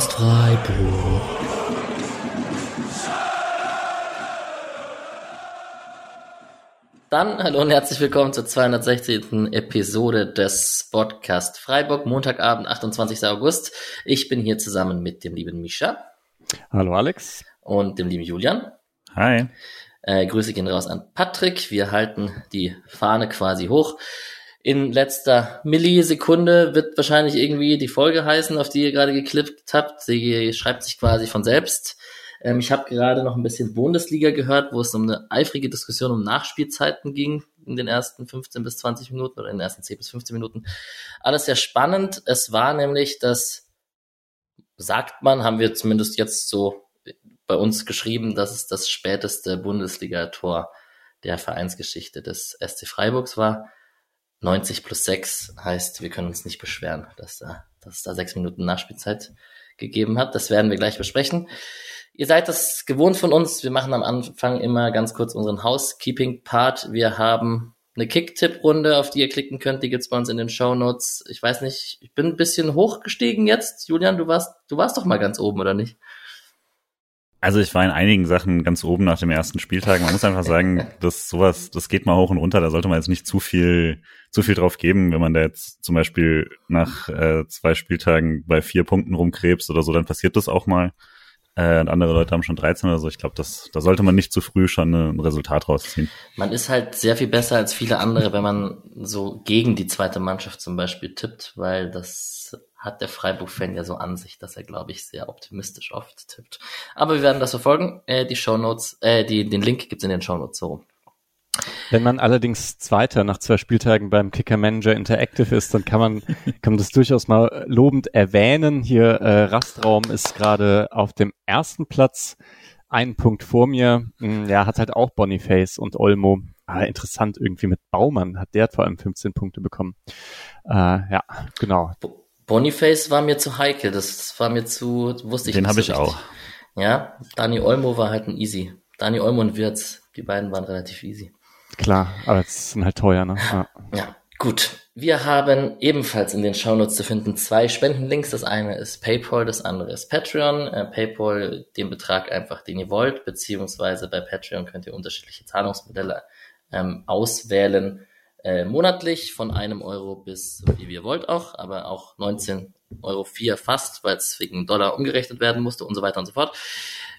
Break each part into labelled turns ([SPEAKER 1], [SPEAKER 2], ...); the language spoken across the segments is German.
[SPEAKER 1] Podcast Freiburg. Dann hallo und herzlich willkommen zur 260. Episode des Podcast Freiburg, Montagabend, 28. August. Ich bin hier zusammen mit dem lieben Mischa.
[SPEAKER 2] Hallo Alex.
[SPEAKER 1] Und dem lieben Julian.
[SPEAKER 3] Hi.
[SPEAKER 1] Äh, Grüße gehen raus an Patrick. Wir halten die Fahne quasi hoch in letzter Millisekunde wird wahrscheinlich irgendwie die Folge heißen, auf die ihr gerade geklippt habt. Sie schreibt sich quasi von selbst. Ähm, ich habe gerade noch ein bisschen Bundesliga gehört, wo es um eine eifrige Diskussion um Nachspielzeiten ging in den ersten 15 bis 20 Minuten oder in den ersten 10 bis 15 Minuten. Alles sehr spannend. Es war nämlich das, sagt man, haben wir zumindest jetzt so bei uns geschrieben, dass es das späteste Bundesliga-Tor der Vereinsgeschichte des SC Freiburgs war. 90 plus 6 heißt, wir können uns nicht beschweren, dass da, dass es da sechs Minuten Nachspielzeit gegeben hat. Das werden wir gleich besprechen. Ihr seid das gewohnt von uns. Wir machen am Anfang immer ganz kurz unseren Housekeeping-Part. Wir haben eine Kick-Tipp-Runde, auf die ihr klicken könnt. Die gibt's bei uns in den Show Notes. Ich weiß nicht, ich bin ein bisschen hochgestiegen jetzt. Julian, du warst, du warst doch mal ganz oben, oder nicht?
[SPEAKER 3] Also ich war in einigen Sachen ganz oben nach dem ersten Spieltag. Man muss einfach sagen, dass sowas, das geht mal hoch und runter. Da sollte man jetzt nicht zu viel, zu viel drauf geben. Wenn man da jetzt zum Beispiel nach äh, zwei Spieltagen bei vier Punkten rumkrebst oder so, dann passiert das auch mal. Äh, und andere Leute haben schon 13 oder so. Ich glaube, das, da sollte man nicht zu früh schon ein Resultat rausziehen.
[SPEAKER 1] Man ist halt sehr viel besser als viele andere, wenn man so gegen die zweite Mannschaft zum Beispiel tippt, weil das hat der Freiburg-Fan ja so an sich, dass er, glaube ich, sehr optimistisch oft tippt. Aber wir werden das verfolgen. Äh, die Shownotes, äh, die, den Link gibt's in den Shownotes so.
[SPEAKER 2] Wenn man allerdings Zweiter nach zwei Spieltagen beim Kicker Manager Interactive ist, dann kann man, kann man das durchaus mal lobend erwähnen. Hier äh, Rastraum ist gerade auf dem ersten Platz, einen Punkt vor mir. Hm, ja, hat halt auch Boniface und Olmo. Ah, interessant irgendwie mit Baumann hat der vor allem 15 Punkte bekommen. Äh, ja, genau.
[SPEAKER 1] Boniface war mir zu heikel, das war mir zu, wusste ich
[SPEAKER 3] Den
[SPEAKER 1] nicht.
[SPEAKER 3] habe
[SPEAKER 1] so
[SPEAKER 3] ich
[SPEAKER 1] richtig.
[SPEAKER 3] auch.
[SPEAKER 1] Ja, Dani Olmo war halt ein Easy. Dani Olmo und Wirtz, die beiden waren relativ easy.
[SPEAKER 2] Klar, aber es sind halt teuer, ne? Ja.
[SPEAKER 1] Ja, gut. Wir haben ebenfalls in den Shownotes zu finden zwei Spendenlinks. Das eine ist PayPal, das andere ist Patreon. Äh, PayPal den Betrag einfach, den ihr wollt, beziehungsweise bei Patreon könnt ihr unterschiedliche Zahlungsmodelle ähm, auswählen äh, monatlich von einem Euro bis wie ihr wollt auch, aber auch 19 Euro fast, weil es wegen Dollar umgerechnet werden musste und so weiter und so fort.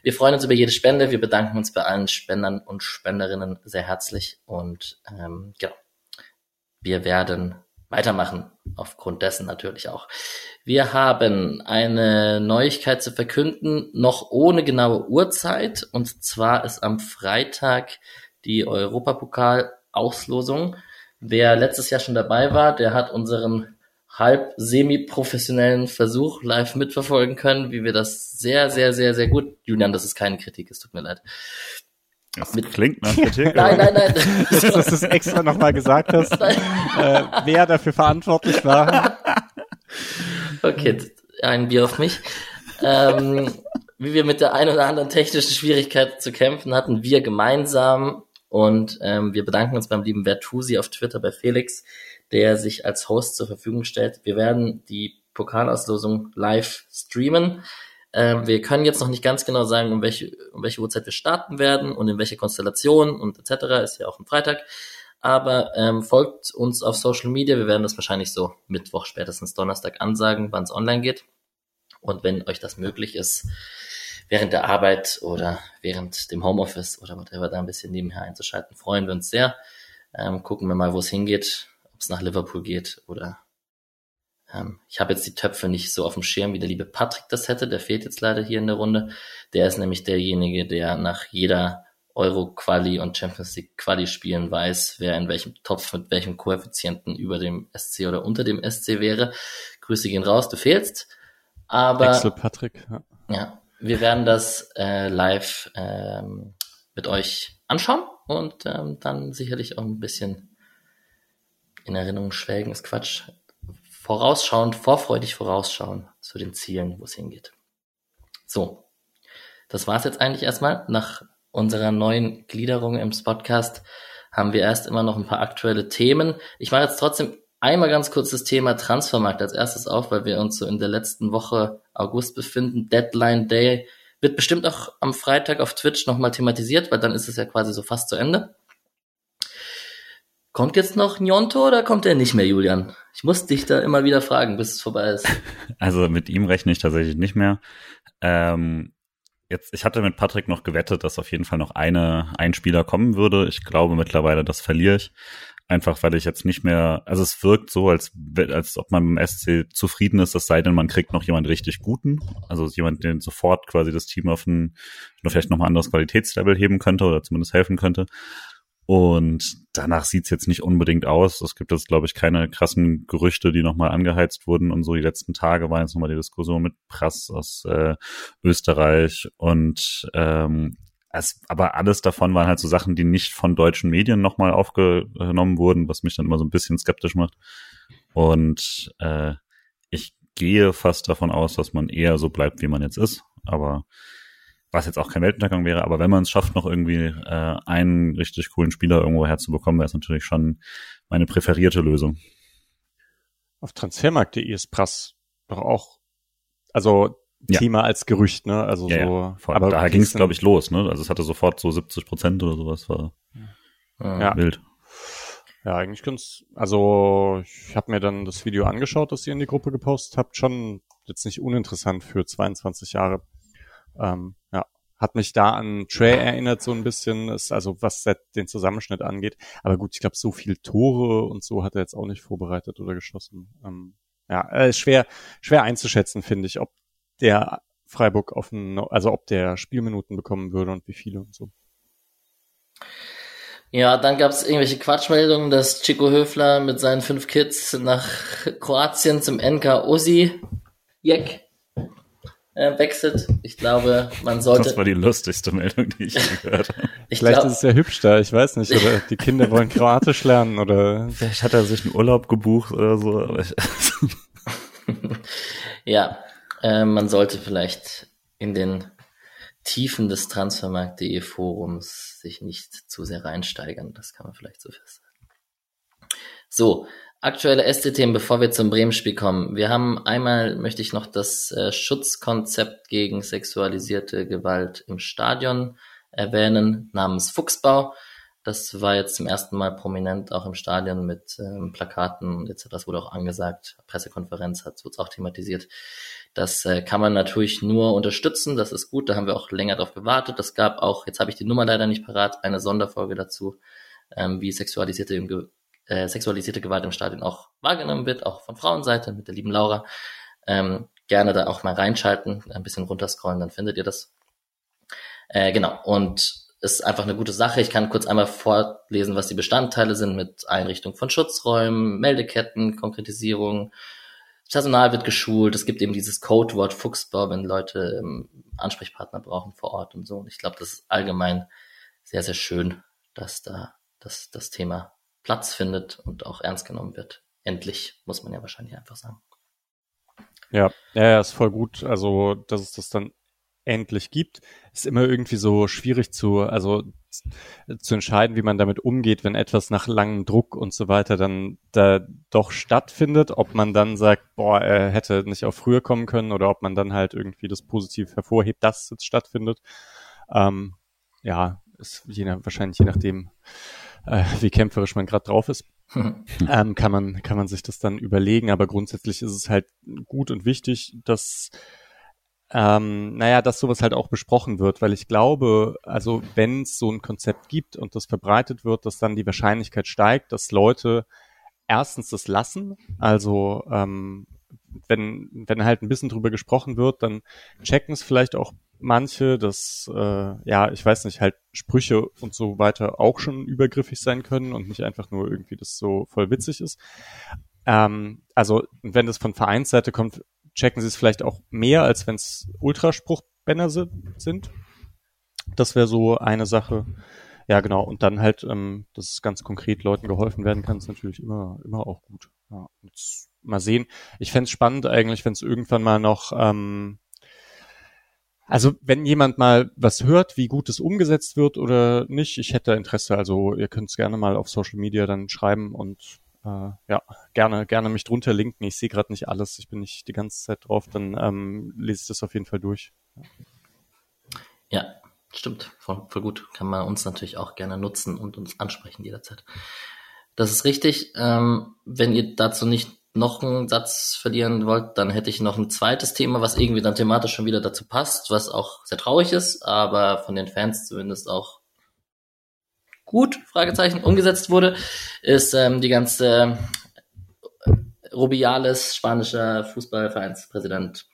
[SPEAKER 1] Wir freuen uns über jede Spende. Wir bedanken uns bei allen Spendern und Spenderinnen sehr herzlich und ähm, genau. Wir werden weitermachen, aufgrund dessen natürlich auch. Wir haben eine Neuigkeit zu verkünden, noch ohne genaue Uhrzeit. Und zwar ist am Freitag die Europapokal-Auslosung. Wer letztes Jahr schon dabei war, der hat unseren halb semi-professionellen Versuch live mitverfolgen können, wie wir das sehr, sehr, sehr, sehr gut, Julian, das ist keine Kritik, es tut mir leid.
[SPEAKER 3] Das klingt nach Kritik.
[SPEAKER 1] Nein, nein, nein.
[SPEAKER 2] Dass du es extra nochmal gesagt hast, äh, wer dafür verantwortlich war.
[SPEAKER 1] Okay, ein Bier auf mich. Ähm, wie wir mit der ein oder anderen technischen Schwierigkeit zu kämpfen hatten, wir gemeinsam und ähm, wir bedanken uns beim lieben Vertusi auf Twitter bei Felix, der sich als Host zur Verfügung stellt. Wir werden die Pokalauslosung live streamen. Ähm, wir können jetzt noch nicht ganz genau sagen, um welche, um welche Uhrzeit wir starten werden und in welche Konstellation und etc. Ist ja auch ein Freitag. Aber ähm, folgt uns auf Social Media. Wir werden das wahrscheinlich so Mittwoch, spätestens Donnerstag ansagen, wann es online geht. Und wenn euch das möglich ist, während der Arbeit oder während dem Homeoffice oder whatever da ein bisschen nebenher einzuschalten, freuen wir uns sehr. Ähm, gucken wir mal, wo es hingeht, ob es nach Liverpool geht oder ähm, ich habe jetzt die Töpfe nicht so auf dem Schirm, wie der liebe Patrick das hätte. Der fehlt jetzt leider hier in der Runde. Der ist nämlich derjenige, der nach jeder Euro-Quali und Champions League-Quali spielen weiß, wer in welchem Topf mit welchem Koeffizienten über dem SC oder unter dem SC wäre. Grüße gehen raus, du fehlst. Aber
[SPEAKER 2] Excel Patrick. Ja.
[SPEAKER 1] ja, wir werden das äh, live ähm, mit euch anschauen und ähm, dann sicherlich auch ein bisschen in Erinnerung schwelgen, ist Quatsch. Vorausschauend, vorfreudig vorausschauen zu den Zielen, wo es hingeht. So, das war's jetzt eigentlich erstmal. Nach unserer neuen Gliederung im Podcast haben wir erst immer noch ein paar aktuelle Themen. Ich mache jetzt trotzdem einmal ganz kurz das Thema Transfermarkt als erstes auf, weil wir uns so in der letzten Woche August befinden. Deadline Day wird bestimmt auch am Freitag auf Twitch nochmal thematisiert, weil dann ist es ja quasi so fast zu Ende. Kommt jetzt noch Njonto oder kommt er nicht mehr, Julian? Ich muss dich da immer wieder fragen, bis es vorbei ist.
[SPEAKER 3] Also mit ihm rechne ich tatsächlich nicht mehr. Ähm, jetzt, ich hatte mit Patrick noch gewettet, dass auf jeden Fall noch eine, ein Spieler kommen würde. Ich glaube mittlerweile, das verliere ich. Einfach weil ich jetzt nicht mehr, also es wirkt so, als, als ob man im SC zufrieden ist, es sei denn, man kriegt noch jemand richtig guten. Also jemand, der sofort quasi das Team auf ein, vielleicht noch ein anderes Qualitätslevel heben könnte oder zumindest helfen könnte. Und danach sieht's jetzt nicht unbedingt aus. Es gibt jetzt, glaube ich, keine krassen Gerüchte, die nochmal angeheizt wurden. Und so die letzten Tage war jetzt nochmal die Diskussion mit Prass aus äh, Österreich und ähm, es, aber alles davon waren halt so Sachen, die nicht von deutschen Medien nochmal aufgenommen wurden, was mich dann immer so ein bisschen skeptisch macht. Und äh, ich gehe fast davon aus, dass man eher so bleibt, wie man jetzt ist. Aber was jetzt auch kein Weltuntergang wäre, aber wenn man es schafft, noch irgendwie äh, einen richtig coolen Spieler irgendwo herzubekommen, wäre es natürlich schon meine präferierte Lösung.
[SPEAKER 2] Auf transfermarkt.de ist Prass doch auch, also ja. Thema als Gerücht, ne? Also ja, so. Ja,
[SPEAKER 3] aber da ging es, glaube ich, los, ne? Also es hatte sofort so 70 Prozent oder sowas, war
[SPEAKER 2] ja. wild. Ja, eigentlich ganz, also ich habe mir dann das Video angeschaut, das ihr in die Gruppe gepostet habt, schon jetzt nicht uninteressant für 22 Jahre. Ähm, ja, hat mich da an Trey erinnert so ein bisschen, ist also was den Zusammenschnitt angeht. Aber gut, ich glaube, so viel Tore und so hat er jetzt auch nicht vorbereitet oder geschossen. Ähm, ja, äh, schwer, schwer einzuschätzen, finde ich, ob der Freiburg auf ein, also ob der Spielminuten bekommen würde und wie viele und so.
[SPEAKER 1] Ja, dann gab es irgendwelche Quatschmeldungen, dass Chico Höfler mit seinen fünf Kids nach Kroatien zum NK Osi Jack äh, wechselt. Ich glaube, man sollte.
[SPEAKER 3] Das war die lustigste Meldung, die ich gehört habe.
[SPEAKER 2] Vielleicht glaub, ist es ja hübsch da, ich weiß nicht. Oder die Kinder wollen Kroatisch lernen oder.
[SPEAKER 3] Vielleicht hat er sich einen Urlaub gebucht oder so.
[SPEAKER 1] ja, äh, man sollte vielleicht in den Tiefen des Transfermarkt.de Forums sich nicht zu sehr reinsteigern. Das kann man vielleicht so festhalten. So, aktuelle ST-Themen, bevor wir zum Bremen-Spiel kommen. Wir haben einmal, möchte ich noch das äh, Schutzkonzept gegen sexualisierte Gewalt im Stadion erwähnen, namens Fuchsbau. Das war jetzt zum ersten Mal prominent auch im Stadion mit ähm, Plakaten etc. Das wurde auch angesagt. Pressekonferenz hat es auch thematisiert. Das äh, kann man natürlich nur unterstützen. Das ist gut. Da haben wir auch länger drauf gewartet. Das gab auch, jetzt habe ich die Nummer leider nicht parat, eine Sonderfolge dazu, ähm, wie sexualisierte äh, sexualisierte Gewalt im Stadion auch wahrgenommen wird, auch von Frauenseite mit der lieben Laura. Ähm, gerne da auch mal reinschalten, ein bisschen runterscrollen, dann findet ihr das. Äh, genau, und ist einfach eine gute Sache. Ich kann kurz einmal vorlesen, was die Bestandteile sind mit Einrichtung von Schutzräumen, Meldeketten, Konkretisierung. Personal wird geschult. Es gibt eben dieses Codewort Fuchsbau, wenn Leute ähm, Ansprechpartner brauchen vor Ort und so. Und ich glaube, das ist allgemein sehr, sehr schön, dass da das, das Thema Platz findet und auch ernst genommen wird. Endlich, muss man ja wahrscheinlich einfach sagen.
[SPEAKER 2] Ja, ja, ist voll gut. Also, dass es das dann endlich gibt, ist immer irgendwie so schwierig zu, also zu entscheiden, wie man damit umgeht, wenn etwas nach langem Druck und so weiter dann da doch stattfindet, ob man dann sagt, boah, er hätte nicht auch früher kommen können oder ob man dann halt irgendwie das positiv hervorhebt, dass es jetzt stattfindet. Ähm, ja, ist je nach, wahrscheinlich je nachdem, äh, wie kämpferisch man gerade drauf ist. ähm, kann man kann man sich das dann überlegen, aber grundsätzlich ist es halt gut und wichtig, dass ähm, naja, dass sowas halt auch besprochen wird, weil ich glaube, also wenn es so ein Konzept gibt und das verbreitet wird, dass dann die Wahrscheinlichkeit steigt, dass Leute erstens das lassen, also ähm, wenn, wenn halt ein bisschen drüber gesprochen wird, dann checken es vielleicht auch manche, dass, äh, ja, ich weiß nicht, halt Sprüche und so weiter auch schon übergriffig sein können und nicht einfach nur irgendwie das so voll witzig ist. Ähm, also, wenn das von Vereinsseite kommt, checken sie es vielleicht auch mehr, als wenn es Ultraspruchbänner sind. Das wäre so eine Sache. Ja, genau. Und dann halt, ähm, dass ganz konkret Leuten geholfen werden kann, ist natürlich immer, immer auch gut. Ja, mal sehen. Ich fände spannend eigentlich, wenn es irgendwann mal noch ähm, also wenn jemand mal was hört, wie gut es umgesetzt wird oder nicht, ich hätte Interesse. Also ihr könnt es gerne mal auf Social Media dann schreiben und äh, ja, gerne, gerne mich drunter linken. Ich sehe gerade nicht alles, ich bin nicht die ganze Zeit drauf, dann ähm, lese ich das auf jeden Fall durch.
[SPEAKER 1] Ja, stimmt, voll, voll gut. Kann man uns natürlich auch gerne nutzen und uns ansprechen jederzeit. Das ist richtig. Ähm, wenn ihr dazu nicht noch einen Satz verlieren wollt, dann hätte ich noch ein zweites Thema, was irgendwie dann thematisch schon wieder dazu passt, was auch sehr traurig ist, aber von den Fans zumindest auch gut, Fragezeichen, umgesetzt wurde, ist ähm, die ganze äh, Rubiales, spanischer Fußballvereinspräsident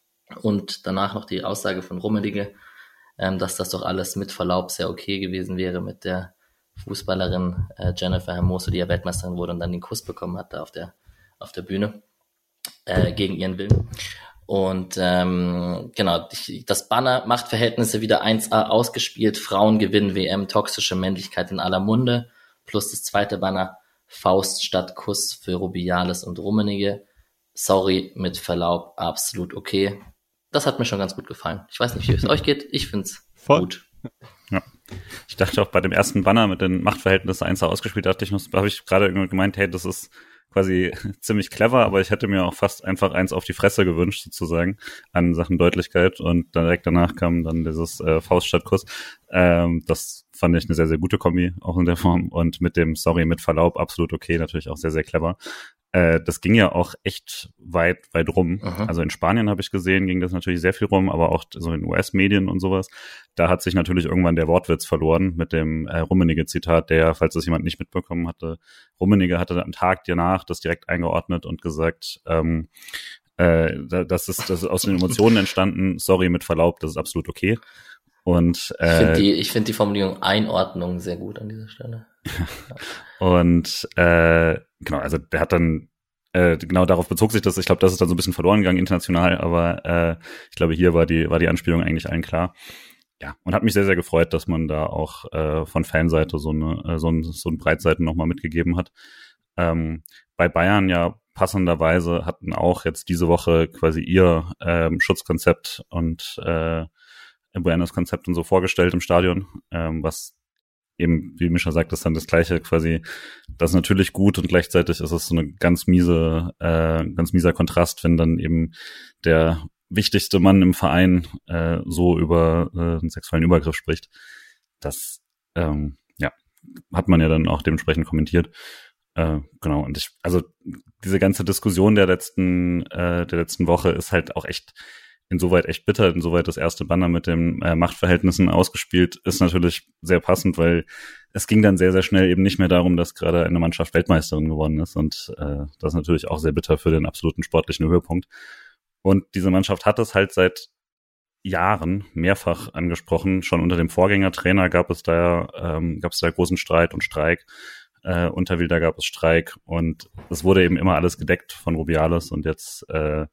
[SPEAKER 1] und danach noch die Aussage von Rummelige, ähm, dass das doch alles mit Verlaub sehr okay gewesen wäre mit der Fußballerin äh, Jennifer Hermoso, die ja Weltmeisterin wurde und dann den Kuss bekommen hat da auf der auf der Bühne äh, gegen ihren Willen. Und ähm, genau, das Banner Machtverhältnisse wieder 1A ausgespielt, Frauen gewinnen WM, toxische Männlichkeit in aller Munde, plus das zweite Banner Faust statt Kuss für Rubiales und Rummenige. Sorry, mit Verlaub, absolut okay. Das hat mir schon ganz gut gefallen. Ich weiß nicht, wie es euch geht. Ich find's Voll. gut.
[SPEAKER 3] Ja. Ich dachte auch bei dem ersten Banner mit den Machtverhältnissen 1A ausgespielt, dachte ich, habe ich gerade gemeint, hey, das ist quasi ziemlich clever, aber ich hätte mir auch fast einfach eins auf die Fresse gewünscht, sozusagen, an Sachen Deutlichkeit. Und direkt danach kam dann dieses äh, Faust statt Kuss. Ähm, das fand ich eine sehr, sehr gute Kombi, auch in der Form. Und mit dem Sorry mit Verlaub absolut okay, natürlich auch sehr, sehr clever. Äh, das ging ja auch echt weit, weit rum. Aha. Also in Spanien habe ich gesehen, ging das natürlich sehr viel rum, aber auch so in US-Medien und sowas. Da hat sich natürlich irgendwann der Wortwitz verloren mit dem äh, Rummenige-Zitat, der, falls das jemand nicht mitbekommen hatte, Rummenige hatte am Tag danach das direkt eingeordnet und gesagt, ähm, äh, das ist, das ist aus den Emotionen entstanden, sorry mit Verlaub, das ist absolut okay. Und,
[SPEAKER 1] äh, ich finde die, ich finde die Formulierung Einordnung sehr gut an dieser Stelle.
[SPEAKER 3] und äh, genau, also der hat dann äh, genau darauf bezog sich das. Ich glaube, das ist dann so ein bisschen verloren gegangen international, aber äh, ich glaube, hier war die war die Anspielung eigentlich allen klar. Ja, und hat mich sehr sehr gefreut, dass man da auch äh, von Fanseite so eine äh, so ein so ein Breitseiten nochmal mitgegeben hat. Ähm, bei Bayern ja passenderweise hatten auch jetzt diese Woche quasi ihr ähm, Schutzkonzept und äh, Awareness-Konzept und so vorgestellt im Stadion, ähm, was eben, wie Mischa sagt, ist dann das gleiche quasi, das ist natürlich gut und gleichzeitig ist es so eine ganz miese, äh, ganz mieser Kontrast, wenn dann eben der wichtigste Mann im Verein äh, so über äh, einen sexuellen Übergriff spricht. Das, ähm, ja, hat man ja dann auch dementsprechend kommentiert. Äh, genau, und ich, also diese ganze Diskussion der letzten, äh, der letzten Woche ist halt auch echt insoweit echt bitter, insoweit das erste Banner mit den äh, Machtverhältnissen ausgespielt, ist natürlich sehr passend, weil es ging dann sehr, sehr schnell eben nicht mehr darum, dass gerade eine Mannschaft Weltmeisterin geworden ist und äh, das ist natürlich auch sehr bitter für den absoluten sportlichen Höhepunkt. Und diese Mannschaft hat es halt seit Jahren mehrfach angesprochen. Schon unter dem Vorgängertrainer gab es da, ähm, gab es da großen Streit und Streik. Äh, unter Wilder gab es Streik und es wurde eben immer alles gedeckt von Rubiales und jetzt äh,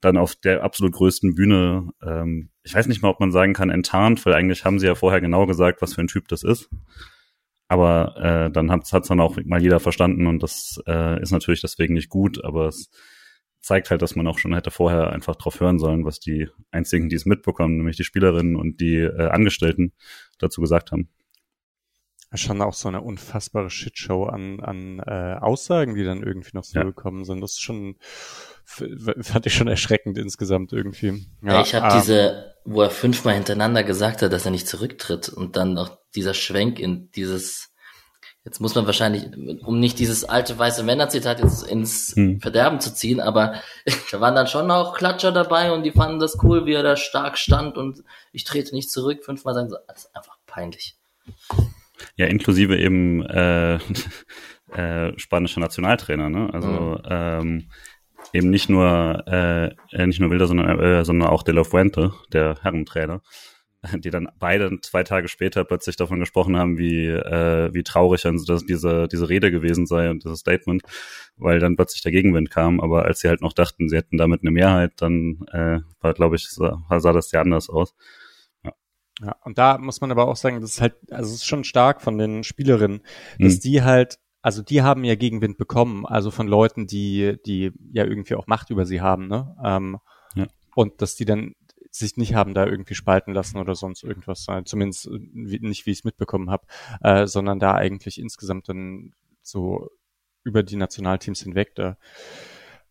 [SPEAKER 3] dann auf der absolut größten Bühne, ähm, ich weiß nicht mal, ob man sagen kann, enttarnt, weil eigentlich haben sie ja vorher genau gesagt, was für ein Typ das ist. Aber äh, dann hat es dann auch mal jeder verstanden und das äh, ist natürlich deswegen nicht gut, aber es zeigt halt, dass man auch schon hätte vorher einfach drauf hören sollen, was die einzigen, die es mitbekommen, nämlich die Spielerinnen und die äh, Angestellten dazu gesagt haben.
[SPEAKER 2] Schon auch so eine unfassbare Shitshow an, an äh, Aussagen, die dann irgendwie noch so ja. gekommen sind. Das ist schon fand ich schon erschreckend insgesamt irgendwie.
[SPEAKER 1] Ja, ich habe ähm, diese, wo er fünfmal hintereinander gesagt hat, dass er nicht zurücktritt und dann noch dieser Schwenk in dieses, jetzt muss man wahrscheinlich, um nicht dieses alte weiße Männerzitat jetzt ins hm. Verderben zu ziehen, aber da waren dann schon auch Klatscher dabei und die fanden das cool, wie er da stark stand und ich trete nicht zurück, fünfmal sagen so, das ist einfach peinlich.
[SPEAKER 3] Ja, inklusive eben äh, äh, spanischer Nationaltrainer, ne? Also mhm. ähm, eben nicht nur äh, nicht nur Wilder, sondern, äh, sondern auch De La Fuente, der Herrentrainer, die dann beide zwei Tage später plötzlich davon gesprochen haben, wie äh, wie traurig das, diese diese Rede gewesen sei und dieses Statement, weil dann plötzlich der Gegenwind kam. Aber als sie halt noch dachten, sie hätten damit eine Mehrheit, dann äh, war, glaube ich, sah, sah das sehr anders aus.
[SPEAKER 2] Ja, und da muss man aber auch sagen, das ist halt, also es ist schon stark von den Spielerinnen, dass mhm. die halt also die haben ja Gegenwind bekommen, also von Leuten, die, die ja irgendwie auch Macht über sie haben, ne? Ähm, ja. Und dass die dann sich nicht haben da irgendwie spalten lassen oder sonst irgendwas, zumindest nicht, wie ich es mitbekommen habe, äh, sondern da eigentlich insgesamt dann so über die Nationalteams hinweg da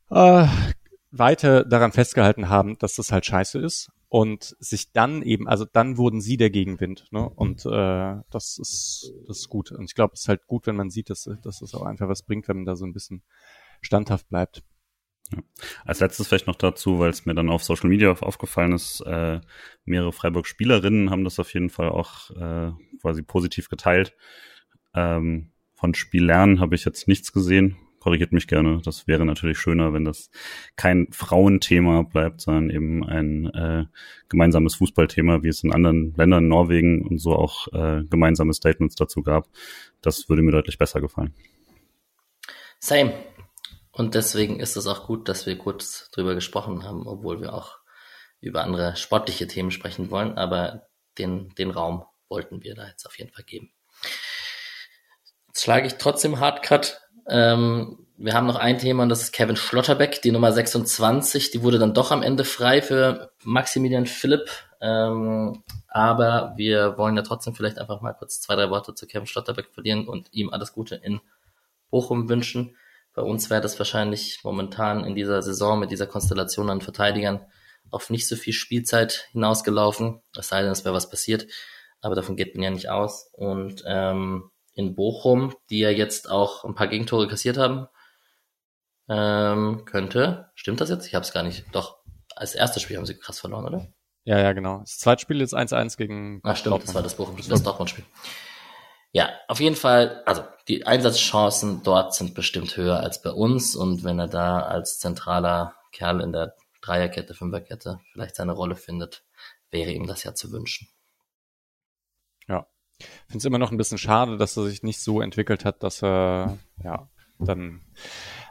[SPEAKER 2] äh, weiter daran festgehalten haben, dass das halt scheiße ist und sich dann eben, also dann wurden sie der Gegenwind, ne? Und äh, das ist das ist gut. Und ich glaube, es ist halt gut, wenn man sieht, dass, dass es auch einfach was bringt, wenn man da so ein bisschen standhaft bleibt.
[SPEAKER 3] Ja. Als letztes vielleicht noch dazu, weil es mir dann auf Social Media aufgefallen ist, äh, mehrere Freiburg-Spielerinnen haben das auf jeden Fall auch äh, quasi positiv geteilt. Ähm, von Spiel lernen habe ich jetzt nichts gesehen. Korrigiert mich gerne. Das wäre natürlich schöner, wenn das kein Frauenthema bleibt, sondern eben ein äh, gemeinsames Fußballthema, wie es in anderen Ländern, Norwegen und so auch äh, gemeinsame Statements dazu gab. Das würde mir deutlich besser gefallen.
[SPEAKER 1] Same. Und deswegen ist es auch gut, dass wir kurz drüber gesprochen haben, obwohl wir auch über andere sportliche Themen sprechen wollen, aber den, den Raum wollten wir da jetzt auf jeden Fall geben. Jetzt schlage ich trotzdem Hardcut. Ähm, wir haben noch ein Thema und das ist Kevin Schlotterbeck, die Nummer 26. Die wurde dann doch am Ende frei für Maximilian Philipp. Ähm, aber wir wollen ja trotzdem vielleicht einfach mal kurz zwei, drei Worte zu Kevin Schlotterbeck verlieren und ihm alles Gute in Bochum wünschen. Bei uns wäre das wahrscheinlich momentan in dieser Saison mit dieser Konstellation an Verteidigern auf nicht so viel Spielzeit hinausgelaufen, es sei denn, es wäre was passiert. Aber davon geht man ja nicht aus. Und ähm, in Bochum, die ja jetzt auch ein paar Gegentore kassiert haben, ähm, könnte, stimmt das jetzt? Ich habe es gar nicht. Doch, als erstes Spiel haben sie krass verloren, oder?
[SPEAKER 2] Ja, ja, genau. Das zweite Spiel ist 1-1 gegen
[SPEAKER 1] Ach stimmt, Dortmund. das war das Bochum, das Dortmund-Spiel. Ja, auf jeden Fall, also die Einsatzchancen dort sind bestimmt höher als bei uns und wenn er da als zentraler Kerl in der Dreierkette, Fünferkette vielleicht seine Rolle findet, wäre ihm das ja zu wünschen.
[SPEAKER 2] Ja, finde es immer noch ein bisschen schade, dass er sich nicht so entwickelt hat, dass er ja dann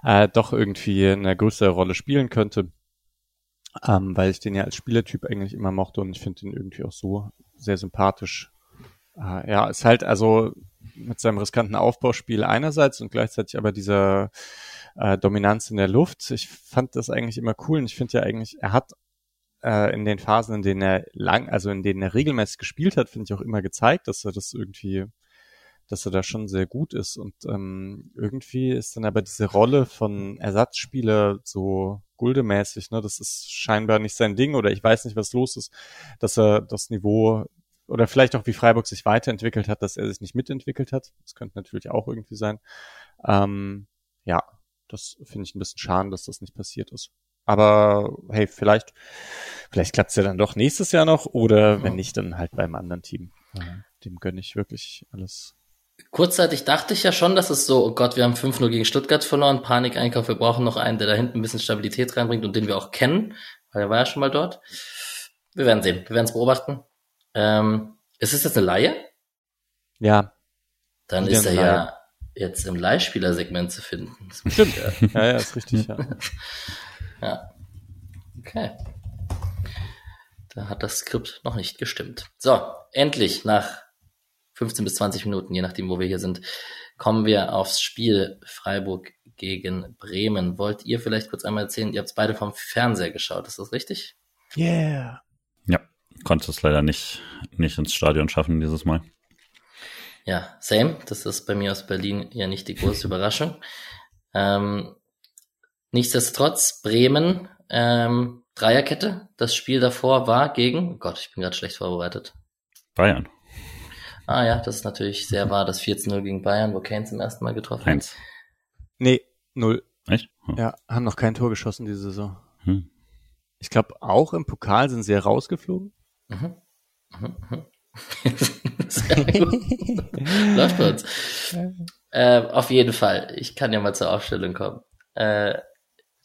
[SPEAKER 2] äh, doch irgendwie eine größere Rolle spielen könnte, ähm, weil ich den ja als Spielertyp eigentlich immer mochte und ich finde ihn irgendwie auch so sehr sympathisch äh, ja, ist halt also mit seinem riskanten Aufbauspiel einerseits und gleichzeitig aber dieser äh, Dominanz in der Luft. Ich fand das eigentlich immer cool und ich finde ja eigentlich, er hat äh, in den Phasen, in denen er lang, also in denen er regelmäßig gespielt hat, finde ich auch immer gezeigt, dass er das irgendwie, dass er da schon sehr gut ist und ähm, irgendwie ist dann aber diese Rolle von Ersatzspieler so guldemäßig, ne, das ist scheinbar nicht sein Ding oder ich weiß nicht, was los ist, dass er das Niveau oder vielleicht auch wie Freiburg sich weiterentwickelt hat, dass er sich nicht mitentwickelt hat. Das könnte natürlich auch irgendwie sein. Ähm, ja, das finde ich ein bisschen schade, dass das nicht passiert ist. Aber hey, vielleicht, vielleicht klappt es ja dann doch nächstes Jahr noch oder wenn nicht, dann halt beim anderen Team. Dem gönne ich wirklich alles.
[SPEAKER 1] Kurzzeitig dachte ich ja schon, dass es so, oh Gott, wir haben 5-0 gegen Stuttgart verloren, Panikeinkauf, wir brauchen noch einen, der da hinten ein bisschen Stabilität reinbringt und den wir auch kennen, weil er war ja schon mal dort. Wir werden sehen, wir werden es beobachten. Ähm, ist es jetzt eine Laie?
[SPEAKER 2] Ja.
[SPEAKER 1] Dann ist er ja jetzt im Leihspielersegment zu finden.
[SPEAKER 2] Stimmt. ja. ja, ja, ist richtig, ja.
[SPEAKER 1] ja. Okay. Da hat das Skript noch nicht gestimmt. So, endlich nach 15 bis 20 Minuten, je nachdem, wo wir hier sind, kommen wir aufs Spiel Freiburg gegen Bremen. Wollt ihr vielleicht kurz einmal erzählen, ihr habt es beide vom Fernseher geschaut, ist das richtig?
[SPEAKER 2] Yeah
[SPEAKER 3] konnte es leider nicht, nicht ins Stadion schaffen dieses Mal.
[SPEAKER 1] Ja, same. Das ist bei mir aus Berlin ja nicht die große Überraschung. Ähm, nichtsdestotrotz, Bremen, ähm, Dreierkette. Das Spiel davor war gegen, oh Gott, ich bin gerade schlecht vorbereitet.
[SPEAKER 3] Bayern.
[SPEAKER 1] Ah ja, das ist natürlich sehr wahr, das 14-0 gegen Bayern, wo Kane zum ersten Mal getroffen hat.
[SPEAKER 3] Eins.
[SPEAKER 2] Nee, null.
[SPEAKER 3] Echt?
[SPEAKER 2] Hm. Ja, haben noch kein Tor geschossen diese Saison. Hm. Ich glaube, auch im Pokal sind sie rausgeflogen. Mhm.
[SPEAKER 1] Mhm. mhm. Sehr gut. Läuft bei uns. Äh, auf jeden Fall. Ich kann ja mal zur Aufstellung kommen. Äh,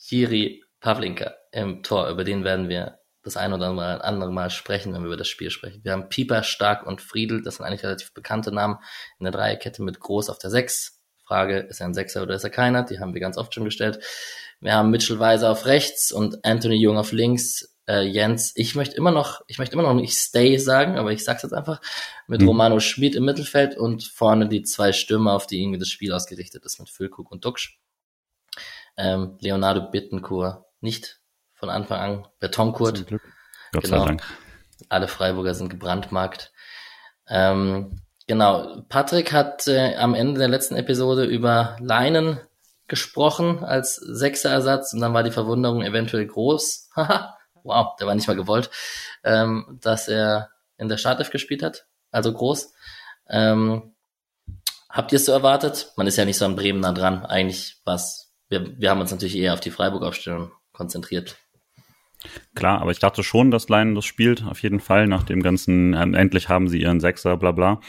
[SPEAKER 1] Jiri Pavlinka im Tor, über den werden wir das ein oder andere Mal sprechen, wenn wir über das Spiel sprechen. Wir haben Pieper, Stark und Friedel, das sind eigentlich relativ bekannte Namen in der Dreierkette mit Groß auf der Sechs. Frage, ist er ein Sechser oder ist er keiner? Die haben wir ganz oft schon gestellt. Wir haben Mitchell Weiser auf rechts und Anthony Jung auf links äh, Jens, ich möchte immer noch, ich möchte immer noch nicht Stay sagen, aber ich sag's jetzt einfach, mit mhm. Romano Schmid im Mittelfeld und vorne die zwei Stürmer, auf die irgendwie das Spiel ausgerichtet ist, mit Füllkrug und Duxch. Ähm, Leonardo Bittencourt nicht von Anfang an, Betonkurt.
[SPEAKER 3] Gott genau. sei Dank.
[SPEAKER 1] Alle Freiburger sind gebrandmarkt. Ähm, genau, Patrick hat äh, am Ende der letzten Episode über Leinen gesprochen als Sechserersatz und dann war die Verwunderung eventuell groß. wow, der war nicht mal gewollt, ähm, dass er in der Startelf gespielt hat, also groß. Ähm, habt ihr es so erwartet? Man ist ja nicht so an Bremen nah dran. Eigentlich was. Wir, wir haben uns natürlich eher auf die Freiburg-Aufstellung konzentriert.
[SPEAKER 3] Klar, aber ich dachte schon, dass Leinen das spielt, auf jeden Fall, nach dem ganzen, endlich haben sie ihren Sechser, bla bla.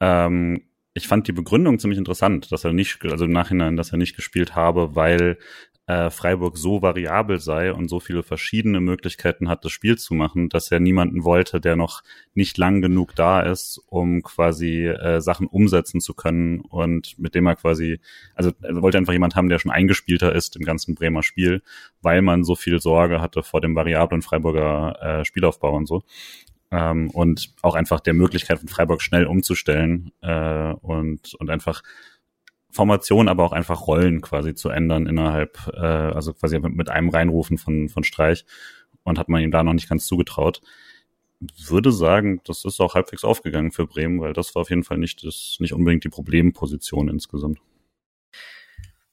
[SPEAKER 3] Ähm, ich fand die Begründung ziemlich interessant, dass er nicht, also im Nachhinein, dass er nicht gespielt habe, weil äh, Freiburg so variabel sei und so viele verschiedene Möglichkeiten hat, das Spiel zu machen, dass er niemanden wollte, der noch nicht lang genug da ist, um quasi äh, Sachen umsetzen zu können und mit dem er quasi, also er wollte einfach jemand haben, der schon eingespielter ist im ganzen Bremer Spiel, weil man so viel Sorge hatte vor dem variablen Freiburger äh, Spielaufbau und so. Ähm, und auch einfach der Möglichkeit von Freiburg schnell umzustellen äh, und, und einfach Formation, aber auch einfach Rollen quasi zu ändern innerhalb, äh, also quasi mit, mit einem Reinrufen von, von Streich und hat man ihm da noch nicht ganz zugetraut. Würde sagen, das ist auch halbwegs aufgegangen für Bremen, weil das war auf jeden Fall nicht, das, nicht unbedingt die Problemposition insgesamt.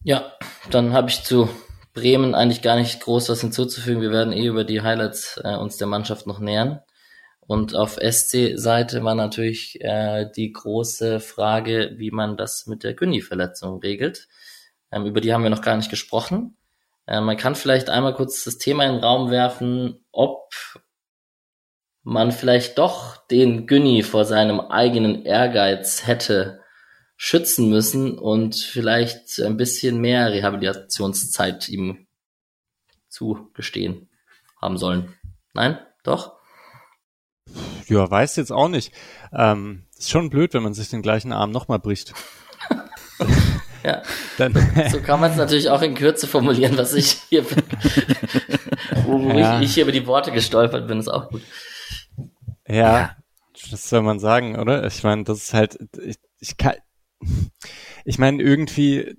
[SPEAKER 1] Ja, dann habe ich zu Bremen eigentlich gar nicht groß was hinzuzufügen. Wir werden eh über die Highlights äh, uns der Mannschaft noch nähern. Und auf SC-Seite war natürlich äh, die große Frage, wie man das mit der Günni-Verletzung regelt. Ähm, über die haben wir noch gar nicht gesprochen. Äh, man kann vielleicht einmal kurz das Thema in den Raum werfen, ob man vielleicht doch den Günni vor seinem eigenen Ehrgeiz hätte schützen müssen und vielleicht ein bisschen mehr Rehabilitationszeit ihm zugestehen haben sollen. Nein? Doch?
[SPEAKER 2] Ja, weiß jetzt auch nicht. Ähm, ist schon blöd, wenn man sich den gleichen Arm nochmal bricht.
[SPEAKER 1] ja. Dann, so kann man es natürlich auch in Kürze formulieren, was ich hier bin. wo ja. ich, ich hier über die Worte gestolpert bin, ist auch gut.
[SPEAKER 2] Ja, das soll man sagen, oder? Ich meine, das ist halt, ich, ich kann, ich meine, irgendwie,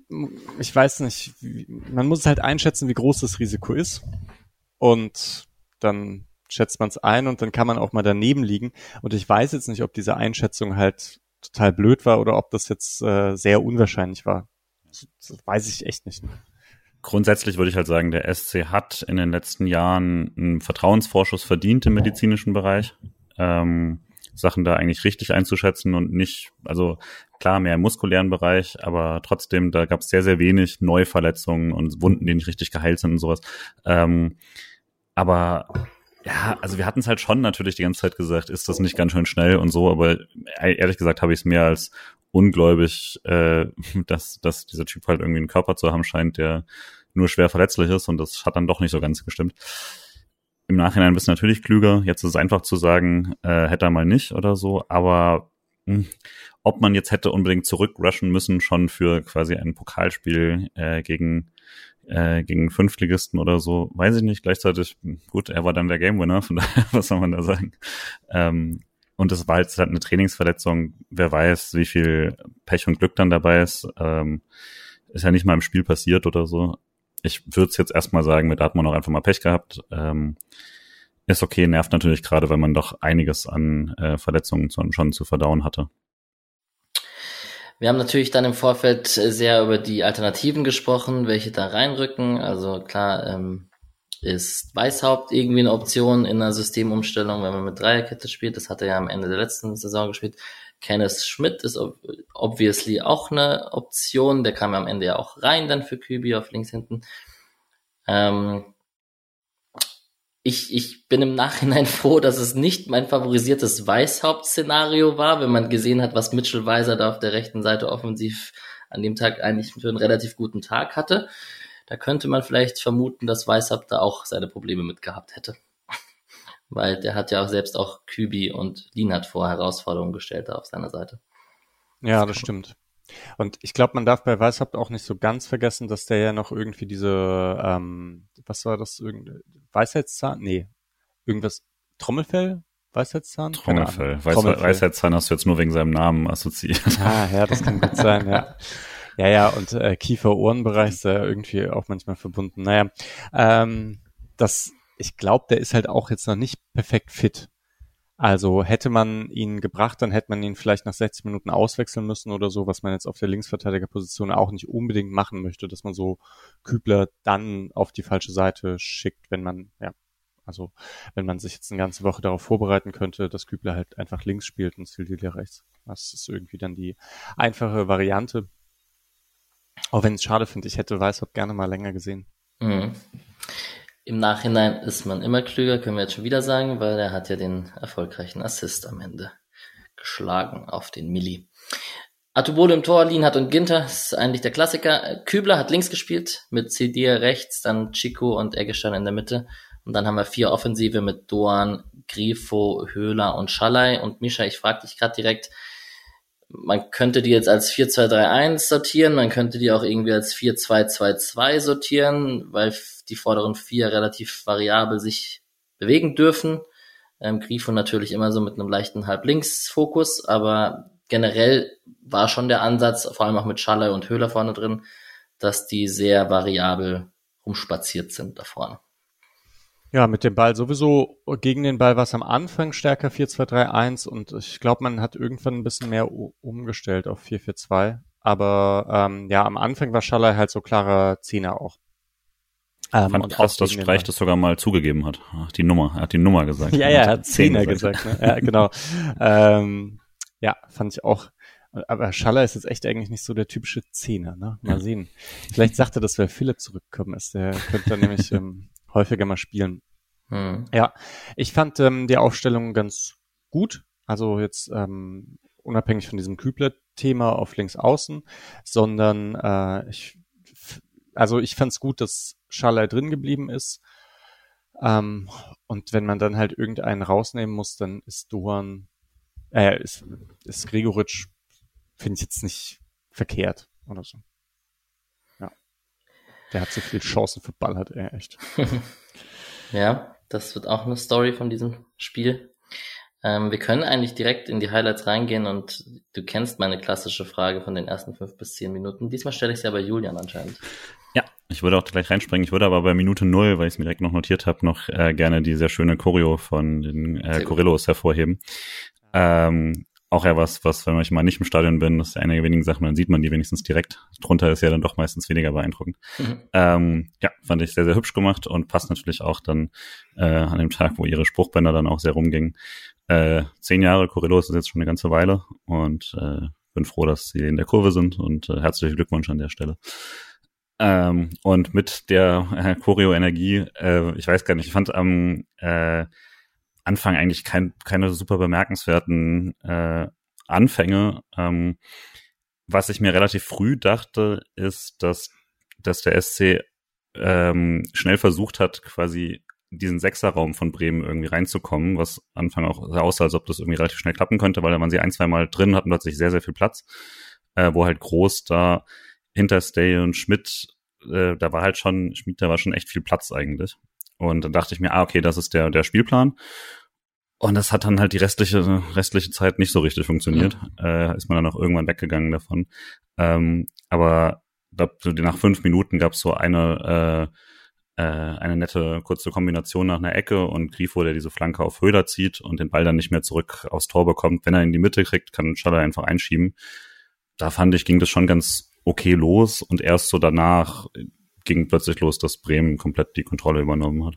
[SPEAKER 2] ich weiß nicht, man muss halt einschätzen, wie groß das Risiko ist. Und dann schätzt man es ein und dann kann man auch mal daneben liegen. Und ich weiß jetzt nicht, ob diese Einschätzung halt total blöd war oder ob das jetzt äh, sehr unwahrscheinlich war. Das, weiß ich echt nicht.
[SPEAKER 3] Grundsätzlich würde ich halt sagen, der SC hat in den letzten Jahren einen Vertrauensvorschuss verdient im medizinischen Bereich. Ähm, Sachen da eigentlich richtig einzuschätzen und nicht, also klar, mehr im muskulären Bereich, aber trotzdem, da gab es sehr, sehr wenig Neuverletzungen und Wunden, die nicht richtig geheilt sind und sowas. Ähm, aber ja, also wir hatten es halt schon natürlich die ganze Zeit gesagt, ist das nicht ganz schön schnell und so, aber ehrlich gesagt habe ich es mehr als ungläubig, äh, dass, dass dieser Typ halt irgendwie einen Körper zu haben scheint, der nur schwer verletzlich ist und das hat dann doch nicht so ganz gestimmt. Im Nachhinein bist du natürlich klüger. Jetzt ist es einfach zu sagen, äh, hätte er mal nicht oder so, aber mh, hm, ob man jetzt hätte unbedingt zurückrushen müssen, schon für quasi ein Pokalspiel äh, gegen äh, gegen Fünftligisten oder so, weiß ich nicht. Gleichzeitig, gut, er war dann der Game Winner, von daher, was soll man da sagen? Ähm, und es war jetzt halt eine Trainingsverletzung. Wer weiß, wie viel Pech und Glück dann dabei ist. Ähm, ist ja nicht mal im Spiel passiert oder so. Ich würde es jetzt erstmal sagen, mit Atmon auch einfach mal Pech gehabt. Ähm, ist okay, nervt natürlich gerade, weil man doch einiges an äh, Verletzungen schon zu verdauen hatte.
[SPEAKER 1] Wir haben natürlich dann im Vorfeld sehr über die Alternativen gesprochen, welche da reinrücken. Also klar ähm, ist Weißhaupt irgendwie eine Option in einer Systemumstellung, wenn man mit Dreierkette spielt. Das hat er ja am Ende der letzten Saison gespielt. Kenneth Schmidt ist obviously auch eine Option. Der kam ja am Ende ja auch rein dann für Kübi auf links hinten. Ähm, ich, ich bin im Nachhinein froh, dass es nicht mein favorisiertes Weißhaupt-Szenario war, wenn man gesehen hat, was Mitchell Weiser da auf der rechten Seite offensiv an dem Tag eigentlich für einen relativ guten Tag hatte. Da könnte man vielleicht vermuten, dass Weißhaupt da auch seine Probleme mit gehabt hätte. Weil der hat ja auch selbst auch Kübi und Lienhardt vor Herausforderungen gestellt da auf seiner Seite.
[SPEAKER 2] Ja, das stimmt. Und ich glaube, man darf bei Weißhaupt auch nicht so ganz vergessen, dass der ja noch irgendwie diese, ähm, was war das, irgendeine Weisheitszahn? Nee, irgendwas, Trommelfell? Weisheitszahn?
[SPEAKER 3] Trommelfell. Weiß, Trommelfell. Weisheitszahn hast du jetzt nur wegen seinem Namen assoziiert.
[SPEAKER 2] Ah, ja, das kann gut sein, ja. Ja, ja, und äh, Kiefer-Ohrenbereich ist ja irgendwie auch manchmal verbunden. Naja, ähm, das, ich glaube, der ist halt auch jetzt noch nicht perfekt fit. Also hätte man ihn gebracht, dann hätte man ihn vielleicht nach 60 Minuten auswechseln müssen oder so, was man jetzt auf der Linksverteidigerposition auch nicht unbedingt machen möchte, dass man so Kübler dann auf die falsche Seite schickt, wenn man, ja, also wenn man sich jetzt eine ganze Woche darauf vorbereiten könnte, dass Kübler halt einfach links spielt und Sildilia rechts. Das ist irgendwie dann die einfache Variante. Auch wenn es schade finde, ich hätte Weißhaupt gerne mal länger gesehen.
[SPEAKER 1] Mhm. Im Nachhinein ist man immer klüger, können wir jetzt schon wieder sagen, weil er hat ja den erfolgreichen Assist am Ende geschlagen auf den Milli. Atubolo im Tor, Lienhardt und Ginter, ist eigentlich der Klassiker. Kübler hat links gespielt, mit Cedir rechts, dann Chico und Eggestein in der Mitte. Und dann haben wir vier Offensive mit Doan, Grifo, Höhler und Schallei. Und Mischa, ich frage dich gerade direkt, man könnte die jetzt als 4-2-3-1 sortieren, man könnte die auch irgendwie als 4-2-2-2 sortieren, weil die vorderen vier relativ variabel sich bewegen dürfen. Ähm, Grifo natürlich immer so mit einem leichten Halb-Links-Fokus, aber generell war schon der Ansatz, vor allem auch mit Schaller und Höhler vorne drin, dass die sehr variabel rumspaziert sind da vorne.
[SPEAKER 2] Ja, mit dem Ball sowieso gegen den Ball war es am Anfang stärker 4-2-3-1 und ich glaube, man hat irgendwann ein bisschen mehr umgestellt auf 4-4-2. Aber ähm, ja, am Anfang war Schaller halt so klarer Zehner auch.
[SPEAKER 3] Ähm, Fand krass, dass Streich das sogar mal zugegeben hat. Ach, die Nummer, er hat die Nummer gesagt.
[SPEAKER 2] ja, ja, er hat Zehner gesagt. gesagt ne? Ja, genau. ähm, ja, fand ich auch. Aber Schaller ist jetzt echt eigentlich nicht so der typische Zehner, ne? Mal sehen. Vielleicht sagt er das, weil Philipp zurückgekommen ist. Der könnte dann nämlich ähm, häufiger mal spielen. Hm. Ja, ich fand ähm, die Aufstellung ganz gut. Also jetzt ähm, unabhängig von diesem Kübler-Thema auf links außen, sondern äh, ich also ich fand es gut, dass Schalai drin geblieben ist. Ähm, und wenn man dann halt irgendeinen rausnehmen muss, dann ist Doan, äh, ist, ist Gregoritsch, finde ich jetzt nicht verkehrt oder so. Ja. Der hat so viele Chancen für Ball, hat er echt.
[SPEAKER 1] ja, das wird auch eine Story von diesem Spiel. Ähm, wir können eigentlich direkt in die Highlights reingehen und du kennst meine klassische Frage von den ersten fünf bis zehn Minuten. Diesmal stelle ich sie aber Julian anscheinend.
[SPEAKER 3] Ich würde auch gleich reinspringen. Ich würde aber bei Minute null, weil ich es mir direkt noch notiert habe, noch äh, gerne die sehr schöne Choreo von den äh, Corillos hervorheben. Ähm, auch ja was, was, wenn ich mal nicht im Stadion bin, das ist eine der wenigen Sachen, dann sieht man die wenigstens direkt. Drunter ist ja dann doch meistens weniger beeindruckend. Mhm. Ähm, ja, fand ich sehr, sehr hübsch gemacht und passt natürlich auch dann äh, an dem Tag, wo ihre Spruchbänder dann auch sehr rumgingen. Äh, zehn Jahre Corellos ist jetzt schon eine ganze Weile und äh, bin froh, dass sie in der Kurve sind und äh, herzlichen Glückwunsch an der Stelle. Ähm, und mit der äh, Choreo-Energie, äh, ich weiß gar nicht, ich fand am äh, Anfang eigentlich kein, keine super bemerkenswerten äh, Anfänge. Ähm, was ich mir relativ früh dachte, ist, dass, dass der SC ähm, schnell versucht hat, quasi diesen Sechserraum von Bremen irgendwie reinzukommen, was Anfang auch aussah, als ob das irgendwie relativ schnell klappen könnte, weil da waren sie ein, zwei Mal drin, hatten plötzlich sehr, sehr viel Platz, äh, wo halt groß da hinter Stay und Schmidt, äh, da war halt schon, Schmidt, da war schon echt viel Platz eigentlich. Und dann dachte ich mir, ah, okay, das ist der, der Spielplan. Und das hat dann halt die restliche, restliche Zeit nicht so richtig funktioniert. Mhm. Äh, ist man dann auch irgendwann weggegangen davon. Ähm, aber glaub, nach fünf Minuten gab es so eine, äh, äh, eine nette kurze Kombination nach einer Ecke und Grifo, der diese Flanke auf Höhler zieht und den Ball dann nicht mehr zurück aufs Tor bekommt. Wenn er in die Mitte kriegt, kann Schaller einfach einschieben. Da fand ich, ging das schon ganz okay los und erst so danach ging plötzlich los, dass Bremen komplett die Kontrolle übernommen hat.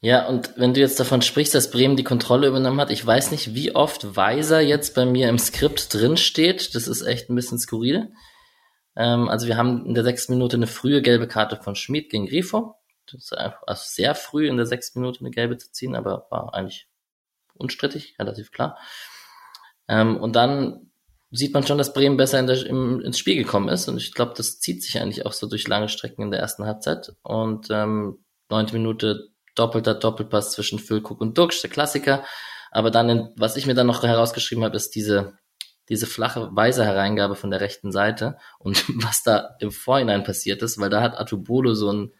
[SPEAKER 1] Ja, und wenn du jetzt davon sprichst, dass Bremen die Kontrolle übernommen hat, ich weiß nicht, wie oft Weiser jetzt bei mir im Skript drin steht. Das ist echt ein bisschen skurril. Ähm, also wir haben in der sechsten Minute eine frühe gelbe Karte von Schmid gegen Grifo. Das ist einfach also sehr früh in der sechsten Minute eine gelbe zu ziehen, aber war eigentlich unstrittig, relativ klar. Ähm, und dann sieht man schon, dass Bremen besser in der, im, ins Spiel gekommen ist. Und ich glaube, das zieht sich eigentlich auch so durch lange Strecken in der ersten Halbzeit. Und ähm, neunte Minute doppelter Doppelpass zwischen Füllkrug und Duxch, der Klassiker. Aber dann, in, was ich mir dann noch herausgeschrieben habe, ist diese, diese flache weise Hereingabe von der rechten Seite und was da im Vorhinein passiert ist, weil da hat Atubolo so ein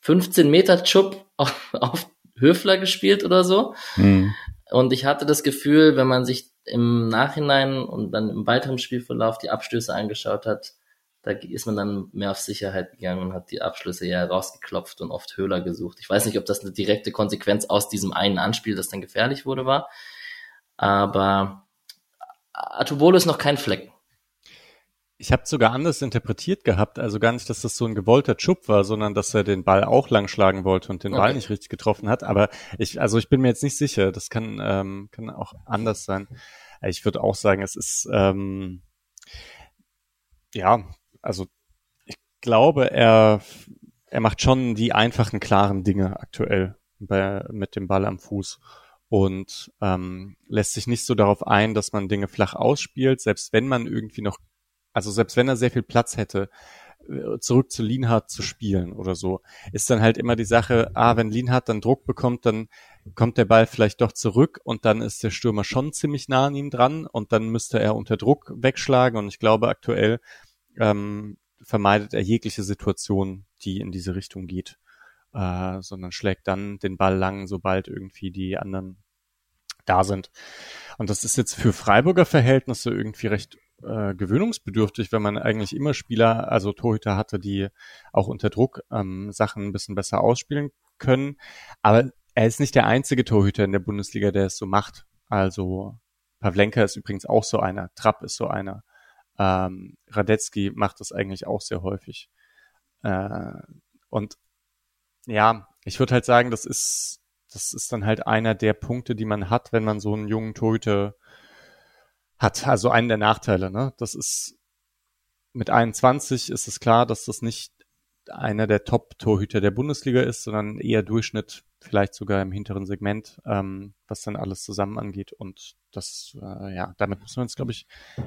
[SPEAKER 1] 15 Meter Chub auf, auf Höfler gespielt oder so. Mhm. Und ich hatte das Gefühl, wenn man sich im Nachhinein und dann im weiteren Spielverlauf die Abstöße angeschaut hat, da ist man dann mehr auf Sicherheit gegangen und hat die Abschlüsse eher rausgeklopft und oft Höhler gesucht. Ich weiß nicht, ob das eine direkte Konsequenz aus diesem einen Anspiel, das dann gefährlich wurde, war. Aber Atubolo ist noch kein Fleck.
[SPEAKER 2] Ich habe sogar anders interpretiert gehabt, also gar nicht, dass das so ein gewollter Chub war, sondern dass er den Ball auch lang schlagen wollte und den okay. Ball nicht richtig getroffen hat. Aber ich, also ich bin mir jetzt nicht sicher. Das kann, ähm, kann auch anders sein. Ich würde auch sagen, es ist ähm, ja, also ich glaube, er er macht schon die einfachen, klaren Dinge aktuell bei, mit dem Ball am Fuß und ähm, lässt sich nicht so darauf ein, dass man Dinge flach ausspielt, selbst wenn man irgendwie noch also selbst wenn er sehr viel Platz hätte, äh, zurück zu Lienhardt zu spielen oder so, ist dann halt immer die Sache, ah, wenn Lienhardt dann Druck bekommt, dann kommt der Ball vielleicht doch zurück und dann ist der Stürmer schon ziemlich nah an ihm dran und dann müsste er unter Druck wegschlagen und ich glaube aktuell ähm, vermeidet er jegliche Situation, die in diese Richtung geht, äh, sondern schlägt dann den Ball lang, sobald irgendwie die anderen da sind. Und das ist jetzt für Freiburger Verhältnisse irgendwie recht äh, gewöhnungsbedürftig, wenn man eigentlich immer Spieler, also Torhüter hatte, die auch unter Druck ähm, Sachen ein bisschen besser ausspielen können. Aber er ist nicht der einzige Torhüter in der Bundesliga, der es so macht. Also Pavlenka ist übrigens auch so einer, Trapp ist so einer. Ähm, Radetzky macht das eigentlich auch sehr häufig. Äh, und ja, ich würde halt sagen, das ist, das ist dann halt einer der Punkte, die man hat, wenn man so einen jungen Torhüter hat. Also einen der Nachteile, ne? Das ist mit 21 ist es klar, dass das nicht einer der Top-Torhüter der Bundesliga ist, sondern eher Durchschnitt, vielleicht sogar im hinteren Segment, ähm, was dann alles zusammen angeht. Und das, äh, ja, damit müssen wir uns, glaube ich,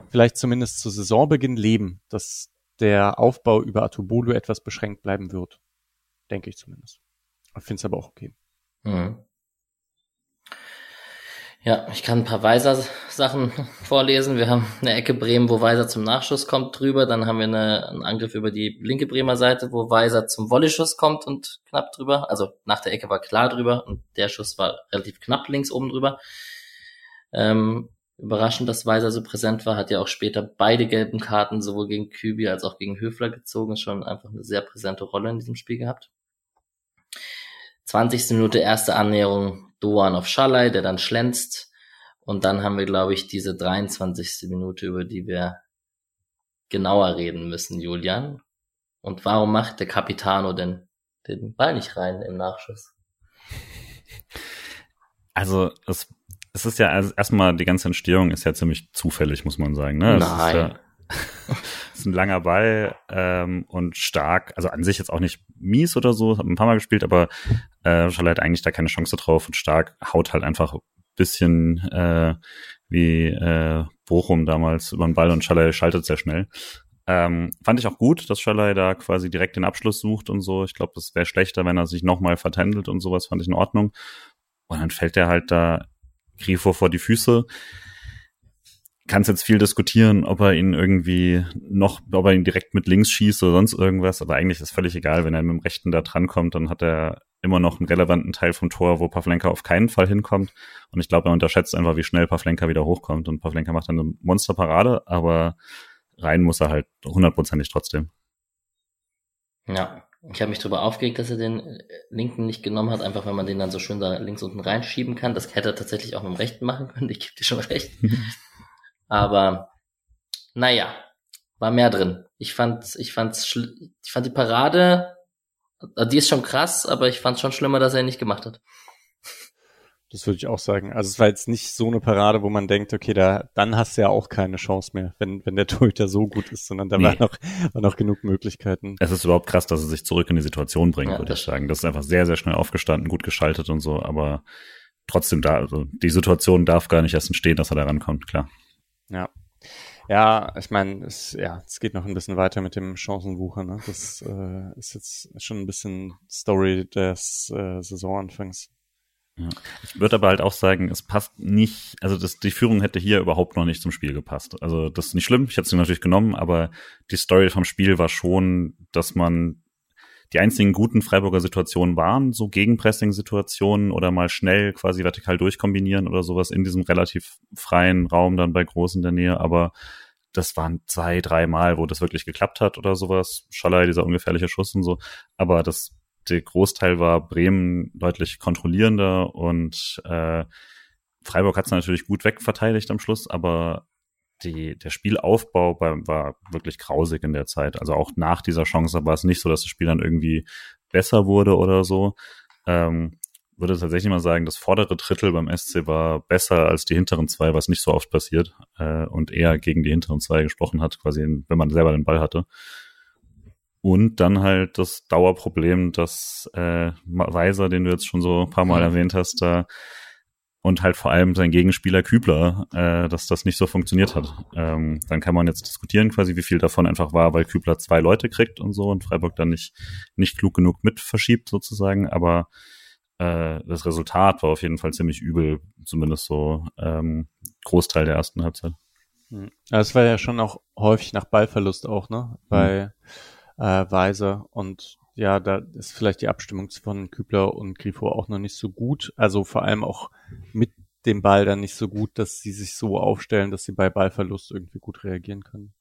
[SPEAKER 2] vielleicht zumindest zu Saisonbeginn leben, dass der Aufbau über Atubolu etwas beschränkt bleiben wird. Denke ich zumindest. Finde es aber auch okay. Mhm.
[SPEAKER 1] Ja, ich kann ein paar Weiser-Sachen vorlesen. Wir haben eine Ecke Bremen, wo Weiser zum Nachschuss kommt drüber. Dann haben wir eine, einen Angriff über die linke Bremer Seite, wo Weiser zum Volley-Schuss kommt und knapp drüber. Also nach der Ecke war klar drüber und der Schuss war relativ knapp links oben drüber. Ähm, überraschend, dass Weiser so präsent war. Hat ja auch später beide gelben Karten sowohl gegen Kübi als auch gegen Höfler gezogen. Ist schon einfach eine sehr präsente Rolle in diesem Spiel gehabt. 20. Minute erste Annäherung Doan auf Schalay, der dann schlänzt. Und dann haben wir, glaube ich, diese 23. Minute, über die wir genauer reden müssen, Julian. Und warum macht der Capitano denn den Ball nicht rein im Nachschuss?
[SPEAKER 3] Also, es, es ist ja also erstmal, die ganze Entstehung ist ja ziemlich zufällig, muss man sagen. Ne?
[SPEAKER 1] Nein.
[SPEAKER 3] Ja, ist ein langer Ball ähm, und stark, also an sich jetzt auch nicht mies oder so, hab ein paar Mal gespielt, aber äh, hat eigentlich da keine Chance drauf und stark haut halt einfach bisschen äh, wie äh, Bochum damals über den Ball und Schalai schaltet sehr schnell. Ähm, fand ich auch gut, dass Schalai da quasi direkt den Abschluss sucht und so. Ich glaube, es wäre schlechter, wenn er sich nochmal vertändelt und sowas, fand ich in Ordnung. Und dann fällt er halt da Grifo vor die Füße kann es jetzt viel diskutieren, ob er ihn irgendwie noch, ob er ihn direkt mit links schießt oder sonst irgendwas, aber eigentlich ist völlig egal, wenn er mit dem rechten da drankommt, dann hat er immer noch einen relevanten Teil vom Tor, wo Pavlenka auf keinen Fall hinkommt. Und ich glaube, er unterschätzt einfach, wie schnell Pavlenka wieder hochkommt. Und Pavlenka macht dann eine Monsterparade, aber rein muss er halt hundertprozentig trotzdem.
[SPEAKER 1] Ja, ich habe mich darüber aufgeregt, dass er den linken nicht genommen hat, einfach weil man den dann so schön da links unten reinschieben kann. Das hätte er tatsächlich auch mit dem rechten machen können, ich gebe dir schon recht. Aber naja, war mehr drin. Ich fand, ich fand's, ich fand die Parade, die ist schon krass, aber ich fand schon schlimmer, dass er ihn nicht gemacht hat.
[SPEAKER 2] Das würde ich auch sagen. Also es war jetzt nicht so eine Parade, wo man denkt, okay, da dann hast du ja auch keine Chance mehr, wenn wenn der Torhüter so gut ist, sondern da nee. war noch war noch genug Möglichkeiten.
[SPEAKER 3] Es ist überhaupt krass, dass er sich zurück in die Situation bringt, ja, würde ich sagen. Das ist einfach sehr sehr schnell aufgestanden, gut geschaltet und so, aber trotzdem da, also die Situation darf gar nicht erst entstehen, dass er da rankommt, klar.
[SPEAKER 2] Ja. Ja, ich meine, es, ja, es geht noch ein bisschen weiter mit dem Chancenwucher. Ne? Das äh, ist jetzt schon ein bisschen Story des äh, Saisonanfangs.
[SPEAKER 3] Ja. Ich würde aber halt auch sagen, es passt nicht, also das, die Führung hätte hier überhaupt noch nicht zum Spiel gepasst. Also das ist nicht schlimm, ich hätte sie natürlich genommen, aber die Story vom Spiel war schon, dass man die einzigen guten Freiburger Situationen waren, so Gegenpressing-Situationen oder mal schnell quasi vertikal durchkombinieren oder sowas in diesem relativ freien Raum dann bei Groß in der Nähe. Aber das waren zwei, drei Mal, wo das wirklich geklappt hat oder sowas. Schallei, dieser ungefährliche Schuss und so. Aber das, der Großteil war Bremen deutlich kontrollierender und äh, Freiburg hat es natürlich gut wegverteidigt am Schluss, aber die, der Spielaufbau war, war wirklich grausig in der Zeit. Also auch nach dieser Chance war es nicht so, dass das Spiel dann irgendwie besser wurde oder so. Ähm, würde tatsächlich mal sagen, das vordere Drittel beim SC war besser als die hinteren zwei, was nicht so oft passiert äh, und eher gegen die hinteren zwei gesprochen hat, quasi wenn man selber den Ball hatte. Und dann halt das Dauerproblem, dass äh, Weiser, den du jetzt schon so ein paar Mal erwähnt hast, da und halt vor allem sein Gegenspieler Kübler, äh, dass das nicht so funktioniert hat. Ähm, dann kann man jetzt diskutieren, quasi, wie viel davon einfach war, weil Kübler zwei Leute kriegt und so und Freiburg dann nicht nicht klug genug mit verschiebt sozusagen. Aber äh, das Resultat war auf jeden Fall ziemlich übel, zumindest so ähm, Großteil der ersten Halbzeit.
[SPEAKER 2] Hm. Es war ja schon auch häufig nach Ballverlust auch, ne? Bei hm. äh, Weiser und ja, da ist vielleicht die Abstimmung von Kübler und Grifo auch noch nicht so gut. Also vor allem auch mit dem Ball dann nicht so gut, dass sie sich so aufstellen, dass sie bei Ballverlust irgendwie gut reagieren können.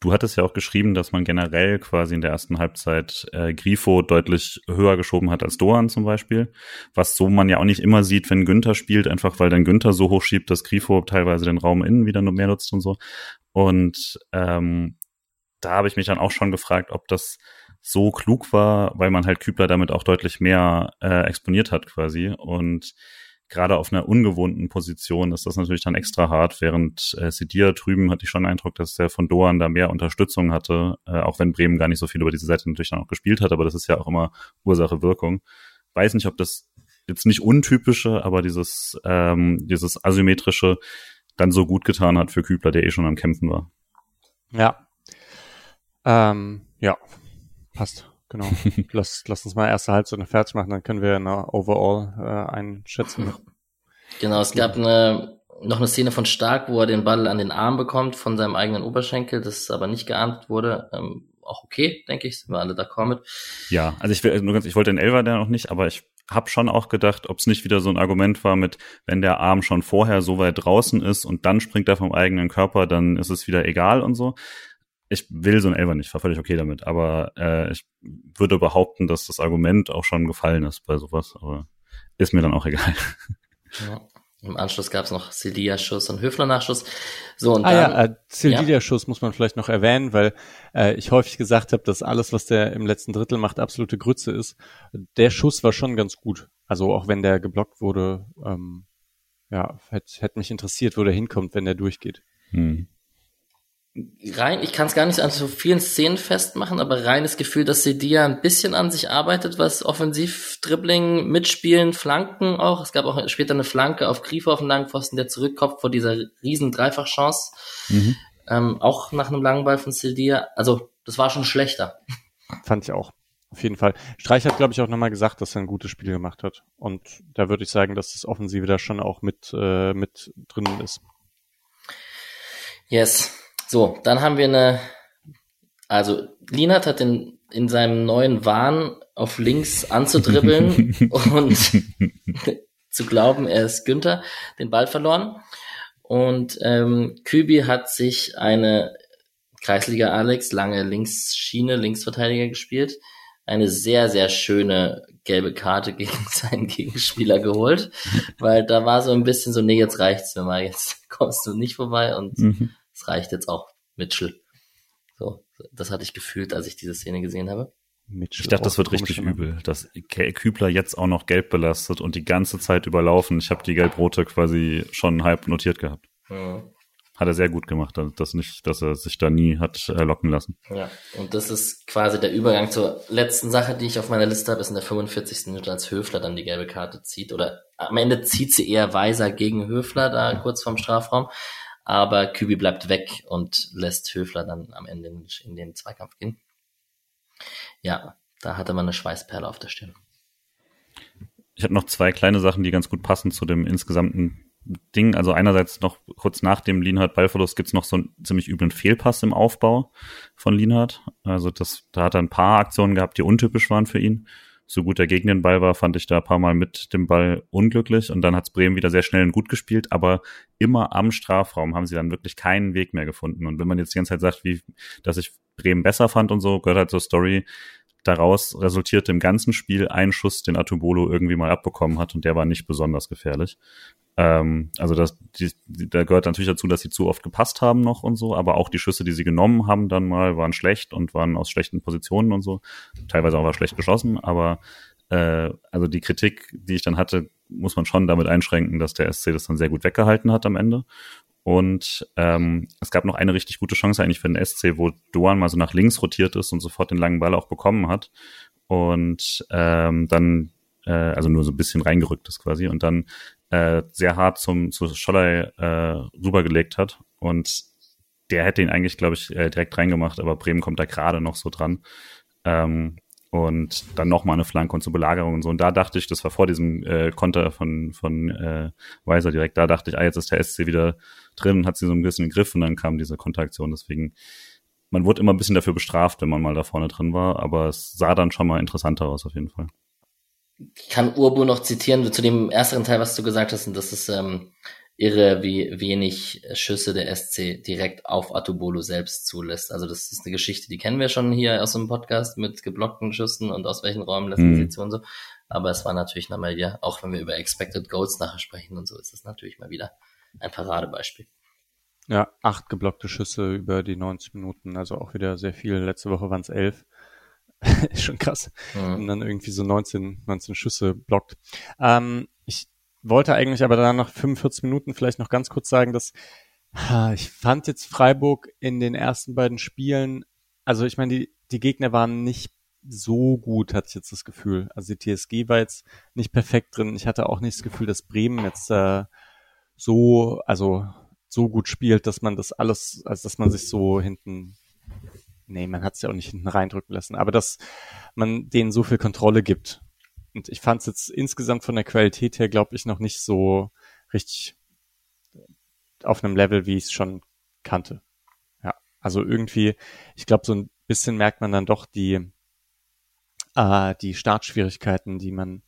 [SPEAKER 3] Du hattest ja auch geschrieben, dass man generell quasi in der ersten Halbzeit äh, Grifo deutlich höher geschoben hat als Doan zum Beispiel. Was so man ja auch nicht immer sieht, wenn Günther spielt, einfach weil dann Günther so hoch schiebt, dass Grifo teilweise den Raum innen wieder nur mehr nutzt und so. Und ähm, da habe ich mich dann auch schon gefragt, ob das so klug war, weil man halt Kübler damit auch deutlich mehr äh, exponiert hat quasi. Und gerade auf einer ungewohnten Position ist das natürlich dann extra hart, während äh, Sidia drüben hatte ich schon den Eindruck, dass der von Doan da mehr Unterstützung hatte, äh, auch wenn Bremen gar nicht so viel über diese Seite natürlich dann auch gespielt hat, aber das ist ja auch immer Ursache-Wirkung. Weiß nicht, ob das jetzt nicht untypische, aber dieses, ähm, dieses asymmetrische dann so gut getan hat für Kübler, der eh schon am Kämpfen war.
[SPEAKER 2] Ja. Ähm, ja, passt. Genau. lass, lass uns mal erste Halbzeit noch fertig machen, dann können wir eine Overall äh, einschätzen.
[SPEAKER 1] Genau, es gab eine, noch eine Szene von Stark, wo er den Ball an den Arm bekommt von seinem eigenen Oberschenkel, das aber nicht geahnt wurde. Ähm, auch okay, denke ich, sind wir alle d'accord mit.
[SPEAKER 3] Ja, also ich will nur ganz, ich wollte den Elver da noch nicht, aber ich habe schon auch gedacht, ob es nicht wieder so ein Argument war mit, wenn der Arm schon vorher so weit draußen ist und dann springt er vom eigenen Körper, dann ist es wieder egal und so ich will so ein Elfer nicht, war völlig okay damit, aber äh, ich würde behaupten, dass das Argument auch schon gefallen ist bei sowas, aber ist mir dann auch egal.
[SPEAKER 1] Ja. Im Anschluss gab es noch Celia-Schuss und Höfler-Nachschuss. So, und
[SPEAKER 2] ah dann, ja, äh, Celia-Schuss ja. muss man vielleicht noch erwähnen, weil äh, ich häufig gesagt habe, dass alles, was der im letzten Drittel macht, absolute Grütze ist. Der Schuss war schon ganz gut. Also auch wenn der geblockt wurde, ähm, ja, hätte hätt mich interessiert, wo der hinkommt, wenn der durchgeht. Hm
[SPEAKER 1] rein, ich kann es gar nicht an so vielen Szenen festmachen, aber reines Gefühl, dass Sedia ein bisschen an sich arbeitet, was offensiv Dribbling, Mitspielen, Flanken auch. Es gab auch später eine Flanke auf Grifo auf dem langen Pfosten, der zurückkommt vor dieser riesen Dreifachchance. Mhm. Ähm, auch nach einem langen Ball von Sedia. Also, das war schon schlechter.
[SPEAKER 2] Fand ich auch. Auf jeden Fall. Streich hat, glaube ich, auch nochmal gesagt, dass er ein gutes Spiel gemacht hat. Und da würde ich sagen, dass das Offensive da schon auch mit, äh, mit drin ist.
[SPEAKER 1] Yes. So, dann haben wir eine, also Linat hat in, in seinem neuen Wahn auf links anzudribbeln und zu glauben, er ist Günther, den Ball verloren. Und ähm, Kübi hat sich eine Kreisliga Alex, lange Linksschiene, Linksverteidiger gespielt, eine sehr, sehr schöne gelbe Karte gegen seinen Gegenspieler geholt, weil da war so ein bisschen so, nee, jetzt reicht's mir mal, jetzt kommst du nicht vorbei und mhm es reicht jetzt auch, Mitchell. So, das hatte ich gefühlt, als ich diese Szene gesehen habe.
[SPEAKER 3] Mitchell ich dachte, das wird richtig übel, dass Kübler jetzt auch noch gelb belastet und die ganze Zeit überlaufen. Ich habe die gelb-rote quasi schon halb notiert gehabt. Mhm. Hat er sehr gut gemacht, dass nicht, dass er sich da nie hat äh, locken lassen.
[SPEAKER 1] Ja, und das ist quasi der Übergang zur letzten Sache, die ich auf meiner Liste habe, ist in der 45. Minute, als Höfler dann die gelbe Karte zieht. Oder am Ende zieht sie eher Weiser gegen Höfler da kurz vorm Strafraum aber Kübi bleibt weg und lässt Höfler dann am Ende in, den Zweikampf gehen. Ja, da hatte man eine Schweißperle auf der Stirn.
[SPEAKER 3] Ich habe noch zwei kleine Sachen, die ganz gut passen zu dem insgesamten Ding. Also einerseits noch kurz nach dem Lienhardt Ballverlust gibt's noch so einen ziemlich üblen Fehlpass im Aufbau von Lienhardt. Also das, da hat er ein paar Aktionen gehabt, die untypisch waren für ihn. So gut er gegen den Ball war, fand ich da ein paar Mal mit dem Ball unglücklich und dann hat's Bremen wieder sehr schnell und gut gespielt, aber immer am Strafraum haben sie dann wirklich keinen Weg mehr gefunden. Und wenn man jetzt die ganze Zeit sagt, wie, dass ich Bremen besser fand und so, gehört halt zur Story, daraus resultierte im ganzen Spiel ein Schuss, den Atubolo irgendwie mal abbekommen hat und der war nicht besonders gefährlich. Ähm, also das, die, da gehört natürlich dazu, dass sie zu oft gepasst haben noch und so, aber auch die Schüsse, die sie genommen haben, dann mal waren schlecht und waren aus schlechten Positionen und so. Teilweise auch war schlecht geschossen, aber äh, also die Kritik, die ich dann hatte, muss man schon damit einschränken, dass der SC das dann sehr gut weggehalten hat am Ende. Und ähm, es gab noch eine richtig gute Chance eigentlich für den SC, wo Doan mal so nach links rotiert ist und sofort den langen Ball auch bekommen hat. Und ähm, dann, äh, also nur so ein bisschen reingerückt ist quasi und dann äh, sehr hart zum zu Scholley äh, rübergelegt hat. Und der hätte ihn eigentlich, glaube ich, äh, direkt reingemacht, aber Bremen kommt da gerade noch so dran. Ähm, und dann nochmal eine Flanke und zur Belagerung und so. Und da dachte ich, das war vor diesem äh, Konter von, von äh, Weiser direkt, da dachte ich, ah, jetzt ist der SC wieder drin und hat sie so ein bisschen im Griff und dann kam diese Konteraktion. Deswegen, man wurde immer ein bisschen dafür bestraft, wenn man mal da vorne drin war, aber es sah dann schon mal interessanter aus auf jeden Fall.
[SPEAKER 1] Ich kann Urbu noch zitieren zu dem ersteren Teil, was du gesagt hast, und das ist ähm, irre, wie wenig Schüsse der SC direkt auf Atubolo selbst zulässt. Also das ist eine Geschichte, die kennen wir schon hier aus dem Podcast mit geblockten Schüssen und aus welchen Räumen lässt mhm. sie zu und so. Aber es war natürlich nochmal wieder, auch wenn wir über Expected Goals nachher sprechen und so, ist das natürlich mal wieder ein Paradebeispiel.
[SPEAKER 2] Ja, acht geblockte Schüsse über die 90 Minuten, also auch wieder sehr viel. Letzte Woche waren es elf. ist schon krass. Mhm. Und dann irgendwie so 19, 19 Schüsse blockt. Ähm, ich wollte eigentlich aber dann nach 45 Minuten vielleicht noch ganz kurz sagen, dass ich fand jetzt Freiburg in den ersten beiden Spielen, also ich meine, die, die Gegner waren nicht so gut, hatte ich jetzt das Gefühl. Also die TSG war jetzt nicht perfekt drin. Ich hatte auch nicht das Gefühl, dass Bremen jetzt äh, so, also so gut spielt, dass man das alles, also dass man sich so hinten, nee, man hat es ja auch nicht hinten reindrücken lassen, aber dass man denen so viel Kontrolle gibt und ich fand es jetzt insgesamt von der Qualität her, glaube ich, noch nicht so richtig auf einem Level, wie ich es schon kannte. Ja, also irgendwie, ich glaube, so ein bisschen merkt man dann doch die, äh, die Startschwierigkeiten, die man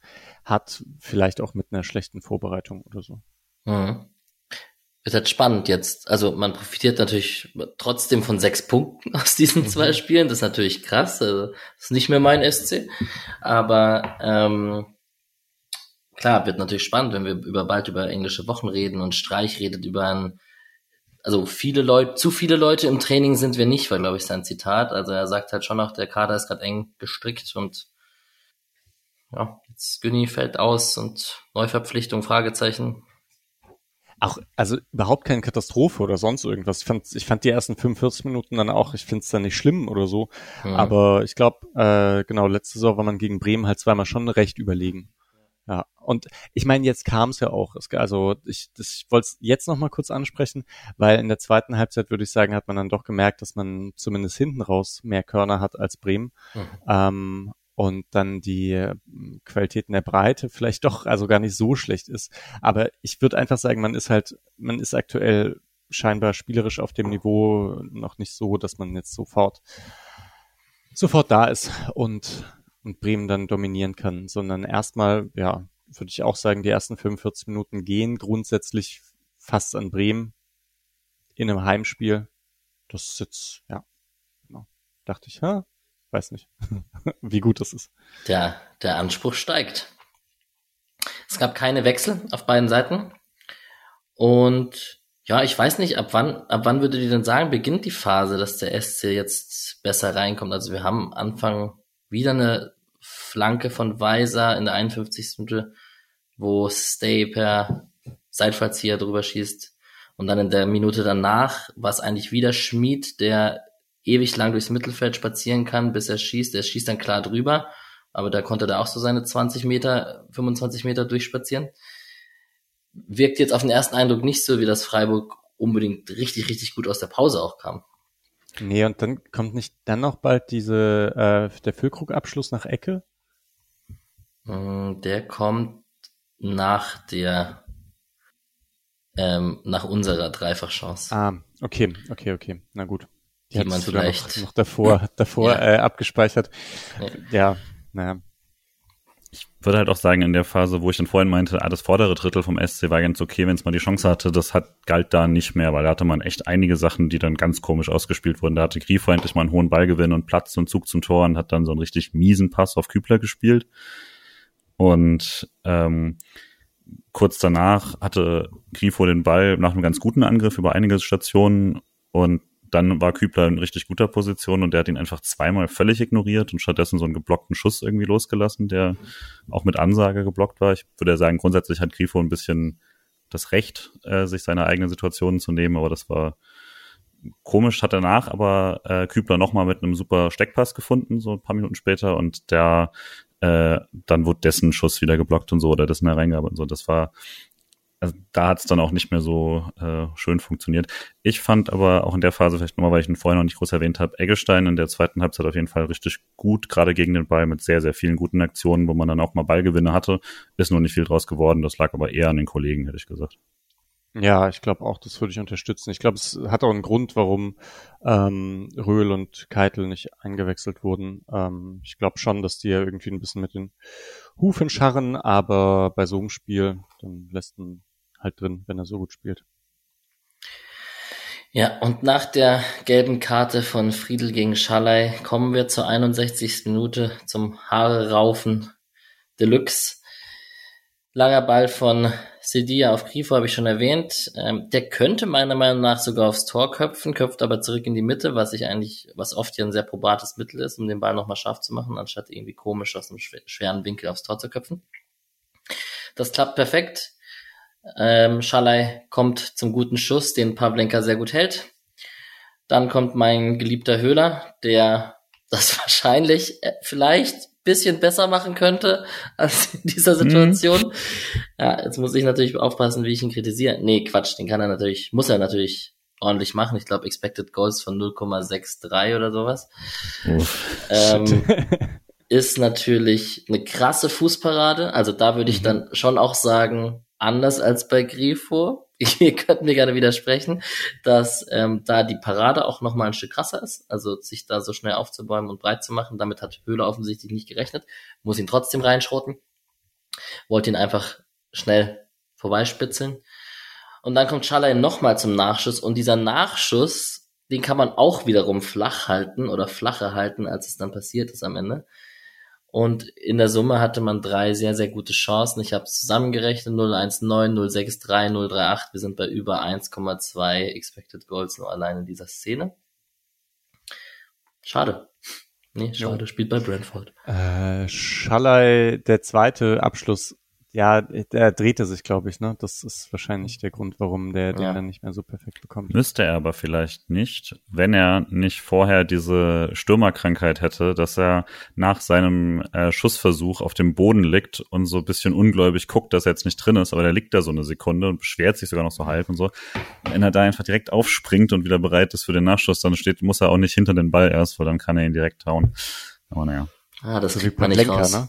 [SPEAKER 2] hat, vielleicht auch mit einer schlechten Vorbereitung oder so. Mhm
[SPEAKER 1] wird halt spannend jetzt. Also man profitiert natürlich trotzdem von sechs Punkten aus diesen zwei mhm. Spielen. Das ist natürlich krass. Also, das ist nicht mehr mein SC. Aber ähm, klar, wird natürlich spannend, wenn wir über bald über englische Wochen reden und Streich redet über ein also viele Leute, zu viele Leute im Training sind wir nicht, war glaube ich sein Zitat. Also er sagt halt schon noch, der Kader ist gerade eng gestrickt und ja, jetzt Günni fällt aus und Neuverpflichtung, Fragezeichen
[SPEAKER 2] auch, also überhaupt keine Katastrophe oder sonst irgendwas. Ich fand, ich fand die ersten 45 Minuten dann auch, ich finde es dann nicht schlimm oder so. Mhm. Aber ich glaube, äh, genau, letzte Saison war man gegen Bremen halt zweimal schon recht überlegen. Ja, und ich meine, jetzt kam es ja auch. Es, also ich, das, ich wollte es jetzt noch mal kurz ansprechen, weil in der zweiten Halbzeit würde ich sagen, hat man dann doch gemerkt, dass man zumindest hinten raus mehr Körner hat als Bremen. Mhm. Ähm, und dann die ähm, Qualität in der Breite vielleicht doch also gar nicht so schlecht ist. Aber ich würde einfach sagen, man ist halt, man ist aktuell scheinbar spielerisch auf dem Niveau noch nicht so, dass man jetzt sofort sofort da ist und, und Bremen dann dominieren kann, sondern erstmal, ja, würde ich auch sagen, die ersten 45 Minuten gehen grundsätzlich fast an Bremen in einem Heimspiel. Das ist jetzt, ja, genau. dachte ich, ha, weiß nicht, wie gut das ist.
[SPEAKER 1] Der, der Anspruch steigt. Es gab keine Wechsel auf beiden Seiten. Und ja, ich weiß nicht, ab wann, ab wann würdet ihr denn sagen, beginnt die Phase, dass der SC jetzt besser reinkommt? Also wir haben Anfang wieder eine Flanke von Weiser in der 51. Minute, wo Stay per Seitfallzieher drüber schießt. Und dann in der Minute danach war es eigentlich wieder Schmied, der ewig lang durchs Mittelfeld spazieren kann, bis er schießt. Er schießt dann klar drüber, aber da konnte er auch so seine 20 Meter, 25 Meter durchspazieren. Wirkt jetzt auf den ersten Eindruck nicht so, wie das Freiburg unbedingt richtig, richtig gut aus der Pause auch kam.
[SPEAKER 2] Nee, und dann kommt nicht dann noch bald diese, äh, der Füllkrug-Abschluss nach Ecke?
[SPEAKER 1] Mm, der kommt nach der, ähm, nach unserer Dreifachchance.
[SPEAKER 2] Ah, okay, okay, okay, na gut
[SPEAKER 1] die, man vielleicht
[SPEAKER 2] noch, noch davor, davor ja. äh, abgespeichert. Ja, ja naja.
[SPEAKER 3] ich würde halt auch sagen, in der Phase, wo ich dann vorhin meinte, ah, das vordere Drittel vom SC war ganz okay, wenn es mal die Chance hatte, das hat, galt da nicht mehr, weil da hatte man echt einige Sachen, die dann ganz komisch ausgespielt wurden. Da hatte Grifo endlich mal einen hohen Ballgewinn und Platz und Zug zum Tor und hat dann so einen richtig miesen Pass auf Kübler gespielt. Und ähm, kurz danach hatte Grifo den Ball nach einem ganz guten Angriff über einige Stationen und dann war Kübler in richtig guter Position und der hat ihn einfach zweimal völlig ignoriert und stattdessen so einen geblockten Schuss irgendwie losgelassen, der auch mit Ansage geblockt war. Ich würde sagen, grundsätzlich hat Grifo ein bisschen das Recht, äh, sich seine eigenen Situationen zu nehmen, aber das war komisch, hat danach aber äh, Kübler nochmal mit einem super Steckpass gefunden, so ein paar Minuten später und der äh, dann wurde dessen Schuss wieder geblockt und so oder dessen Hereingabe und so. Das war also da hat es dann auch nicht mehr so äh, schön funktioniert. Ich fand aber auch in der Phase, vielleicht nochmal, weil ich ihn vorher noch nicht groß erwähnt habe, Eggestein in der zweiten Halbzeit auf jeden Fall richtig gut, gerade gegen den Ball mit sehr, sehr vielen guten Aktionen, wo man dann auch mal Ballgewinne hatte. Ist nur nicht viel draus geworden. Das lag aber eher an den Kollegen, hätte ich gesagt.
[SPEAKER 2] Ja, ich glaube auch, das würde ich unterstützen. Ich glaube, es hat auch einen Grund, warum ähm, Röhl und Keitel nicht eingewechselt wurden. Ähm, ich glaube schon, dass die ja irgendwie ein bisschen mit den Hufen scharren, aber bei so einem Spiel, dann lässt man halt drin, wenn er so gut spielt.
[SPEAKER 1] Ja, und nach der gelben Karte von Friedel gegen Schallei kommen wir zur 61. Minute zum Haare raufen Deluxe. Langer Ball von Sedia auf Grifo habe ich schon erwähnt. Ähm, der könnte meiner Meinung nach sogar aufs Tor köpfen, köpft aber zurück in die Mitte, was ich eigentlich, was oft ja ein sehr probates Mittel ist, um den Ball nochmal scharf zu machen, anstatt irgendwie komisch aus einem schweren Winkel aufs Tor zu köpfen. Das klappt perfekt. Ähm, Schalay kommt zum guten Schuss, den Pavlenka sehr gut hält. Dann kommt mein geliebter Höhler, der das wahrscheinlich äh, vielleicht bisschen besser machen könnte als in dieser Situation. Mhm. Ja, jetzt muss ich natürlich aufpassen, wie ich ihn kritisiere. Nee, Quatsch, den kann er natürlich, muss er natürlich ordentlich machen. Ich glaube, Expected Goals von 0,63 oder sowas. ähm, ist natürlich eine krasse Fußparade. Also da würde ich mhm. dann schon auch sagen, anders als bei Grifo. Ihr könnt mir gerne widersprechen, dass ähm, da die Parade auch noch mal ein Stück krasser ist. Also sich da so schnell aufzubäumen und breit zu machen. Damit hat Höhler offensichtlich nicht gerechnet. Muss ihn trotzdem reinschroten. Wollte ihn einfach schnell vorbeispitzeln. Und dann kommt Schalay nochmal zum Nachschuss. Und dieser Nachschuss, den kann man auch wiederum flach halten oder flacher halten, als es dann passiert ist am Ende. Und in der Summe hatte man drei sehr, sehr gute Chancen. Ich habe zusammengerechnet 019, 063, 038. Wir sind bei über 1,2 Expected Goals nur allein in dieser Szene. Schade. Nee, schade, jo. spielt bei Brentford.
[SPEAKER 2] Äh, Schallei, der zweite Abschluss ja, der drehte sich, glaube ich, ne? Das ist wahrscheinlich der Grund, warum der den ja. dann nicht mehr so perfekt bekommt.
[SPEAKER 3] Müsste er aber vielleicht nicht, wenn er nicht vorher diese Stürmerkrankheit hätte, dass er nach seinem äh, Schussversuch auf dem Boden liegt und so ein bisschen ungläubig guckt, dass er jetzt nicht drin ist, aber der liegt da so eine Sekunde und beschwert sich sogar noch so halb und so. Wenn er da einfach direkt aufspringt und wieder bereit ist für den Nachschuss, dann steht, muss er auch nicht hinter den Ball erst, weil dann kann er ihn direkt hauen. Aber naja.
[SPEAKER 1] Ah, das kriegt man nicht Lenker, raus. Ne?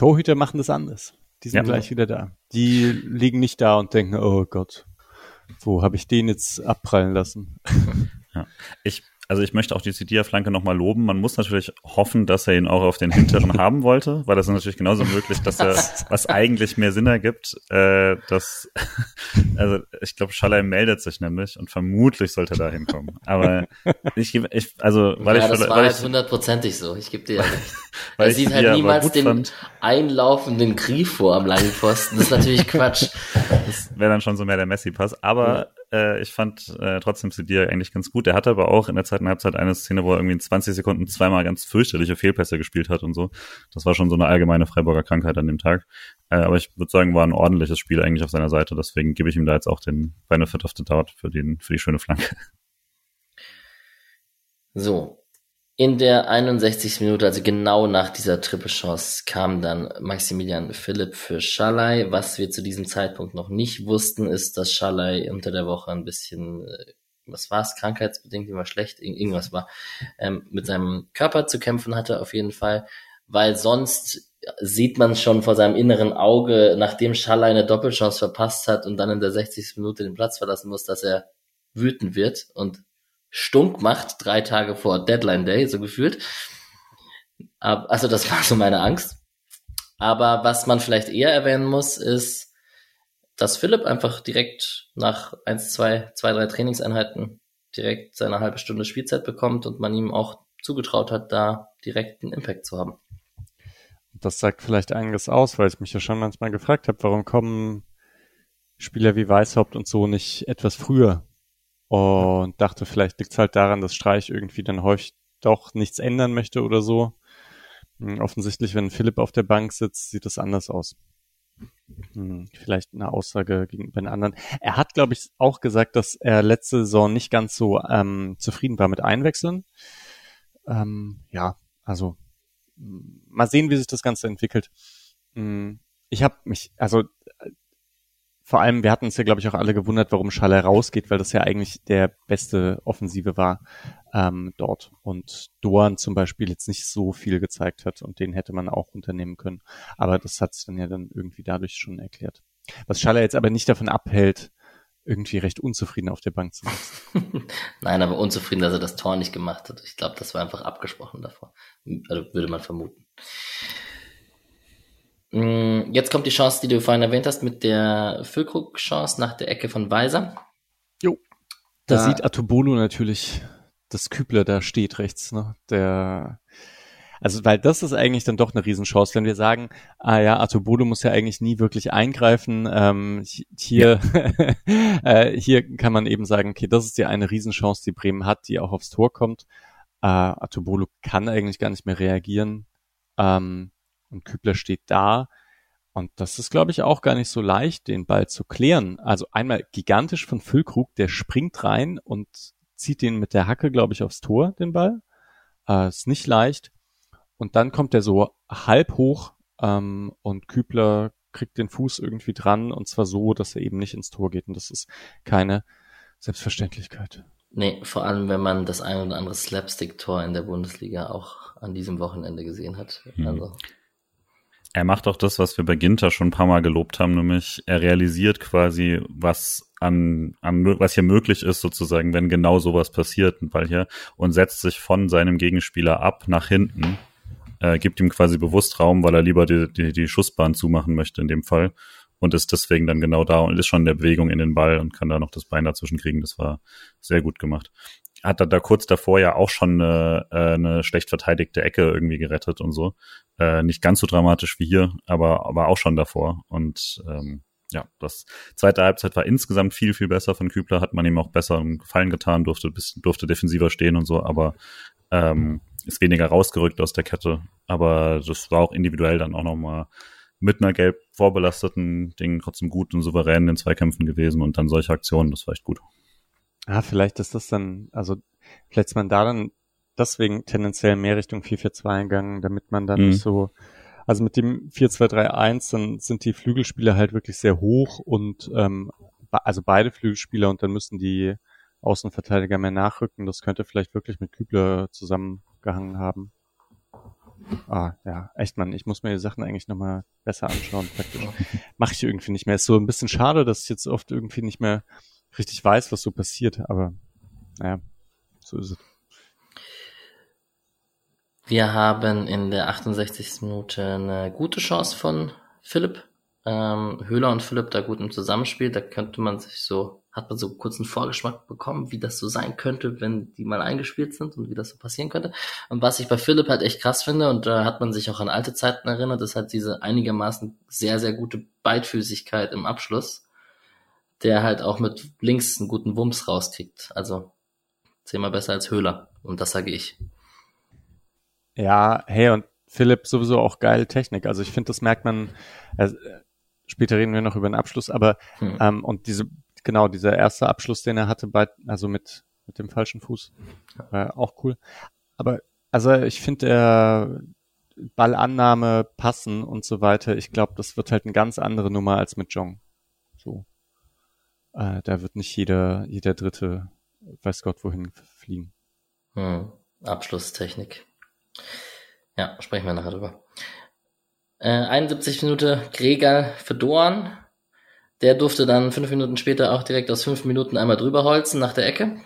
[SPEAKER 2] Torhüter machen das anders. Die sind ja. gleich wieder da. Die liegen nicht da und denken, oh Gott, wo habe ich den jetzt abprallen lassen?
[SPEAKER 3] Ja. Ich also ich möchte auch die Sidia-Flanke nochmal loben. Man muss natürlich hoffen, dass er ihn auch auf den hinteren haben wollte, weil das ist natürlich genauso möglich, dass er, was eigentlich mehr Sinn ergibt, äh, dass, also ich glaube, Schaller meldet sich nämlich und vermutlich sollte er da hinkommen. Aber ich, ich also,
[SPEAKER 1] weil ja, ich... das war weil halt hundertprozentig so, ich gebe dir ja recht. weil er sieht halt niemals den fand. einlaufenden Grief vor am langen Pfosten. Das ist natürlich Quatsch.
[SPEAKER 3] Das wäre dann schon so mehr der Messi-Pass. Aber äh, ich fand äh, trotzdem Sidia eigentlich ganz gut. Er hatte aber auch in der zweiten Halbzeit eine Szene, wo er irgendwie in 20 Sekunden zweimal ganz fürchterliche Fehlpässe gespielt hat und so. Das war schon so eine allgemeine Freiburger Krankheit an dem Tag. Äh, aber ich würde sagen, war ein ordentliches Spiel eigentlich auf seiner Seite. Deswegen gebe ich ihm da jetzt auch den Benefit of the Doubt für, den, für die schöne Flanke.
[SPEAKER 1] So, in der 61. Minute, also genau nach dieser Triple-Chance, kam dann Maximilian Philipp für Schalay. Was wir zu diesem Zeitpunkt noch nicht wussten, ist, dass Schalay unter der Woche ein bisschen, äh, was war es, krankheitsbedingt, immer schlecht, irgendwas war, ähm, mit seinem Körper zu kämpfen hatte auf jeden Fall, weil sonst sieht man schon vor seinem inneren Auge, nachdem Schalay eine Doppelchance verpasst hat und dann in der 60. Minute den Platz verlassen muss, dass er wütend wird und stunk macht, drei Tage vor Deadline Day, so gefühlt. Also das war so meine Angst. Aber was man vielleicht eher erwähnen muss, ist, dass Philipp einfach direkt nach eins, zwei, zwei, drei Trainingseinheiten direkt seine halbe Stunde Spielzeit bekommt und man ihm auch zugetraut hat, da direkt einen Impact zu haben.
[SPEAKER 2] Das sagt vielleicht einiges aus, weil ich mich ja schon manchmal gefragt habe, warum kommen Spieler wie Weishaupt und so nicht etwas früher? Und dachte, vielleicht liegt es halt daran, dass Streich irgendwie dann häufig doch nichts ändern möchte oder so. Hm, offensichtlich, wenn Philipp auf der Bank sitzt, sieht das anders aus. Hm, vielleicht eine Aussage gegenüber den anderen. Er hat, glaube ich, auch gesagt, dass er letzte Saison nicht ganz so ähm, zufrieden war mit Einwechseln. Ähm, ja, also mal sehen, wie sich das Ganze entwickelt. Hm, ich habe mich, also vor allem, wir hatten uns ja, glaube ich, auch alle gewundert, warum Schaller rausgeht, weil das ja eigentlich der beste Offensive war ähm, dort. Und Doan zum Beispiel jetzt nicht so viel gezeigt hat und den hätte man auch unternehmen können. Aber das hat sich dann ja dann irgendwie dadurch schon erklärt. Was Schaller jetzt aber nicht davon abhält, irgendwie recht unzufrieden auf der Bank zu sitzen.
[SPEAKER 1] Nein, aber unzufrieden, dass er das Tor nicht gemacht hat. Ich glaube, das war einfach abgesprochen davor. Also würde man vermuten. Mm, jetzt kommt die Chance, die du vorhin erwähnt hast, mit der Füllkrug-Chance nach der Ecke von Weiser.
[SPEAKER 2] Jo. Da, da sieht Atobolo natürlich, dass Kübler da steht rechts, ne? Der, also, weil das ist eigentlich dann doch eine Riesenchance, wenn wir sagen, ah ja, Atobolo muss ja eigentlich nie wirklich eingreifen. Ähm, hier, ja. äh, hier kann man eben sagen, okay, das ist ja eine Riesenchance, die Bremen hat, die auch aufs Tor kommt. Äh, Atobolo kann eigentlich gar nicht mehr reagieren. Ähm, und Kübler steht da. Und das ist, glaube ich, auch gar nicht so leicht, den Ball zu klären. Also einmal gigantisch von Füllkrug, der springt rein und zieht den mit der Hacke, glaube ich, aufs Tor, den Ball. Äh, ist nicht leicht. Und dann kommt er so halb hoch ähm, und Kübler kriegt den Fuß irgendwie dran und zwar so, dass er eben nicht ins Tor geht. Und das ist keine Selbstverständlichkeit.
[SPEAKER 1] Nee, vor allem wenn man das ein oder andere Slapstick-Tor in der Bundesliga auch an diesem Wochenende gesehen hat. Mhm. Also
[SPEAKER 3] er macht auch das, was wir bei Ginter schon ein paar Mal gelobt haben, nämlich er realisiert quasi, was an, an was hier möglich ist, sozusagen, wenn genau sowas passiert, ein Ball hier, und setzt sich von seinem Gegenspieler ab nach hinten, äh, gibt ihm quasi bewusst Raum, weil er lieber die, die, die Schussbahn zumachen möchte in dem Fall und ist deswegen dann genau da und ist schon in der Bewegung in den Ball und kann da noch das Bein dazwischen kriegen. Das war sehr gut gemacht hat er da kurz davor ja auch schon eine, äh, eine schlecht verteidigte Ecke irgendwie gerettet und so. Äh, nicht ganz so dramatisch wie hier, aber, aber auch schon davor. Und ähm, ja, das zweite Halbzeit war insgesamt viel, viel besser von Kübler, hat man ihm auch besser einen Gefallen getan, durfte, bisschen, durfte defensiver stehen und so, aber ähm, ist weniger rausgerückt aus der Kette. Aber das war auch individuell dann auch nochmal mit einer gelb vorbelasteten Ding trotzdem gut und souverän in den Zweikämpfen gewesen und dann solche Aktionen, das war echt gut.
[SPEAKER 2] Ah, vielleicht ist das dann, also vielleicht ist man da dann deswegen tendenziell mehr Richtung 4-4-2 gegangen, damit man dann mhm. nicht so, also mit dem 4-2-3-1, dann sind die Flügelspieler halt wirklich sehr hoch und ähm, also beide Flügelspieler und dann müssen die Außenverteidiger mehr nachrücken. Das könnte vielleicht wirklich mit Kübler zusammengehangen haben. Ah, ja, echt man, ich muss mir die Sachen eigentlich nochmal besser anschauen, praktisch. Mache ich irgendwie nicht mehr. Ist so ein bisschen schade, dass ich jetzt oft irgendwie nicht mehr richtig weiß, was so passiert, aber naja, so ist es.
[SPEAKER 1] Wir haben in der 68. Minute eine gute Chance von Philipp. Ähm, Höhler und Philipp da gut im Zusammenspiel. Da könnte man sich so, hat man so einen Vorgeschmack bekommen, wie das so sein könnte, wenn die mal eingespielt sind und wie das so passieren könnte. Und was ich bei Philipp halt echt krass finde, und da hat man sich auch an alte Zeiten erinnert, ist halt diese einigermaßen sehr, sehr gute Beidfüßigkeit im Abschluss der halt auch mit links einen guten Wumms rauskriegt. Also zehnmal besser als Höhler. Und das sage ich.
[SPEAKER 2] Ja, hey, und Philipp sowieso auch geile Technik. Also ich finde, das merkt man, äh, später reden wir noch über den Abschluss, aber hm. ähm, und diese, genau, dieser erste Abschluss, den er hatte bei, also mit, mit dem falschen Fuß, war auch cool. Aber also ich finde der Ballannahme, Passen und so weiter, ich glaube, das wird halt eine ganz andere Nummer als mit Jong. So. Äh, da wird nicht jeder, jeder Dritte, weiß Gott wohin fliegen.
[SPEAKER 1] Hm. Abschlusstechnik. Ja, sprechen wir nachher drüber. Äh, 71 Minuten Gregal für Dorn. Der durfte dann fünf Minuten später auch direkt aus fünf Minuten einmal drüber holzen nach der Ecke.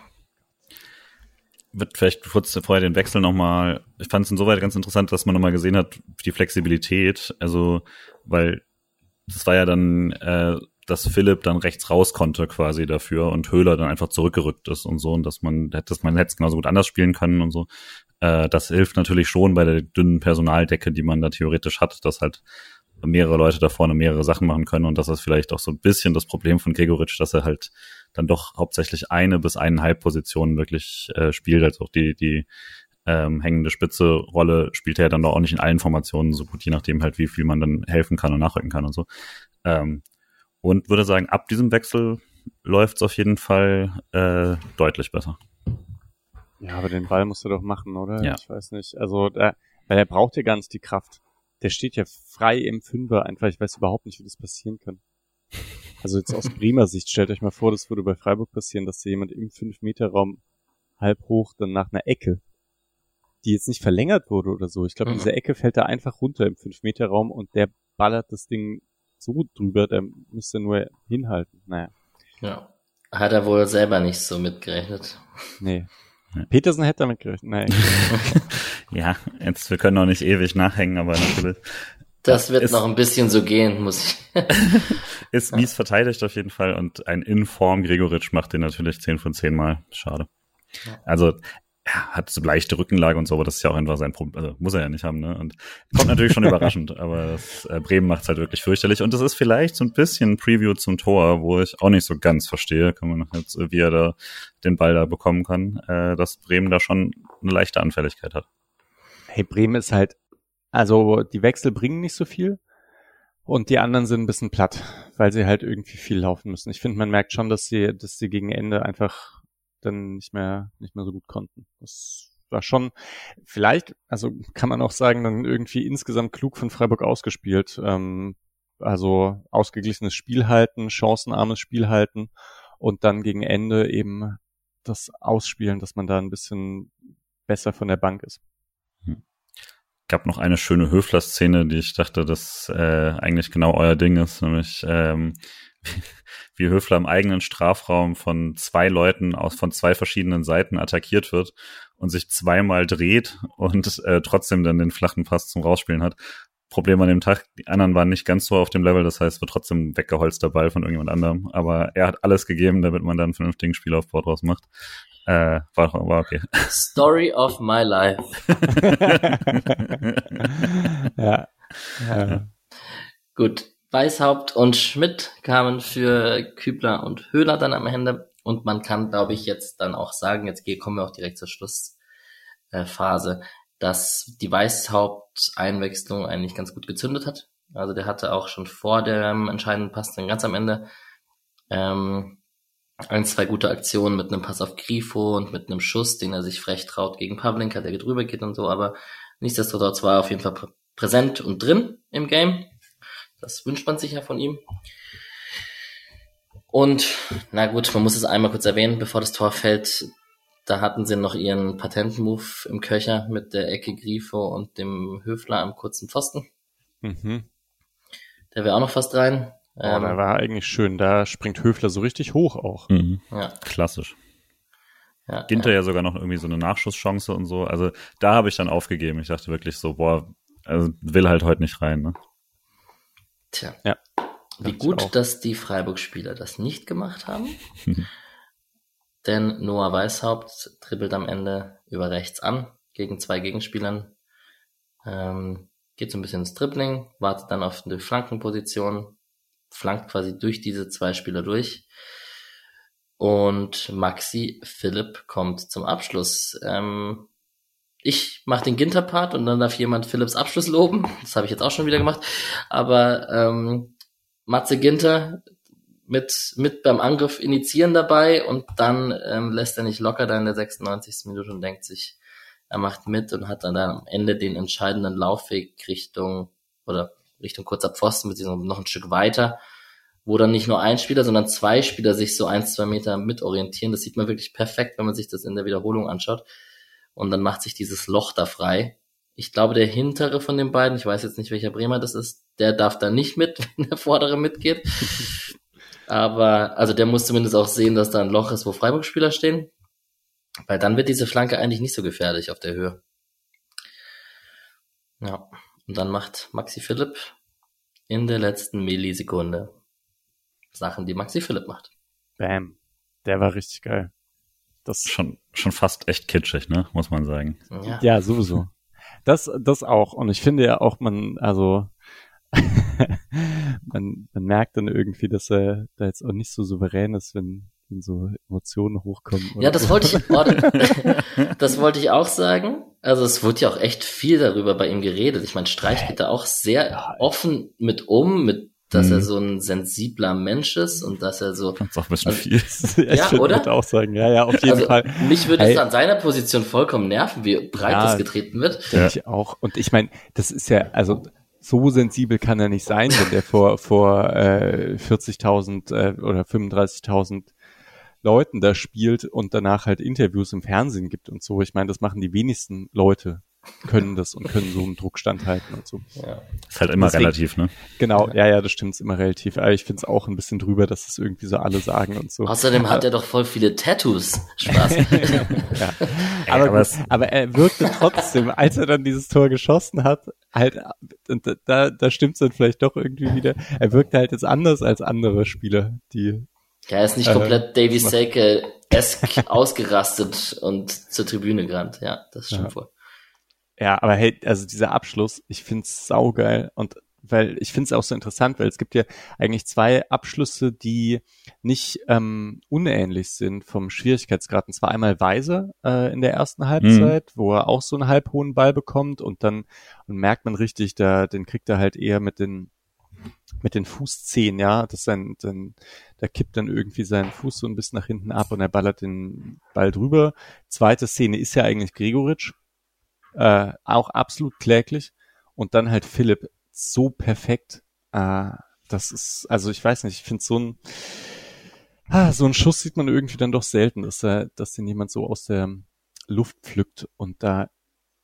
[SPEAKER 3] würde vielleicht kurz vorher den Wechsel nochmal, ich fand es insoweit ganz interessant, dass man nochmal gesehen hat, die Flexibilität, also, weil das war ja dann, äh, dass Philipp dann rechts raus konnte quasi dafür und Höhler dann einfach zurückgerückt ist und so und dass man, dass man hätte es genauso gut anders spielen können und so. Äh, das hilft natürlich schon bei der dünnen Personaldecke, die man da theoretisch hat, dass halt mehrere Leute da vorne mehrere Sachen machen können und das ist vielleicht auch so ein bisschen das Problem von Gregoritsch, dass er halt dann doch hauptsächlich eine bis eineinhalb Positionen wirklich äh, spielt, als auch die, die ähm, hängende Spitze Rolle spielt er dann doch auch nicht in allen Formationen so gut, je nachdem halt, wie viel man dann helfen kann und nachrücken kann und so. Ähm, und würde sagen, ab diesem Wechsel läuft es auf jeden Fall äh, deutlich besser.
[SPEAKER 2] Ja, aber den Ball musst du doch machen, oder?
[SPEAKER 3] Ja.
[SPEAKER 2] Ich weiß nicht. Also, da, weil er braucht ja ganz die Kraft. Der steht ja frei im Fünfer einfach. Ich weiß überhaupt nicht, wie das passieren kann. Also jetzt aus Bremer Sicht, stellt euch mal vor, das würde bei Freiburg passieren, dass da jemand im 5-Meter-Raum halb hoch dann nach einer Ecke, die jetzt nicht verlängert wurde oder so. Ich glaube,
[SPEAKER 1] Mhm.
[SPEAKER 2] diese Ecke fällt da einfach runter im 5-Meter-Raum und der ballert das Ding so drüber, der müsste nur hinhalten. Naja,
[SPEAKER 1] Ja. Hat er wohl selber nicht so mitgerechnet.
[SPEAKER 2] nee.
[SPEAKER 3] Ja.
[SPEAKER 2] Petersen hätte damit gerechnet. Nein.
[SPEAKER 3] Ja, jetzt, wir können noch nicht ewig nachhängen, aber natürlich
[SPEAKER 1] Das wird
[SPEAKER 3] Ist-
[SPEAKER 1] noch ein bisschen so gehen, muss ich.
[SPEAKER 3] ist mies verteidigt auf jeden Fall und ein Inform Gregoritsch macht den natürlich 10 von 10 Mal. Schade. Also, ja, hat so leichte Rückenlage und so, aber das ist ja auch einfach sein Problem. Also, muss er ja nicht haben, ne? Und kommt natürlich schon überraschend, aber das, äh, Bremen macht's halt wirklich fürchterlich. Und das ist vielleicht so ein bisschen ein Preview zum Tor, wo ich auch nicht so ganz verstehe, kann man jetzt, äh, wie er da den Ball da bekommen kann, äh, dass Bremen da schon eine leichte Anfälligkeit hat.
[SPEAKER 2] hey, Bremen ist halt, also die Wechsel bringen nicht so viel und die anderen sind ein bisschen platt, weil sie halt irgendwie viel laufen müssen. Ich finde, man merkt schon, dass sie, dass sie gegen Ende einfach dann nicht mehr, nicht mehr so gut konnten. Das war schon, vielleicht, also kann man auch sagen, dann irgendwie insgesamt klug von Freiburg ausgespielt. Ähm, also ausgeglichenes Spiel halten, chancenarmes Spiel halten und dann gegen Ende eben das Ausspielen, dass man da ein bisschen besser von der Bank ist.
[SPEAKER 3] gab noch eine schöne Höfler-Szene, die ich dachte, dass äh, eigentlich genau euer Ding ist, nämlich ähm, wie Höfler im eigenen Strafraum von zwei Leuten aus von zwei verschiedenen Seiten attackiert wird und sich zweimal dreht und äh, trotzdem dann den flachen Pass zum Rausspielen hat. Problem an dem Tag, die anderen waren nicht ganz so auf dem Level, das heißt, wird trotzdem weggeholzter Ball von irgendjemand anderem, aber er hat alles gegeben, damit man dann einen vernünftigen Spielaufbau draus macht. Äh, war, war okay.
[SPEAKER 1] Story of my life.
[SPEAKER 2] ja. ja.
[SPEAKER 1] Gut. Weishaupt und Schmidt kamen für Kübler und Höhler dann am Ende. Und man kann, glaube ich, jetzt dann auch sagen, jetzt kommen wir auch direkt zur Schlussphase, dass die Weishaupt-Einwechslung eigentlich ganz gut gezündet hat. Also der hatte auch schon vor dem entscheidenden Pass dann ganz am Ende ähm, ein, zwei gute Aktionen mit einem Pass auf Grifo und mit einem Schuss, den er sich frech traut gegen Pavlenka, der drüber geht und so, aber nichtsdestotrotz war er auf jeden Fall prä präsent und drin im Game. Das wünscht man sich ja von ihm. Und, na gut, man muss es einmal kurz erwähnen, bevor das Tor fällt. Da hatten sie noch ihren Patentmove im Köcher mit der Ecke Grifo und dem Höfler am kurzen Pfosten.
[SPEAKER 2] Mhm.
[SPEAKER 1] Der wäre auch noch fast rein.
[SPEAKER 2] Oh, da war eigentlich schön. Da springt Höfler so richtig hoch auch.
[SPEAKER 3] mhm.
[SPEAKER 1] ja,
[SPEAKER 3] Klassisch.
[SPEAKER 1] ja,
[SPEAKER 3] Ginter
[SPEAKER 1] ja.
[SPEAKER 3] ja sogar noch irgendwie so eine Nachschusschance und so. Also da habe ich dann aufgegeben. Ich dachte wirklich so, boah, also will halt heute nicht rein. Ne?
[SPEAKER 1] Tja.
[SPEAKER 2] Ja.
[SPEAKER 1] Wie gut, dass die Freiburg-Spieler das nicht gemacht haben. Denn Noah Weishaupt dribbelt am Ende über rechts an gegen zwei Gegenspielern. Ähm, geht so ein bisschen ins Dribbling, wartet dann auf eine Flankenposition, flankt quasi durch diese zwei Spieler durch. Und Maxi Philipp kommt zum Abschluss. Ähm, ich mache den Ginter-Part und dann darf jemand Philipps Abschluss loben. Das habe ich jetzt auch schon wieder gemacht. Aber ähm, Matze Ginter mit, mit beim Angriff initiieren dabei und dann ähm, lässt er nicht locker da in der 96. Minute und denkt sich, er macht mit und hat dann, am Ende den entscheidenden Laufweg Richtung oder Richtung kurzer Pfosten beziehungsweise noch ein Stück weiter, wo dann nicht nur ein Spieler, sondern zwei Spieler sich so ein, zwei Meter mit orientieren. Das sieht man wirklich perfekt, wenn man sich das in der Wiederholung anschaut. Und dann macht sich dieses Loch da frei. Ich glaube, der hintere von den beiden, ich weiß jetzt nicht, welcher Bremer das ist, der darf da nicht mit, wenn der vordere mitgeht. Aber, also der muss zumindest auch sehen, dass da ein Loch ist, wo Freiburg-Spieler stehen. Weil dann wird diese Flanke eigentlich nicht so gefährlich auf der Höhe. Ja, und dann macht Maxi Philipp in der letzten Millisekunde Sachen, die Maxi Philipp macht.
[SPEAKER 2] Bam. Der war richtig geil.
[SPEAKER 3] Das schon, schon fast echt kitschig, ne? Muss man sagen.
[SPEAKER 2] Ja, ja sowieso. Das, das auch. Und ich finde ja auch, man, also, man, man merkt dann irgendwie, dass er da jetzt auch nicht so souverän ist, wenn, wenn so Emotionen hochkommen.
[SPEAKER 1] Ja, das wollte ich, das wollte ich auch sagen. Also es wurde ja auch echt viel darüber bei ihm geredet. Ich meine, Streich geht da auch sehr offen mit um, mit dass mhm. er so ein sensibler Mensch ist und dass er so.
[SPEAKER 3] Das ist auch ein bisschen also,
[SPEAKER 2] viel. ja, ich oder? auch sagen, ja, ja, auf jeden also, Fall.
[SPEAKER 1] Mich würde hey. es an seiner Position vollkommen nerven, wie breit ja, das getreten wird.
[SPEAKER 2] Ja. ich auch. Und ich meine, das ist ja, also so sensibel kann er nicht sein, wenn der vor vor äh, 40.000 äh, oder 35.000 Leuten da spielt und danach halt Interviews im Fernsehen gibt und so. Ich meine, das machen die wenigsten Leute können das und können so einen Druck standhalten und so.
[SPEAKER 3] Ja. Ist halt immer Deswegen, relativ, ne?
[SPEAKER 2] Genau, ja, ja, das stimmt, ist immer relativ. Aber ich finde es auch ein bisschen drüber, dass es irgendwie so alle sagen und so.
[SPEAKER 1] Außerdem hat er doch voll viele Tattoos. Spaß.
[SPEAKER 2] ja. aber, aber, aber, er wirkte trotzdem, als er dann dieses Tor geschossen hat, halt, da, da stimmt es dann vielleicht doch irgendwie wieder. Er wirkte halt jetzt anders als andere Spieler, die
[SPEAKER 1] ja, er ist nicht äh, komplett Davy Selke-esk ausgerastet und zur Tribüne gerannt. Ja, das stimmt ja. wohl.
[SPEAKER 2] Ja, aber hey, also dieser Abschluss, ich find's saugeil und weil ich finde es auch so interessant, weil es gibt ja eigentlich zwei Abschlüsse, die nicht ähm, unähnlich sind vom Schwierigkeitsgrad. Und zwar einmal Weise äh, in der ersten Halbzeit, mhm. wo er auch so einen halbhohen Ball bekommt und dann und merkt man richtig, da den kriegt er halt eher mit den mit den Fußzehen, ja, das sein, sein, da kippt dann irgendwie sein Fuß so ein bisschen nach hinten ab und er ballert den Ball drüber. Zweite Szene ist ja eigentlich Gregoritsch, äh, auch absolut kläglich. Und dann halt Philipp so perfekt. Äh, das ist, also ich weiß nicht, ich finde so ein, ah, so ein Schuss sieht man irgendwie dann doch selten, dass er, dass den jemand so aus der Luft pflückt und da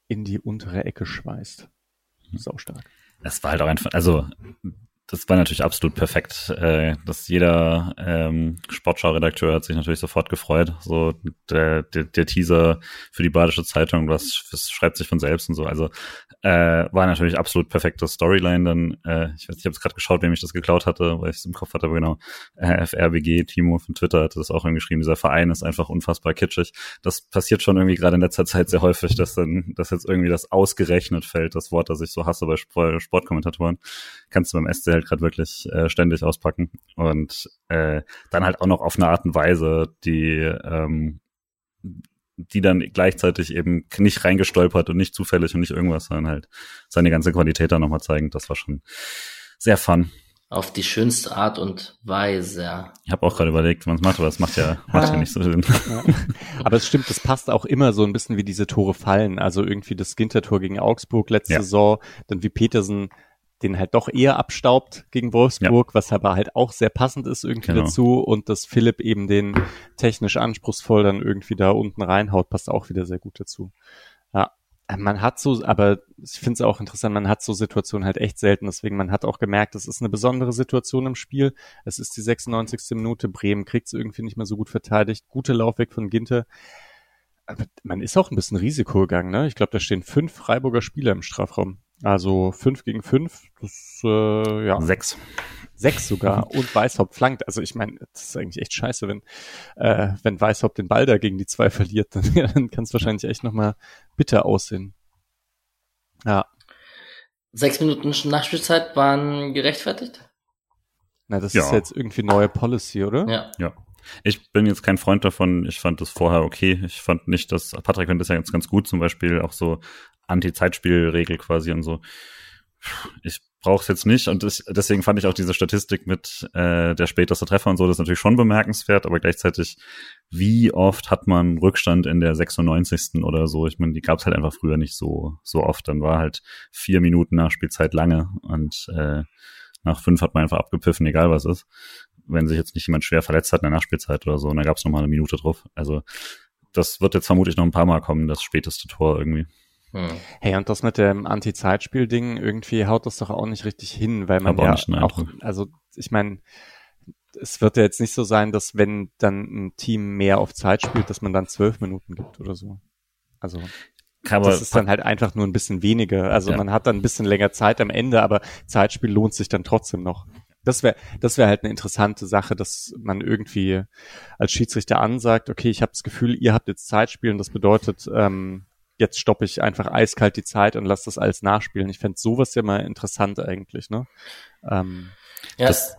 [SPEAKER 2] in die untere Ecke schweißt. Sau stark.
[SPEAKER 3] Es war halt auch einfach, also das war natürlich absolut perfekt. Äh, dass jeder ähm, Sportschau-Redakteur hat sich natürlich sofort gefreut. So der, der, der Teaser für die Badische Zeitung, was, was schreibt sich von selbst und so. Also äh, war natürlich absolut perfekte Storyline. Dann, äh, ich weiß, ich habe gerade geschaut, wem ich das geklaut hatte, weil ich es im Kopf hatte, aber genau. Äh, FRBG, Timo von Twitter hatte das auch geschrieben. Dieser Verein ist einfach unfassbar kitschig. Das passiert schon irgendwie gerade in letzter Zeit sehr häufig, dass dann, dass jetzt irgendwie das ausgerechnet fällt, das Wort, das ich so hasse bei Sportkommentatoren. Kannst du beim SCL halt gerade wirklich äh, ständig auspacken. Und äh, dann halt auch noch auf eine Art und Weise, die ähm, die dann gleichzeitig eben nicht reingestolpert und nicht zufällig und nicht irgendwas, sondern halt seine ganze Qualität da nochmal zeigen. Das war schon sehr fun.
[SPEAKER 1] Auf die schönste Art und Weise.
[SPEAKER 3] Ich habe auch gerade überlegt, was macht, aber das macht ja, macht ja nicht so Sinn. Ja.
[SPEAKER 2] Aber es stimmt, das passt auch immer so ein bisschen, wie diese Tore fallen. Also irgendwie das Ginter-Tor gegen Augsburg letzte ja. Saison, dann wie Petersen den halt doch eher abstaubt gegen Wolfsburg, ja. was aber halt auch sehr passend ist irgendwie genau. dazu und dass Philipp eben den technisch anspruchsvoll dann irgendwie da unten reinhaut, passt auch wieder sehr gut dazu. Ja, man hat so, aber ich finde es auch interessant, man hat so Situationen halt echt selten, deswegen man hat auch gemerkt, es ist eine besondere Situation im Spiel. Es ist die 96. Minute, Bremen kriegt es irgendwie nicht mehr so gut verteidigt, gute Laufweg von Ginter. Aber man ist auch ein bisschen Risiko gegangen, ne? Ich glaube, da stehen fünf Freiburger Spieler im Strafraum. Also fünf gegen fünf, das äh, ja.
[SPEAKER 3] Sechs.
[SPEAKER 2] Sechs sogar und Weißhaupt flankt. Also ich meine, das ist eigentlich echt scheiße, wenn, äh, wenn Weißhaupt den Ball da gegen die zwei verliert, dann, ja, dann kann es wahrscheinlich echt nochmal bitter aussehen. Ja.
[SPEAKER 1] Sechs Minuten Nachspielzeit waren gerechtfertigt?
[SPEAKER 2] Na, das ja. ist jetzt irgendwie neue Policy, oder?
[SPEAKER 1] Ja.
[SPEAKER 3] Ja. Ich bin jetzt kein Freund davon. Ich fand das vorher okay. Ich fand nicht, dass Patrick fand das ja jetzt ganz gut, zum Beispiel auch so Anti-Zeitspielregel quasi und so. Ich brauche es jetzt nicht und das, deswegen fand ich auch diese Statistik mit äh, der späteste Treffer und so, das ist natürlich schon bemerkenswert, aber gleichzeitig, wie oft hat man Rückstand in der 96. oder so? Ich meine, die gab es halt einfach früher nicht so so oft. Dann war halt vier Minuten nach Spielzeit lange und äh, nach fünf hat man einfach abgepfiffen, egal was ist. Wenn sich jetzt nicht jemand schwer verletzt hat in der Nachspielzeit oder so, und dann gab es nochmal eine Minute drauf. Also das wird jetzt vermutlich noch ein paar Mal kommen, das späteste Tor irgendwie.
[SPEAKER 2] Hm. Hey, und das mit dem Anti-Zeitspiel-Ding, irgendwie haut das doch auch nicht richtig hin, weil man Aber ja auch, auch, also ich meine, es wird ja jetzt nicht so sein, dass wenn dann ein Team mehr auf Zeit spielt, dass man dann zwölf Minuten gibt oder so. Also aber das ist dann halt einfach nur ein bisschen weniger. Also ja. man hat dann ein bisschen länger Zeit am Ende, aber Zeitspiel lohnt sich dann trotzdem noch. Das wäre das wäre halt eine interessante Sache, dass man irgendwie als Schiedsrichter ansagt, okay, ich habe das Gefühl, ihr habt jetzt Zeitspiel und das bedeutet, ähm, jetzt stoppe ich einfach eiskalt die Zeit und lasse das alles nachspielen. Ich fände sowas ja mal interessant eigentlich, ne? Ähm,
[SPEAKER 3] ja, das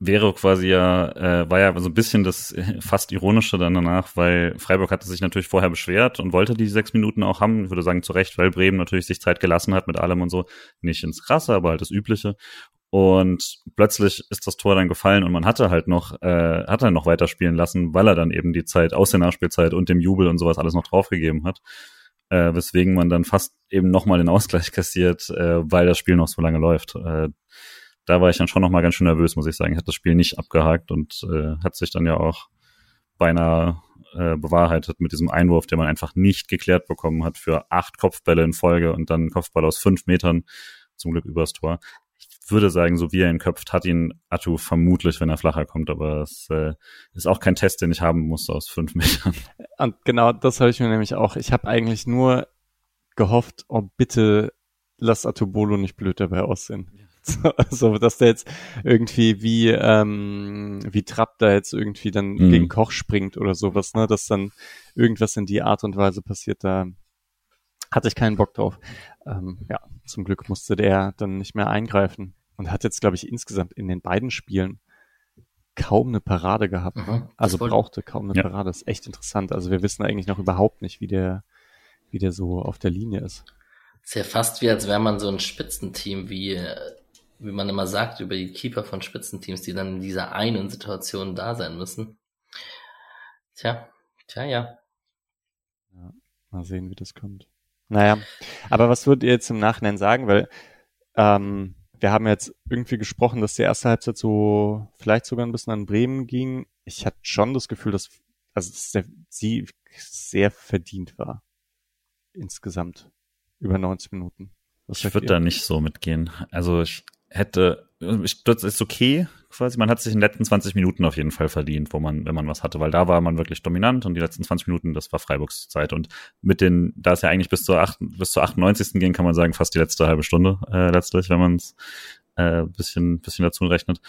[SPEAKER 3] wäre quasi ja, äh, war ja so ein bisschen das fast Ironische dann danach, weil Freiburg hatte sich natürlich vorher beschwert und wollte die sechs Minuten auch haben. Ich würde sagen, zu Recht, weil Bremen natürlich sich Zeit gelassen hat mit allem und so. Nicht ins Krasse, aber halt das Übliche. Und plötzlich ist das Tor dann gefallen und man hatte halt noch, äh, hat er noch weiterspielen lassen, weil er dann eben die Zeit aus der Nachspielzeit und dem Jubel und sowas alles noch draufgegeben hat. Äh, weswegen man dann fast eben nochmal den Ausgleich kassiert, äh, weil das Spiel noch so lange läuft. Äh, da war ich dann schon nochmal ganz schön nervös, muss ich sagen. Hatte das Spiel nicht abgehakt und äh, hat sich dann ja auch beinahe äh, bewahrheitet mit diesem Einwurf, den man einfach nicht geklärt bekommen hat für acht Kopfbälle in Folge und dann Kopfball aus fünf Metern, zum Glück übers Tor würde sagen, so wie er ihn köpft, hat ihn Atu vermutlich, wenn er flacher kommt, aber es äh, ist auch kein Test, den ich haben muss aus fünf Metern.
[SPEAKER 2] Und genau das habe ich mir nämlich auch. Ich habe eigentlich nur gehofft, oh bitte lass Atubolo nicht blöd dabei aussehen. So, also, dass der jetzt irgendwie wie, ähm, wie Trapp da jetzt irgendwie dann mhm. gegen Koch springt oder sowas, ne, dass dann irgendwas in die Art und Weise passiert, da hatte ich keinen Bock drauf. Ähm, ja, zum Glück musste der dann nicht mehr eingreifen und hat jetzt, glaube ich, insgesamt in den beiden Spielen kaum eine Parade gehabt. Mhm, also brauchte kaum eine ja. Parade. Das ist echt interessant. Also wir wissen eigentlich noch überhaupt nicht, wie der, wie der so auf der Linie ist.
[SPEAKER 1] Ist ja fast wie, als wäre man so ein Spitzenteam, wie, wie man immer sagt über die Keeper von Spitzenteams, die dann in dieser einen Situation da sein müssen. Tja, tja, ja.
[SPEAKER 2] ja mal sehen, wie das kommt. Naja, aber was würdet ihr jetzt im Nachhinein sagen? Weil ähm, wir haben jetzt irgendwie gesprochen, dass die erste Halbzeit so vielleicht sogar ein bisschen an Bremen ging. Ich hatte schon das Gefühl, dass also dass der Sieg sehr verdient war. Insgesamt. Über 90 Minuten.
[SPEAKER 3] Was ich würde da nicht so mitgehen. Also ich hätte, das ist okay, quasi. Man hat sich in den letzten 20 Minuten auf jeden Fall verdient, wo man, wenn man was hatte, weil da war man wirklich dominant und die letzten 20 Minuten, das war Freiburgs Zeit. Und mit den, da es ja eigentlich bis zur, 8, bis zur 98. ging, kann man sagen, fast die letzte halbe Stunde äh, letztlich, wenn man es äh, bisschen, bisschen dazu rechnet.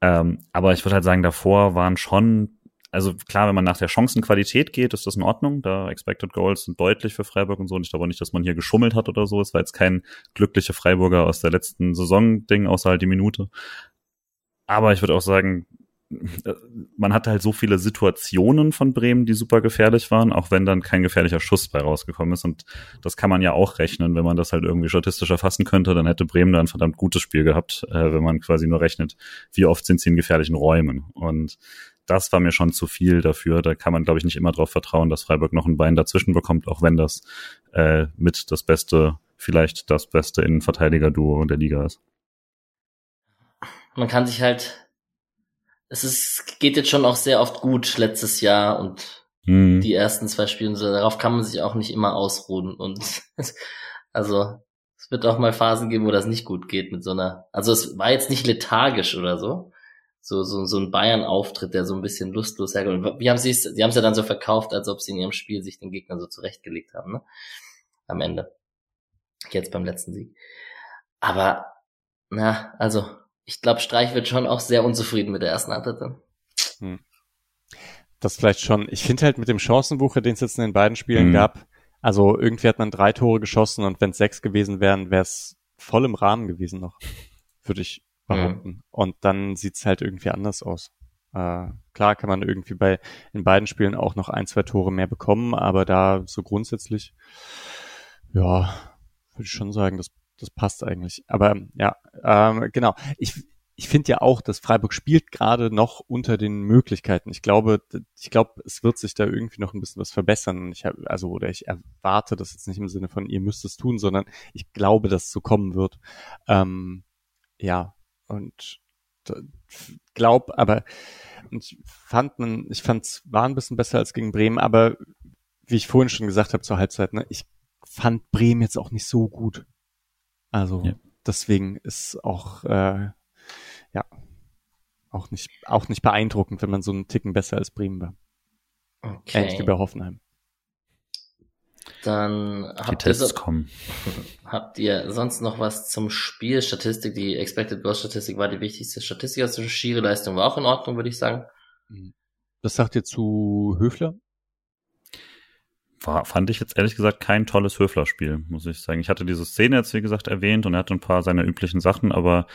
[SPEAKER 3] Ähm, aber ich würde halt sagen, davor waren schon also klar, wenn man nach der Chancenqualität geht, ist das in Ordnung. Da Expected Goals sind deutlich für Freiburg und so. Und ich glaube nicht, dass man hier geschummelt hat oder so. Es war jetzt kein glücklicher Freiburger aus der letzten Saison-Ding, außer halt die Minute. Aber ich würde auch sagen, man hatte halt so viele Situationen von Bremen, die super gefährlich waren, auch wenn dann kein gefährlicher Schuss bei rausgekommen ist. Und das kann man ja auch rechnen, wenn man das halt irgendwie statistisch erfassen könnte, dann hätte Bremen da ein verdammt gutes Spiel gehabt, äh, wenn man quasi nur rechnet, wie oft sind sie in gefährlichen Räumen. Und das war mir schon zu viel dafür. Da kann man, glaube ich, nicht immer darauf vertrauen, dass Freiburg noch ein Bein dazwischen bekommt, auch wenn das äh, mit das beste, vielleicht das beste Innenverteidiger-Duo der Liga ist.
[SPEAKER 1] Man kann sich halt, es ist, geht jetzt schon auch sehr oft gut letztes Jahr und mhm. die ersten zwei Spiele, so, darauf kann man sich auch nicht immer ausruhen und also es wird auch mal Phasen geben, wo das nicht gut geht mit so einer, also es war jetzt nicht lethargisch oder so, so, so, so ein Bayern-Auftritt, der so ein bisschen lustlos herkommt. Wie haben sie es, sie haben es ja dann so verkauft, als ob sie in ihrem Spiel sich den Gegner so zurechtgelegt haben, ne? Am Ende. Jetzt beim letzten Sieg. Aber, na, also, ich glaube, Streich wird schon auch sehr unzufrieden mit der ersten Halbzeit. Hm.
[SPEAKER 2] Das vielleicht schon. Ich finde halt mit dem Chancenbuche, den es jetzt in den beiden Spielen mhm. gab, also irgendwie hat man drei Tore geschossen und wenn es sechs gewesen wären, wäre es voll im Rahmen gewesen noch. Würde ich behaupten. Mhm. Und dann sieht's halt irgendwie anders aus. Äh, klar kann man irgendwie bei in beiden Spielen auch noch ein, zwei Tore mehr bekommen, aber da so grundsätzlich, ja, würde ich schon sagen, das, das passt eigentlich. Aber ja, ähm, genau. Ich, ich finde ja auch, dass Freiburg spielt gerade noch unter den Möglichkeiten. Ich glaube, ich glaube, es wird sich da irgendwie noch ein bisschen was verbessern. Ich habe, also oder ich erwarte das jetzt nicht im Sinne von ihr müsst es tun, sondern ich glaube, dass es so kommen wird. Ähm, ja, und glaub, aber ich fand man, ich fand war ein bisschen besser als gegen Bremen, aber wie ich vorhin schon gesagt habe zur Halbzeit, ne, ich fand Bremen jetzt auch nicht so gut. Also ja. deswegen ist auch äh, ja auch nicht, auch nicht beeindruckend, wenn man so einen Ticken besser als Bremen war. Okay. Ähnlich wie bei Hoffenheim.
[SPEAKER 1] Dann habt ihr, so, habt ihr sonst noch was zum Spiel? Statistik, die Expected Goal Statistik war die wichtigste Statistik. Also schiere Leistung war auch in Ordnung, würde ich sagen.
[SPEAKER 2] Was sagt ihr zu Höfler?
[SPEAKER 3] War, fand ich jetzt ehrlich gesagt kein tolles Höfler-Spiel, muss ich sagen. Ich hatte diese Szene jetzt, wie gesagt, erwähnt und er hatte ein paar seiner üblichen Sachen, aber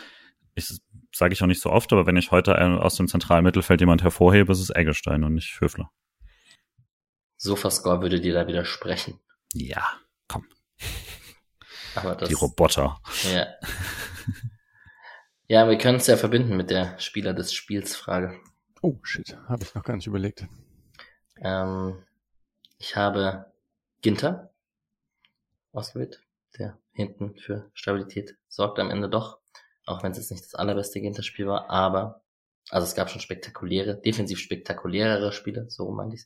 [SPEAKER 3] ich sage ich auch nicht so oft, aber wenn ich heute aus dem zentralen Mittelfeld jemand hervorhebe, ist es Eggestein und nicht Höfler.
[SPEAKER 1] Sofascore würde dir da widersprechen.
[SPEAKER 3] Ja, komm.
[SPEAKER 1] Aber das,
[SPEAKER 3] Die Roboter.
[SPEAKER 1] Ja. Ja, wir können es ja verbinden mit der Spieler des Spiels Frage.
[SPEAKER 2] Oh shit, habe ich noch gar nicht überlegt.
[SPEAKER 1] Ähm, ich habe Ginter ausgewählt, der hinten für Stabilität sorgt am Ende doch, auch wenn es jetzt nicht das allerbeste Ginter-Spiel war, aber also es gab schon spektakuläre, defensiv spektakulärere Spiele, so meinte ich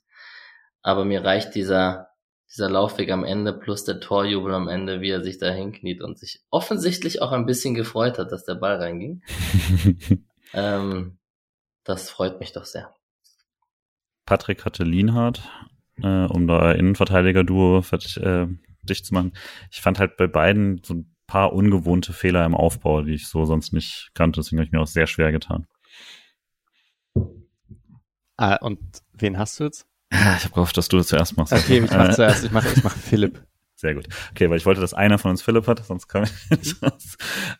[SPEAKER 1] Aber mir reicht dieser dieser Laufweg am Ende plus der Torjubel am Ende, wie er sich da hinkniet und sich offensichtlich auch ein bisschen gefreut hat, dass der Ball reinging. ähm, das freut mich doch sehr.
[SPEAKER 3] Patrick hatte Lienhardt, äh, um da Innenverteidiger-Duo äh, dicht zu machen. Ich fand halt bei beiden so ein paar ungewohnte Fehler im Aufbau, die ich so sonst nicht kannte. Deswegen habe ich mir auch sehr schwer getan.
[SPEAKER 2] Ah, und wen hast du jetzt?
[SPEAKER 3] Ah, ich habe gehofft, dass du das zuerst machst.
[SPEAKER 2] Okay, ich mache zuerst. Ich mache ich mach Philipp.
[SPEAKER 3] Sehr gut. Okay, weil ich wollte, dass einer von uns Philipp hat, sonst kann ich nicht raus.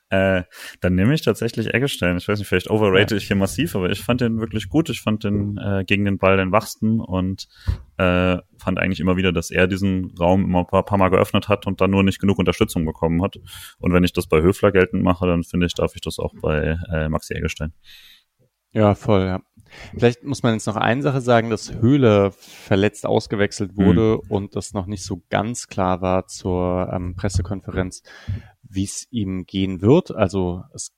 [SPEAKER 3] Äh, dann nehme ich tatsächlich Eggestein. Ich weiß nicht, vielleicht overrate ja. ich hier massiv, aber ich fand den wirklich gut. Ich fand den äh, gegen den Ball den wachsten und äh, fand eigentlich immer wieder, dass er diesen Raum immer ein paar, paar Mal geöffnet hat und dann nur nicht genug Unterstützung bekommen hat. Und wenn ich das bei Höfler geltend mache, dann finde ich, darf ich das auch bei äh, Maxi Eggestein.
[SPEAKER 2] Ja, voll, ja. Vielleicht muss man jetzt noch eine Sache sagen, dass Höhle verletzt ausgewechselt wurde mhm. und das noch nicht so ganz klar war zur ähm, Pressekonferenz, wie es ihm gehen wird. Also es,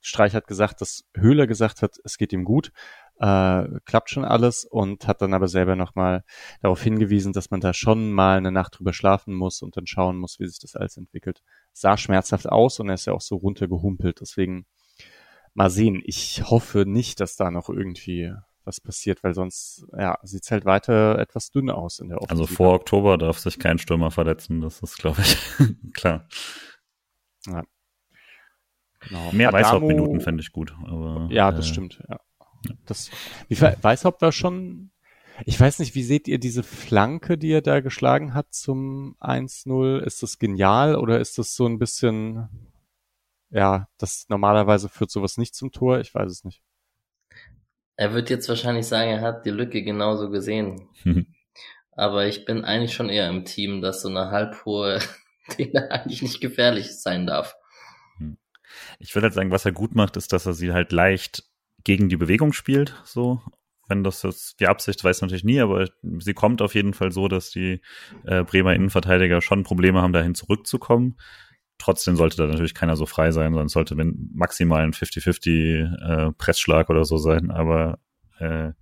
[SPEAKER 2] Streich hat gesagt, dass Höhle gesagt hat, es geht ihm gut, äh, klappt schon alles und hat dann aber selber nochmal darauf hingewiesen, dass man da schon mal eine Nacht drüber schlafen muss und dann schauen muss, wie sich das alles entwickelt. Sah schmerzhaft aus und er ist ja auch so runtergehumpelt, deswegen mal sehen. Ich hoffe nicht, dass da noch irgendwie was passiert, weil sonst ja, sieht's halt weiter etwas dünn aus in der
[SPEAKER 3] Offensive. Also vor Oktober darf sich kein Stürmer verletzen, das ist, glaube ich, klar. Ja. Genau. Mehr Weißhaupt-Minuten fände ich gut. Aber,
[SPEAKER 2] ja, das äh, stimmt. Ja. Das, wie viel, Weißhaupt war schon, ich weiß nicht, wie seht ihr diese Flanke, die er da geschlagen hat zum 1-0? Ist das genial oder ist das so ein bisschen ja, das normalerweise führt sowas nicht zum Tor. Ich weiß es nicht.
[SPEAKER 1] Er wird jetzt wahrscheinlich sagen, er hat die Lücke genauso gesehen. Aber ich bin eigentlich schon eher im Team, dass so eine halbhohe Dinge eigentlich nicht gefährlich sein darf.
[SPEAKER 3] Hm. Ich würde halt sagen, was er gut macht, ist, dass er sie halt leicht gegen die Bewegung spielt, so. Wenn das jetzt die Absicht weiß natürlich nie, aber sie kommt auf jeden Fall so, dass die äh, Bremer Innenverteidiger schon Probleme haben, dahin zurückzukommen. Trotzdem sollte da natürlich keiner so frei sein, sondern sollte wenn maximal ein 50-50 äh, Pressschlag oder so sein, aber äh,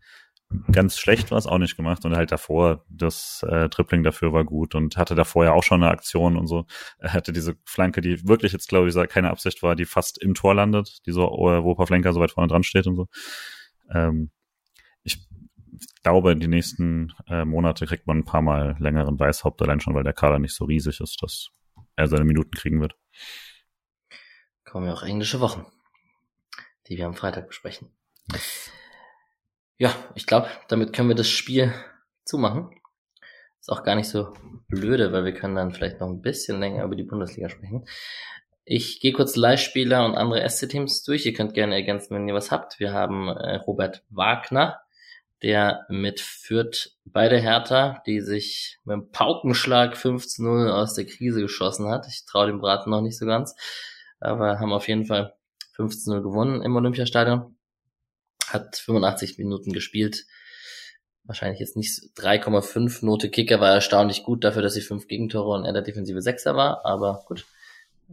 [SPEAKER 3] ganz schlecht war es auch nicht gemacht und halt davor das äh, Tripling dafür war gut und hatte davor ja auch schon eine Aktion und so. Er hatte diese Flanke, die wirklich jetzt glaube ich keine Absicht war, die fast im Tor landet, die so wo Pavlenka so weit vorne dran steht und so. Ähm, ich glaube, die nächsten äh, Monate kriegt man ein paar Mal längeren Weißhaupt allein schon, weil der Kader nicht so riesig ist. Das er seine Minuten kriegen wird.
[SPEAKER 1] Kommen ja auch englische Wochen, die wir am Freitag besprechen. Ja, ich glaube, damit können wir das Spiel zumachen. Ist auch gar nicht so blöde, weil wir können dann vielleicht noch ein bisschen länger über die Bundesliga sprechen. Ich gehe kurz Leihspieler und andere SC-Teams durch. Ihr könnt gerne ergänzen, wenn ihr was habt. Wir haben äh, Robert Wagner, der mitführt bei der Hertha, die sich mit einem Paukenschlag 15-0 aus der Krise geschossen hat. Ich traue dem Braten noch nicht so ganz, aber haben auf jeden Fall 15-0 gewonnen im Olympiastadion. Hat 85 Minuten gespielt. Wahrscheinlich jetzt nicht 3,5 Note Kicker, war erstaunlich gut dafür, dass sie fünf Gegentore und er der defensive Sechser war, aber gut.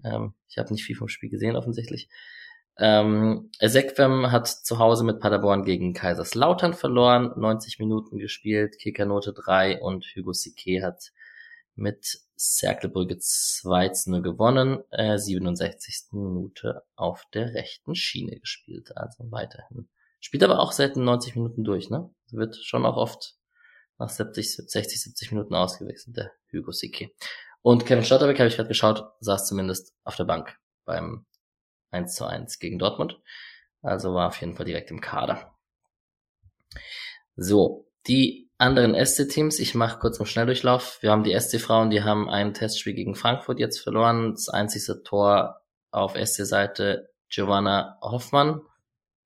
[SPEAKER 1] Ähm, ich habe nicht viel vom Spiel gesehen offensichtlich. Ähm, Ezekwem hat zu Hause mit Paderborn gegen Kaiserslautern verloren, 90 Minuten gespielt, Kickernote 3 und Hugo Sique hat mit Cerkelbrücke 2 zu 0 gewonnen, äh, 67. Minute auf der rechten Schiene gespielt, also weiterhin Spielt aber auch selten 90 Minuten durch, ne? Wird schon auch oft nach 70, 60, 70 Minuten ausgewechselt, der Hugo Siki. Und Kevin Stotterbeck, habe ich gerade geschaut, saß zumindest auf der Bank beim 1 zu 1 gegen Dortmund. Also war auf jeden Fall direkt im Kader. So, die anderen SC-Teams, ich mache kurz einen Schnelldurchlauf. Wir haben die SC-Frauen, die haben ein Testspiel gegen Frankfurt jetzt verloren. Das einzige Tor auf SC-Seite Giovanna Hoffmann,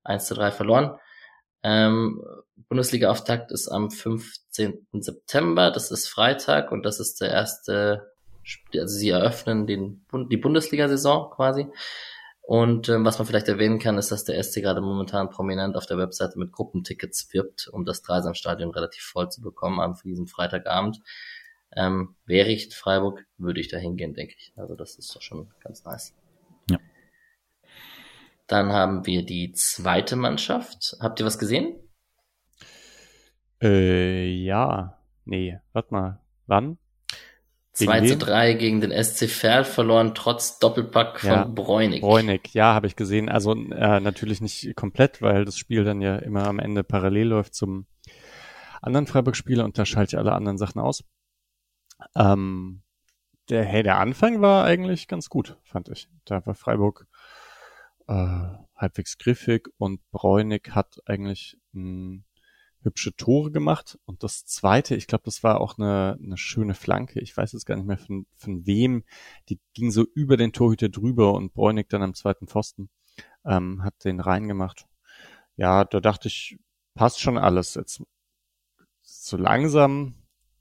[SPEAKER 1] 1 zu 3 verloren. Ähm, Bundesliga-Auftakt ist am 15. September, das ist Freitag und das ist der erste, also sie eröffnen den, die Bundesliga-Saison quasi. Und ähm, was man vielleicht erwähnen kann, ist, dass der SC gerade momentan prominent auf der Webseite mit Gruppentickets wirbt, um das Dreisamstadion relativ voll zu bekommen am diesem Freitagabend. Ähm, wäre ich in Freiburg, würde ich da hingehen, denke ich. Also das ist doch schon ganz nice. Ja. Dann haben wir die zweite Mannschaft. Habt ihr was gesehen?
[SPEAKER 2] Äh, ja. Nee, warte mal. Wann?
[SPEAKER 1] 2 zu 3 gegen den SC Verl verloren, trotz Doppelpack von ja, Bräunig.
[SPEAKER 2] Bräunig, ja, habe ich gesehen. Also äh, natürlich nicht komplett, weil das Spiel dann ja immer am Ende parallel läuft zum anderen Freiburg-Spiel und da schalte ich alle anderen Sachen aus. Ähm, der, hey, der Anfang war eigentlich ganz gut, fand ich. Da war Freiburg äh, halbwegs griffig und Bräunig hat eigentlich mh, hübsche Tore gemacht. Und das zweite, ich glaube, das war auch eine, eine schöne Flanke. Ich weiß jetzt gar nicht mehr von, von wem. Die ging so über den Torhüter drüber und Bräunig dann am zweiten Pfosten ähm, hat den reingemacht. Ja, da dachte ich, passt schon alles. Jetzt so langsam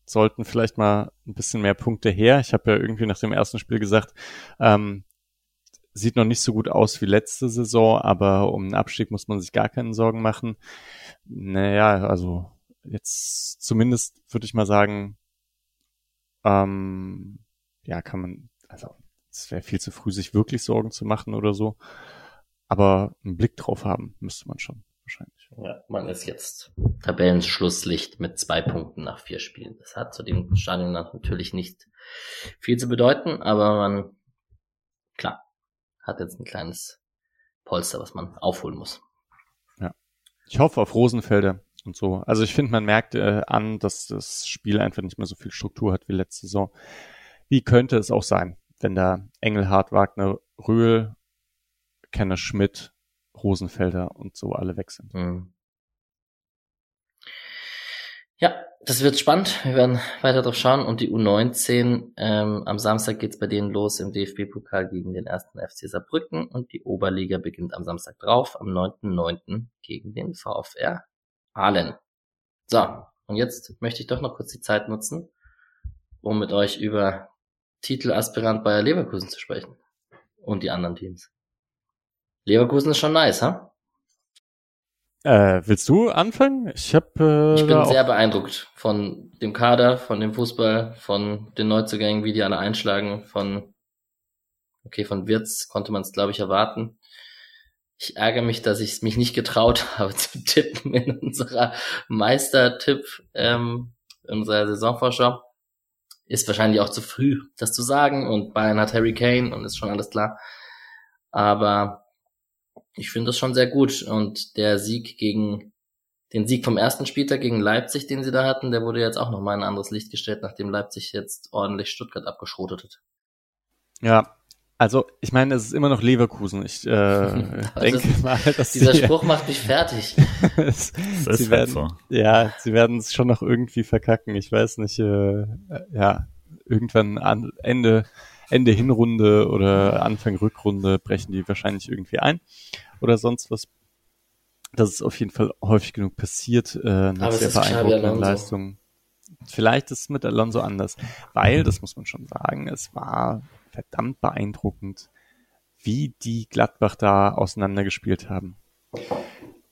[SPEAKER 2] sollten vielleicht mal ein bisschen mehr Punkte her. Ich habe ja irgendwie nach dem ersten Spiel gesagt, ähm, sieht noch nicht so gut aus wie letzte Saison, aber um einen Abstieg muss man sich gar keine Sorgen machen. Naja, also jetzt zumindest würde ich mal sagen, ähm, ja, kann man, also es wäre viel zu früh, sich wirklich Sorgen zu machen oder so. Aber einen Blick drauf haben müsste man schon, wahrscheinlich.
[SPEAKER 1] Ja, man ist jetzt Tabellenschlusslicht mit zwei Punkten nach vier Spielen. Das hat zu dem Stadion natürlich nicht viel zu bedeuten, aber man, hat jetzt ein kleines Polster, was man aufholen muss.
[SPEAKER 2] Ja. Ich hoffe auf Rosenfelder und so. Also ich finde, man merkt äh, an, dass das Spiel einfach nicht mehr so viel Struktur hat wie letzte Saison. Wie könnte es auch sein, wenn da Engelhardt, Wagner, Röhl, Kenner Schmidt, Rosenfelder und so alle weg sind. Mhm.
[SPEAKER 1] Ja, das wird spannend. Wir werden weiter drauf schauen. Und die U19, ähm, am Samstag geht's bei denen los im DFB-Pokal gegen den ersten FC Saarbrücken. Und die Oberliga beginnt am Samstag drauf, am 9.9. gegen den VfR Aalen. So, und jetzt möchte ich doch noch kurz die Zeit nutzen, um mit euch über Titelaspirant Bayer Leverkusen zu sprechen. Und die anderen Teams. Leverkusen ist schon nice, ha?
[SPEAKER 2] Äh, willst du anfangen? Ich hab, äh,
[SPEAKER 1] Ich bin sehr beeindruckt von dem Kader, von dem Fußball, von den Neuzugängen, wie die alle einschlagen, von okay, von Wirtz konnte man es, glaube ich, erwarten. Ich ärgere mich, dass ich es mich nicht getraut habe zu tippen in unserer Meistertipp, ähm, in unserer Saisonvorschau. Ist wahrscheinlich auch zu früh, das zu sagen. Und Bayern hat Harry Kane und ist schon alles klar. Aber ich finde das schon sehr gut. Und der Sieg gegen, den Sieg vom ersten Spieltag gegen Leipzig, den sie da hatten, der wurde jetzt auch nochmal in ein anderes Licht gestellt, nachdem Leipzig jetzt ordentlich Stuttgart abgeschrotet hat.
[SPEAKER 2] Ja, also ich meine, es ist immer noch Leverkusen. Ich äh, denke
[SPEAKER 1] ist, mal, dass dieser sie, Spruch macht mich fertig.
[SPEAKER 2] es, das sie werden, halt so. Ja, sie werden es schon noch irgendwie verkacken. Ich weiß nicht. Äh, ja, irgendwann an Ende Ende Hinrunde oder Anfang Rückrunde brechen die wahrscheinlich irgendwie ein oder sonst was. Das ist auf jeden Fall häufig genug passiert äh, nach sehr beeindruckenden Leistungen. Vielleicht ist es mit Alonso anders, weil, das muss man schon sagen, es war verdammt beeindruckend, wie die Gladbach da auseinandergespielt haben.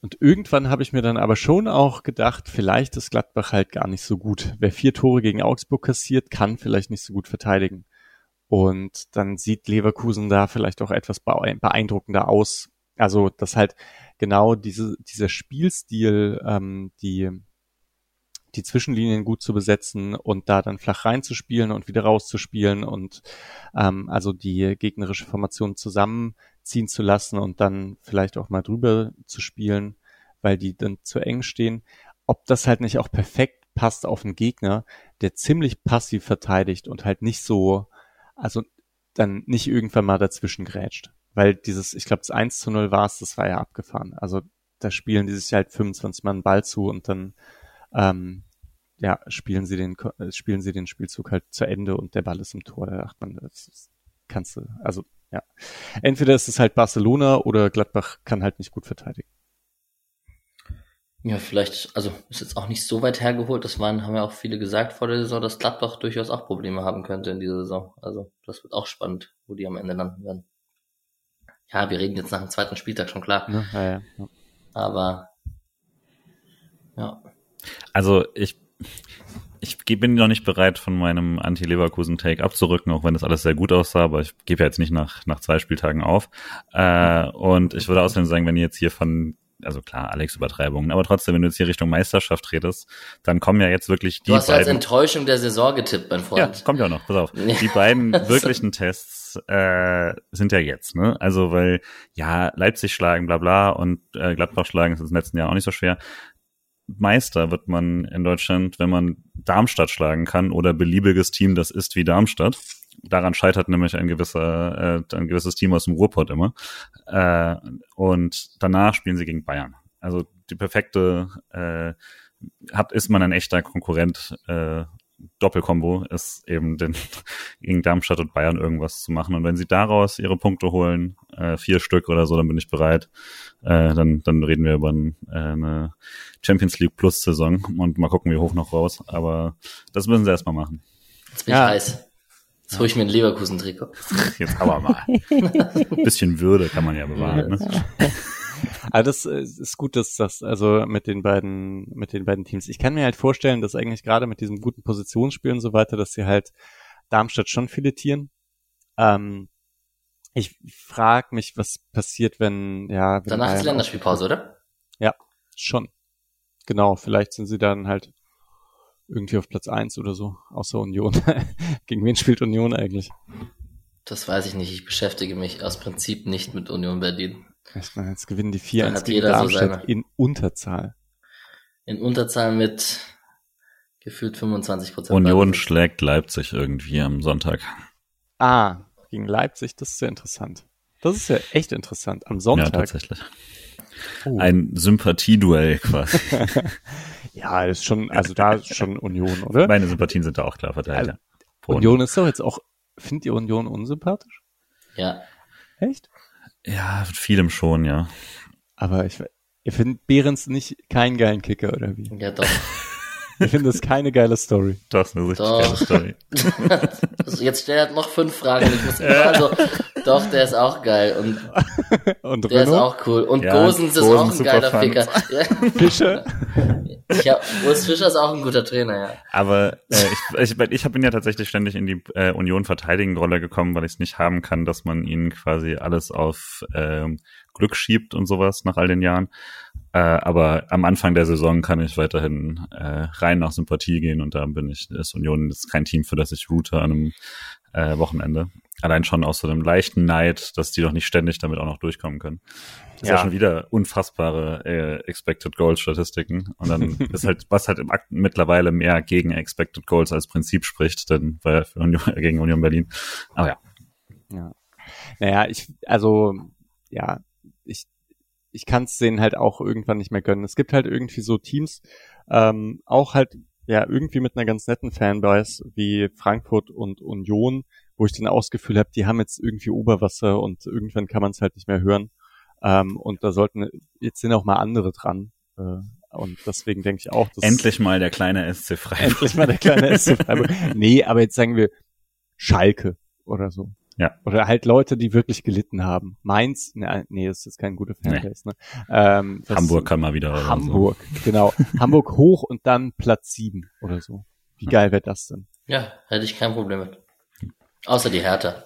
[SPEAKER 2] Und irgendwann habe ich mir dann aber schon auch gedacht, vielleicht ist Gladbach halt gar nicht so gut. Wer vier Tore gegen Augsburg kassiert, kann vielleicht nicht so gut verteidigen. Und dann sieht Leverkusen da vielleicht auch etwas beeindruckender aus. Also, dass halt genau diese, dieser Spielstil, ähm, die, die Zwischenlinien gut zu besetzen und da dann flach reinzuspielen und wieder rauszuspielen und ähm, also die gegnerische Formation zusammenziehen zu lassen und dann vielleicht auch mal drüber zu spielen, weil die dann zu eng stehen, ob das halt nicht auch perfekt passt auf einen Gegner, der ziemlich passiv verteidigt und halt nicht so, also dann nicht irgendwann mal dazwischen grätscht. Weil dieses, ich glaube, das 1 zu 0 war es, das war ja abgefahren. Also da spielen die sich halt 25 Mann Ball zu und dann ähm, ja, spielen sie den äh, spielen sie den Spielzug halt zu Ende und der Ball ist im Tor. Da dachte man, das kannst du, also ja. Entweder ist es halt Barcelona oder Gladbach kann halt nicht gut verteidigen.
[SPEAKER 1] Ja, vielleicht, also ist jetzt auch nicht so weit hergeholt. Das waren, haben ja auch viele gesagt vor der Saison, dass Gladbach durchaus auch Probleme haben könnte in dieser Saison. Also das wird auch spannend, wo die am Ende landen werden. Ja, wir reden jetzt nach dem zweiten Spieltag schon klar. Ja, ja, ja. Aber ja.
[SPEAKER 3] Also ich ich bin noch nicht bereit, von meinem Anti-Leverkusen-Take abzurücken, auch wenn das alles sehr gut aussah, aber ich gebe ja jetzt nicht nach, nach zwei Spieltagen auf. Äh, und ich würde außerdem sagen, wenn ihr jetzt hier von also klar, Alex Übertreibungen, aber trotzdem, wenn du jetzt hier Richtung Meisterschaft redest, dann kommen ja jetzt wirklich die
[SPEAKER 1] Du hast
[SPEAKER 3] beiden,
[SPEAKER 1] als Enttäuschung der Saison getippt, mein Freund.
[SPEAKER 3] Ja, kommt ja auch noch, pass auf. Die beiden wirklichen Tests äh, sind ja jetzt, ne? Also, weil, ja, Leipzig schlagen, bla bla, und äh, Gladbach schlagen ist im letzten Jahr auch nicht so schwer. Meister wird man in Deutschland, wenn man Darmstadt schlagen kann oder beliebiges Team, das ist wie Darmstadt daran scheitert nämlich ein gewisser, äh, ein gewisses Team aus dem Ruhrpott immer. Äh, und danach spielen sie gegen Bayern. Also die perfekte äh, hat, ist man ein echter Konkurrent. Äh, Doppelkombo ist eben den, gegen Darmstadt und Bayern irgendwas zu machen. Und wenn sie daraus ihre Punkte holen, äh, vier Stück oder so, dann bin ich bereit. Äh, dann, dann reden wir über ein, äh, eine Champions League Plus Saison und mal gucken, wie hoch noch raus. Aber das müssen sie erstmal machen.
[SPEAKER 1] Jetzt bin ich ja. heiß. Jetzt hole ich mir ein Leverkusen-Trikot.
[SPEAKER 3] Jetzt aber mal. Ein bisschen Würde kann man ja bewahren. Ne?
[SPEAKER 2] Aber das äh, ist gut, dass das, also mit den beiden, mit den beiden Teams. Ich kann mir halt vorstellen, dass eigentlich gerade mit diesem guten Positionsspiel und so weiter, dass sie halt Darmstadt schon filetieren. Ähm, ich frage mich, was passiert, wenn, ja. Wenn
[SPEAKER 1] Danach ist Länderspielpause, oder?
[SPEAKER 2] Ja, schon. Genau, vielleicht sind sie dann halt irgendwie auf Platz eins oder so, außer Union. Gegen wen spielt Union eigentlich?
[SPEAKER 1] Das weiß ich nicht. Ich beschäftige mich aus Prinzip nicht mit Union Berlin.
[SPEAKER 2] Jetzt gewinnen die 4-1 gegen Darmstadt so in Unterzahl.
[SPEAKER 1] In Unterzahl mit gefühlt 25 Prozent.
[SPEAKER 3] Union schlägt Leipzig irgendwie am Sonntag.
[SPEAKER 2] Ah, gegen Leipzig, das ist ja interessant. Das ist ja echt interessant. Am Sonntag. Ja,
[SPEAKER 3] tatsächlich. Oh. Ein Sympathieduell quasi.
[SPEAKER 2] ja, ist schon, also da ist schon Union, oder?
[SPEAKER 3] Meine Sympathien sind da auch klar verteilt. Also,
[SPEAKER 2] Union ist doch jetzt auch, findet ihr Union unsympathisch?
[SPEAKER 1] Ja.
[SPEAKER 2] Echt?
[SPEAKER 3] Ja, vielem schon, ja.
[SPEAKER 2] Aber ich, ihr findet Behrens nicht keinen geilen Kicker, oder wie?
[SPEAKER 1] Ja, doch.
[SPEAKER 2] Ich finde das keine geile Story.
[SPEAKER 3] Das ist eine richtig doch. geile Story.
[SPEAKER 1] also jetzt stellt er noch fünf Fragen. Ich muss immer also, doch, der ist auch geil. Und, und der Renault? ist auch cool. Und ja, Gosens ist auch ein geiler Ficker.
[SPEAKER 2] Fischer?
[SPEAKER 1] Ja, Urs Fischer ist auch ein guter Trainer, ja.
[SPEAKER 3] Aber äh, ich, ich, ich bin ja tatsächlich ständig in die äh, Union verteidigende Rolle gekommen, weil ich es nicht haben kann, dass man ihnen quasi alles auf ähm, Glück schiebt und sowas nach all den Jahren. Äh, aber am Anfang der Saison kann ich weiterhin äh, rein nach Sympathie gehen und da bin ich, ist Union ist kein Team, für das ich route an einem äh, Wochenende. Allein schon aus so einem leichten Neid, dass die doch nicht ständig damit auch noch durchkommen können. Das ja. ist ja schon wieder unfassbare äh, Expected Goals Statistiken. Und dann ist halt, was halt im Akt mittlerweile mehr gegen Expected Goals als Prinzip spricht, denn bei Union, gegen Union Berlin. Aber ja.
[SPEAKER 2] Ja. Naja, ich, also, ja, ich, ich kann es denen halt auch irgendwann nicht mehr gönnen. Es gibt halt irgendwie so Teams, ähm, auch halt ja irgendwie mit einer ganz netten Fanbase wie Frankfurt und Union, wo ich dann auch das Gefühl habe, die haben jetzt irgendwie Oberwasser und irgendwann kann man es halt nicht mehr hören. Ähm, und da sollten jetzt sind auch mal andere dran. Äh, und deswegen denke ich auch,
[SPEAKER 3] dass endlich mal der kleine SC Freiburg.
[SPEAKER 2] Endlich mal der kleine SC Freiburg. nee, aber jetzt sagen wir Schalke oder so.
[SPEAKER 3] Ja.
[SPEAKER 2] Oder halt Leute, die wirklich gelitten haben. Mainz, ne, nee, das ist kein guter Fanbase. Nee. Ne? Ähm,
[SPEAKER 3] Hamburg kann mal wieder.
[SPEAKER 2] Hamburg, so. genau. Hamburg hoch und dann Platz sieben oder so. Wie geil wäre das denn?
[SPEAKER 1] Ja, hätte ich kein Problem mit. Außer die Hertha.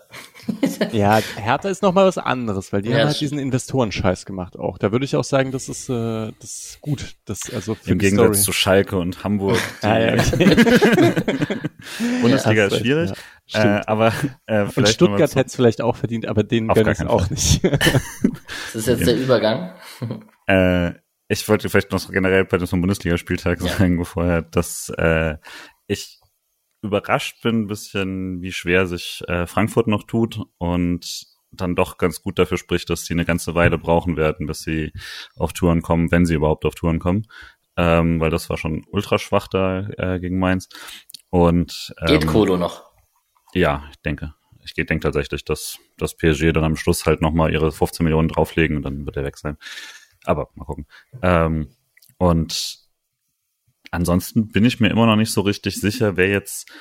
[SPEAKER 2] ja, Hertha ist nochmal was anderes, weil die ja, haben halt diesen Investorenscheiß gemacht auch. Da würde ich auch sagen, das ist, äh, das ist gut. Das, also
[SPEAKER 3] Im Gegensatz zu Schalke und Hamburg. ah, ja, Bundesliga ja, ist schwierig. Ja, äh, aber äh, vielleicht
[SPEAKER 2] und Stuttgart hätte es vielleicht auch verdient, aber denen gönne ich auch nicht.
[SPEAKER 1] das ist jetzt der Übergang.
[SPEAKER 3] äh, ich wollte vielleicht noch generell bei diesem Bundesligaspieltag ja. sagen, vorher, dass äh, ich überrascht bin ein bisschen, wie schwer sich äh, Frankfurt noch tut und dann doch ganz gut dafür spricht, dass sie eine ganze Weile brauchen werden, bis sie auf Touren kommen, wenn sie überhaupt auf Touren kommen. Ähm, weil das war schon ultra schwach da äh, gegen Mainz. Und ähm,
[SPEAKER 1] geht Kolo noch?
[SPEAKER 3] Ja, ich denke. Ich denke tatsächlich, dass das PSG dann am Schluss halt nochmal ihre 15 Millionen drauflegen und dann wird er weg sein. Aber mal gucken. Ähm, und ansonsten bin ich mir immer noch nicht so richtig sicher, wer jetzt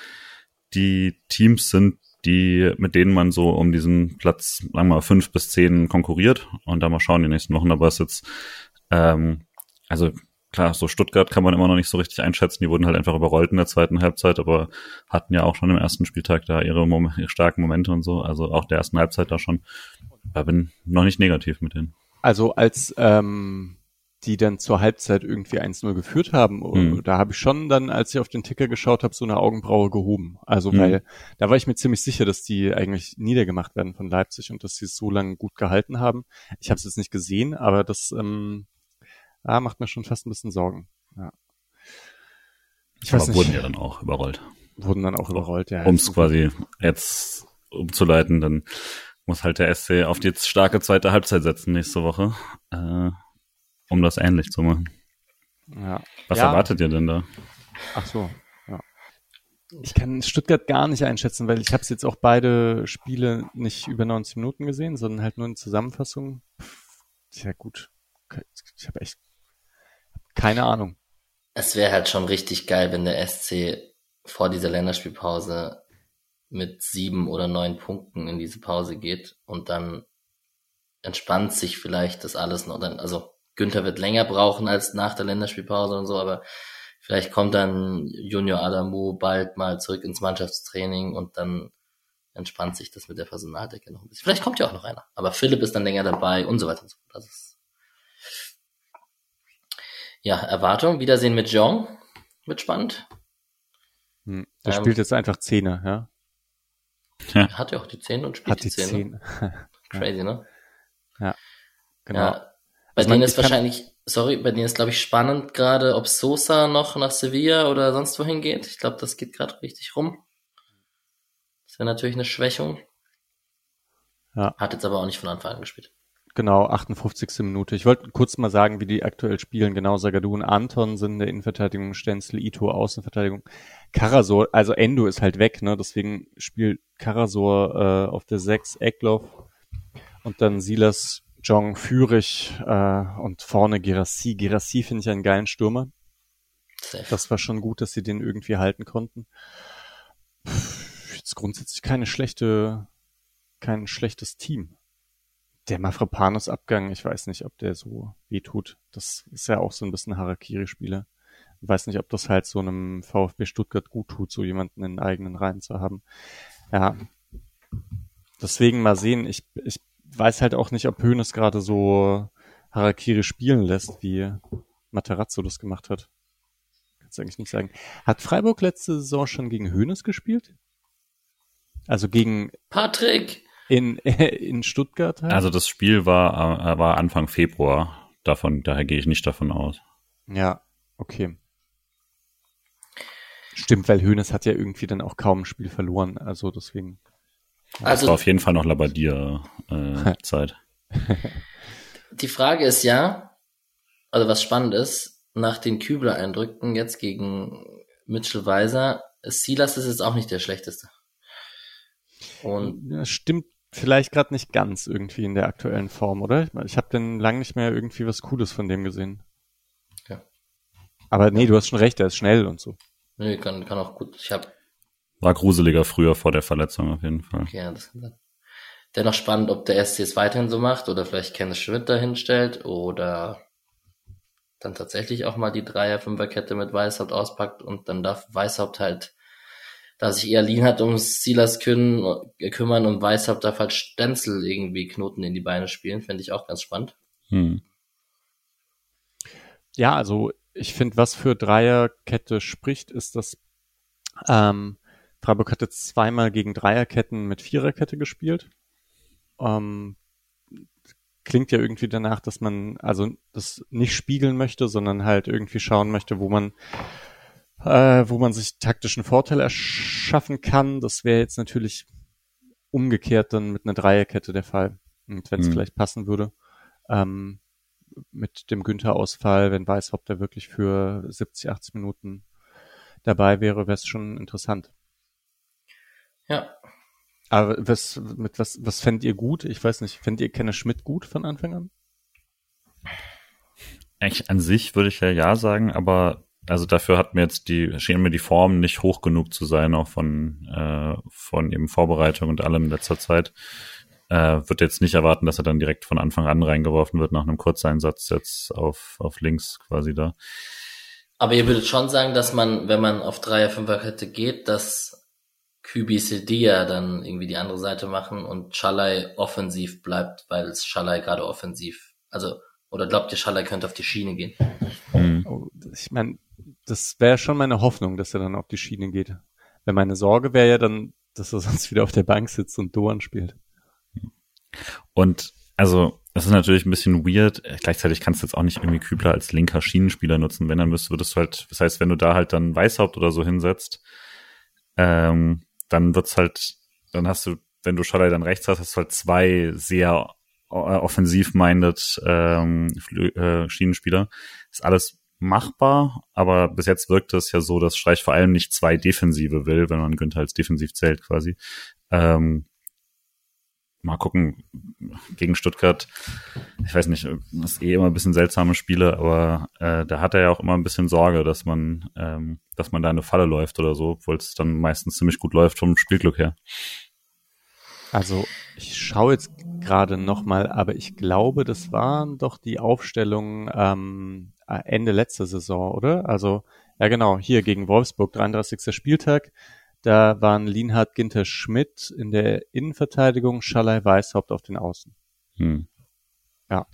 [SPEAKER 3] die Teams sind, die, mit denen man so um diesen Platz, sagen wir mal, fünf bis zehn konkurriert. Und da mal schauen die nächsten Wochen, aber es jetzt, ähm, also klar, so Stuttgart kann man immer noch nicht so richtig einschätzen, die wurden halt einfach überrollt in der zweiten Halbzeit, aber hatten ja auch schon im ersten Spieltag da ihre, Mom ihre starken Momente und so, also auch der ersten Halbzeit da schon, da bin noch nicht negativ mit denen.
[SPEAKER 2] Also als ähm, die dann zur Halbzeit irgendwie 1-0 geführt haben. Mhm. Da habe ich schon dann, als ich auf den Ticker geschaut habe, so eine Augenbraue gehoben. Also mhm. weil da war ich mir ziemlich sicher, dass die eigentlich niedergemacht werden von Leipzig und dass sie es so lange gut gehalten haben. Ich habe es jetzt nicht gesehen, aber das ähm, ah, macht mir schon fast ein bisschen Sorgen. Ja.
[SPEAKER 3] Ich aber weiß nicht. wurden ja dann auch überrollt.
[SPEAKER 2] Wurden dann auch überrollt, ja.
[SPEAKER 3] Um es quasi jetzt umzuleiten, dann muss halt der SC auf die starke zweite Halbzeit setzen nächste Woche. Äh, um das ähnlich zu machen.
[SPEAKER 2] Ja.
[SPEAKER 3] Was
[SPEAKER 2] ja.
[SPEAKER 3] erwartet ihr denn da?
[SPEAKER 2] Ach so, ja. Ich kann Stuttgart gar nicht einschätzen, weil ich habe jetzt auch beide Spiele nicht über 90 Minuten gesehen, sondern halt nur in Zusammenfassung. Tja gut, ich habe echt keine Ahnung.
[SPEAKER 1] Es wäre halt schon richtig geil, wenn der SC vor dieser Länderspielpause mit sieben oder neun Punkten in diese Pause geht und dann entspannt sich vielleicht das alles noch. Dann, also Günther wird länger brauchen als nach der Länderspielpause und so, aber vielleicht kommt dann Junior Adamu bald mal zurück ins Mannschaftstraining und dann entspannt sich das mit der Personaldecke noch ein bisschen. Vielleicht kommt ja auch noch einer, aber Philipp ist dann länger dabei und so weiter und so fort. Das ist ja, Erwartung, Wiedersehen mit Jong. Wird spannend.
[SPEAKER 2] Hm, der ähm, spielt jetzt einfach Zähne, ja?
[SPEAKER 1] ja. Hat ja auch die Zähne und spielt
[SPEAKER 2] Hat
[SPEAKER 1] die,
[SPEAKER 2] die Zähne.
[SPEAKER 1] Zähne. Crazy, ne?
[SPEAKER 2] Ja, genau. Ja,
[SPEAKER 1] bei also denen ist wahrscheinlich, sorry, bei denen ist, glaube ich, spannend gerade, ob Sosa noch nach Sevilla oder sonst wohin geht. Ich glaube, das geht gerade richtig rum. Das wäre natürlich eine Schwächung.
[SPEAKER 2] Ja.
[SPEAKER 1] Hat jetzt aber auch nicht von Anfang an gespielt.
[SPEAKER 2] Genau, 58. Minute. Ich wollte kurz mal sagen, wie die aktuell spielen. Genau, Sagadu und Anton sind in der Innenverteidigung, Stenzel, Ito Außenverteidigung. Karasor, also Endo ist halt weg, ne? Deswegen spielt Karasor äh, auf der 6, Eckloff und dann Silas Jong Führig äh, und vorne Gerassi. Gerassi finde ich einen geilen Stürmer. Safe. Das war schon gut, dass sie den irgendwie halten konnten. Jetzt grundsätzlich keine schlechte, kein schlechtes Team. Der Mafropanos Abgang, ich weiß nicht, ob der so weh tut. Das ist ja auch so ein bisschen Harakiri-Spieler. Ich weiß nicht, ob das halt so einem VfB Stuttgart gut tut, so jemanden in eigenen Reihen zu haben. Ja. Deswegen mal sehen. Ich, ich weiß halt auch nicht, ob Hönes gerade so Harakiri spielen lässt, wie Materazzo das gemacht hat. Kannst du eigentlich nicht sagen. Hat Freiburg letzte Saison schon gegen Hönes gespielt? Also gegen
[SPEAKER 1] Patrick
[SPEAKER 2] in in Stuttgart
[SPEAKER 3] halt? Also das Spiel war äh, war Anfang Februar. Davon daher gehe ich nicht davon aus.
[SPEAKER 2] Ja, okay. Stimmt, weil Hönes hat ja irgendwie dann auch kaum ein Spiel verloren, also deswegen.
[SPEAKER 3] Also, das war auf jeden Fall noch Labadia-Zeit. Äh,
[SPEAKER 1] die Frage ist ja, also was spannend ist, nach den Kübler-Eindrücken jetzt gegen Mitchell Weiser, Silas ist jetzt auch nicht der schlechteste.
[SPEAKER 2] Und das stimmt vielleicht gerade nicht ganz irgendwie in der aktuellen Form, oder? Ich habe denn lang nicht mehr irgendwie was Cooles von dem gesehen.
[SPEAKER 1] Ja.
[SPEAKER 2] Aber nee, du hast schon recht, er ist schnell und so.
[SPEAKER 1] Nee, kann, kann auch gut. Ich habe
[SPEAKER 3] war gruseliger früher vor der Verletzung auf jeden Fall.
[SPEAKER 1] Okay, ja, das kann sein. Dennoch spannend, ob der SC es weiterhin so macht oder vielleicht Kenneth Schmidt dahin stellt oder dann tatsächlich auch mal die Dreier-Fünfer-Kette mit Weißhaupt auspackt und dann darf Weißhaupt halt, da sich eher Lean hat um Silas Kün äh, kümmern und Weißhaupt darf halt Stenzel irgendwie Knoten in die Beine spielen, fände ich auch ganz spannend.
[SPEAKER 3] Hm.
[SPEAKER 2] Ja, also ich finde, was für Dreierkette spricht, ist, dass ähm, Freiburg hat jetzt zweimal gegen Dreierketten mit Viererkette gespielt. Ähm, klingt ja irgendwie danach, dass man also das nicht spiegeln möchte, sondern halt irgendwie schauen möchte, wo man äh, wo man sich taktischen Vorteil erschaffen kann. Das wäre jetzt natürlich umgekehrt dann mit einer Dreierkette der Fall. Und wenn es mhm. vielleicht passen würde, ähm, mit dem Günther-Ausfall, wenn Weißhaupt da wirklich für 70, 80 Minuten dabei wäre, wäre es schon interessant.
[SPEAKER 1] Ja.
[SPEAKER 2] Aber was, mit was, was fändet ihr gut? Ich weiß nicht, fändet ihr Kenner Schmidt gut von Anfang an?
[SPEAKER 3] Eigentlich an sich würde ich ja ja sagen, aber also dafür hat mir jetzt die, schien mir die Form nicht hoch genug zu sein, auch von, äh, von eben Vorbereitung und allem in letzter Zeit. Äh, wird jetzt nicht erwarten, dass er dann direkt von Anfang an reingeworfen wird nach einem Kurzeinsatz jetzt auf, auf links quasi da.
[SPEAKER 1] Aber ihr würdet schon sagen, dass man, wenn man auf Dreier, Fünferkette geht, dass Kübi Sedia dann irgendwie die andere Seite machen und Schalai offensiv bleibt, weil es Schalai gerade offensiv, also, oder glaubt ihr, Schalai könnte auf die Schiene gehen?
[SPEAKER 2] Mhm. Oh, ich meine, das wäre schon meine Hoffnung, dass er dann auf die Schiene geht. Weil meine Sorge wäre ja dann, dass er sonst wieder auf der Bank sitzt und Doan spielt.
[SPEAKER 3] Und also, das ist natürlich ein bisschen weird. Gleichzeitig kannst du jetzt auch nicht irgendwie Kübler als linker Schienenspieler nutzen. Wenn, dann müsstest, würdest du halt, das heißt, wenn du da halt dann Weißhaupt oder so hinsetzt, ähm, dann wird's halt, dann hast du, wenn du Schallei dann rechts hast, hast du halt zwei sehr äh, offensiv-minded ähm, äh, Schienenspieler. Ist alles machbar, aber bis jetzt wirkt es ja so, dass Streich vor allem nicht zwei Defensive will, wenn man Günther als defensiv zählt quasi. Ähm, mal gucken, gegen Stuttgart, ich weiß nicht, das ist eh immer ein bisschen seltsame Spiele, aber äh, da hat er ja auch immer ein bisschen Sorge, dass man, ähm, dass man da eine Falle läuft oder so, obwohl es dann meistens ziemlich gut läuft vom Spielglück her.
[SPEAKER 2] Also ich schaue jetzt gerade nochmal, aber ich glaube, das waren doch die Aufstellungen ähm, Ende letzter Saison, oder? Also, ja genau, hier gegen Wolfsburg, 33. Spieltag. Da waren Lienhard Ginter Schmidt in der Innenverteidigung, Schallei Weißhaupt auf den Außen. Hm. Ja,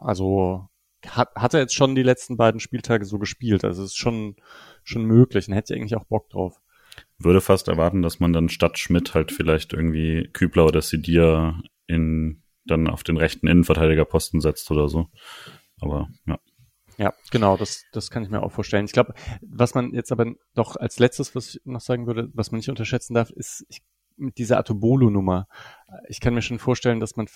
[SPEAKER 2] also hat, hat er jetzt schon die letzten beiden Spieltage so gespielt. Also es ist schon, schon möglich und hätte eigentlich auch Bock drauf.
[SPEAKER 3] Würde fast erwarten, dass man dann statt Schmidt halt vielleicht irgendwie Kübler oder Sidia in, dann auf den rechten Innenverteidigerposten setzt oder so. Aber ja.
[SPEAKER 2] Ja, genau, das, das kann ich mir auch vorstellen. Ich glaube, was man jetzt aber doch als letztes, was ich noch sagen würde, was man nicht unterschätzen darf, ist ich, mit dieser Atobolo-Nummer. Ich kann mir schon vorstellen, dass man,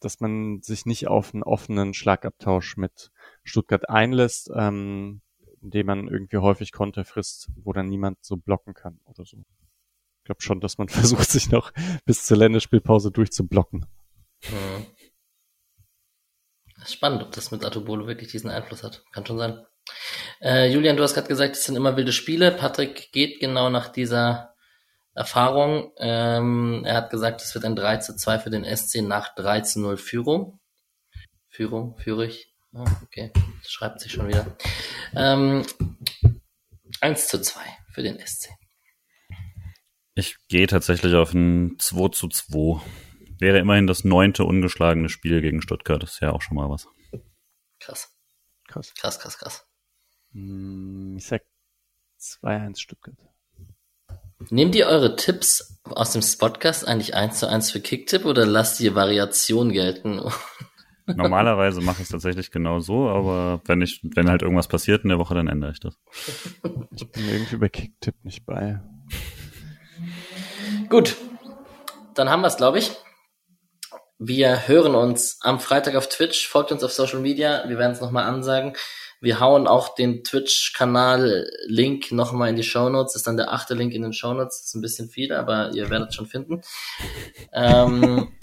[SPEAKER 2] dass man sich nicht auf einen offenen Schlagabtausch mit Stuttgart einlässt, ähm, indem man irgendwie häufig Konter frisst, wo dann niemand so blocken kann oder so. Ich glaube schon, dass man versucht, sich noch bis zur Länderspielpause durchzublocken. Mhm.
[SPEAKER 1] Spannend, ob das mit Atobolo wirklich diesen Einfluss hat. Kann schon sein. Äh, Julian, du hast gerade gesagt, es sind immer wilde Spiele. Patrick geht genau nach dieser Erfahrung. Ähm, er hat gesagt, es wird ein 3 zu 2 für den SC nach 3 zu 0 Führung. Führung, Führig. Oh, okay, das schreibt sich schon wieder. Ähm, 1 zu 2 für den SC.
[SPEAKER 3] Ich gehe tatsächlich auf ein 2 zu 2 wäre immerhin das neunte ungeschlagene Spiel gegen Stuttgart. Das ist ja auch schon mal was.
[SPEAKER 1] Krass. Krass. Krass, krass, krass.
[SPEAKER 2] Hm, ich sag 2-1 Stuttgart.
[SPEAKER 1] Nehmt ihr eure Tipps aus dem Spotcast eigentlich eins zu eins für Kicktipp oder lasst ihr Variation gelten?
[SPEAKER 3] Normalerweise mache ich es tatsächlich genau so, aber wenn ich, wenn halt irgendwas passiert in der Woche, dann ändere ich das.
[SPEAKER 2] Ich bin irgendwie bei Kicktipp nicht bei.
[SPEAKER 1] Gut, dann haben wir es, glaube ich. Wir hören uns am Freitag auf Twitch. Folgt uns auf Social Media. Wir werden es nochmal ansagen. Wir hauen auch den Twitch-Kanal-Link nochmal in die Show Notes. Das ist dann der achte Link in den Show Notes. Ist ein bisschen viel, aber ihr werdet schon finden. ähm,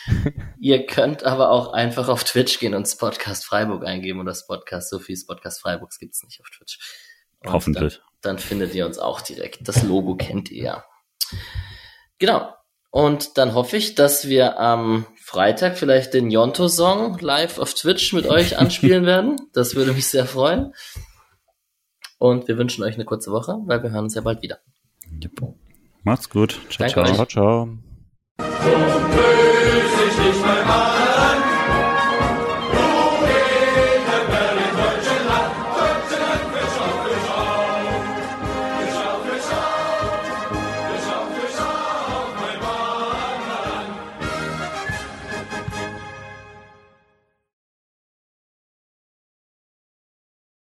[SPEAKER 1] ihr könnt aber auch einfach auf Twitch gehen und Podcast Freiburg eingeben oder Podcast Sophies Podcast Freiburgs gibt's nicht auf Twitch.
[SPEAKER 3] Und Hoffentlich.
[SPEAKER 1] Dann, dann findet ihr uns auch direkt. Das Logo kennt ihr ja. Genau. Und dann hoffe ich, dass wir am Freitag vielleicht den Yonto-Song live auf Twitch mit euch anspielen werden. Das würde mich sehr freuen. Und wir wünschen euch eine kurze Woche, weil wir hören uns ja bald wieder.
[SPEAKER 3] Macht's gut.
[SPEAKER 1] Ciao, Danke ciao. Euch. Ciao, ciao.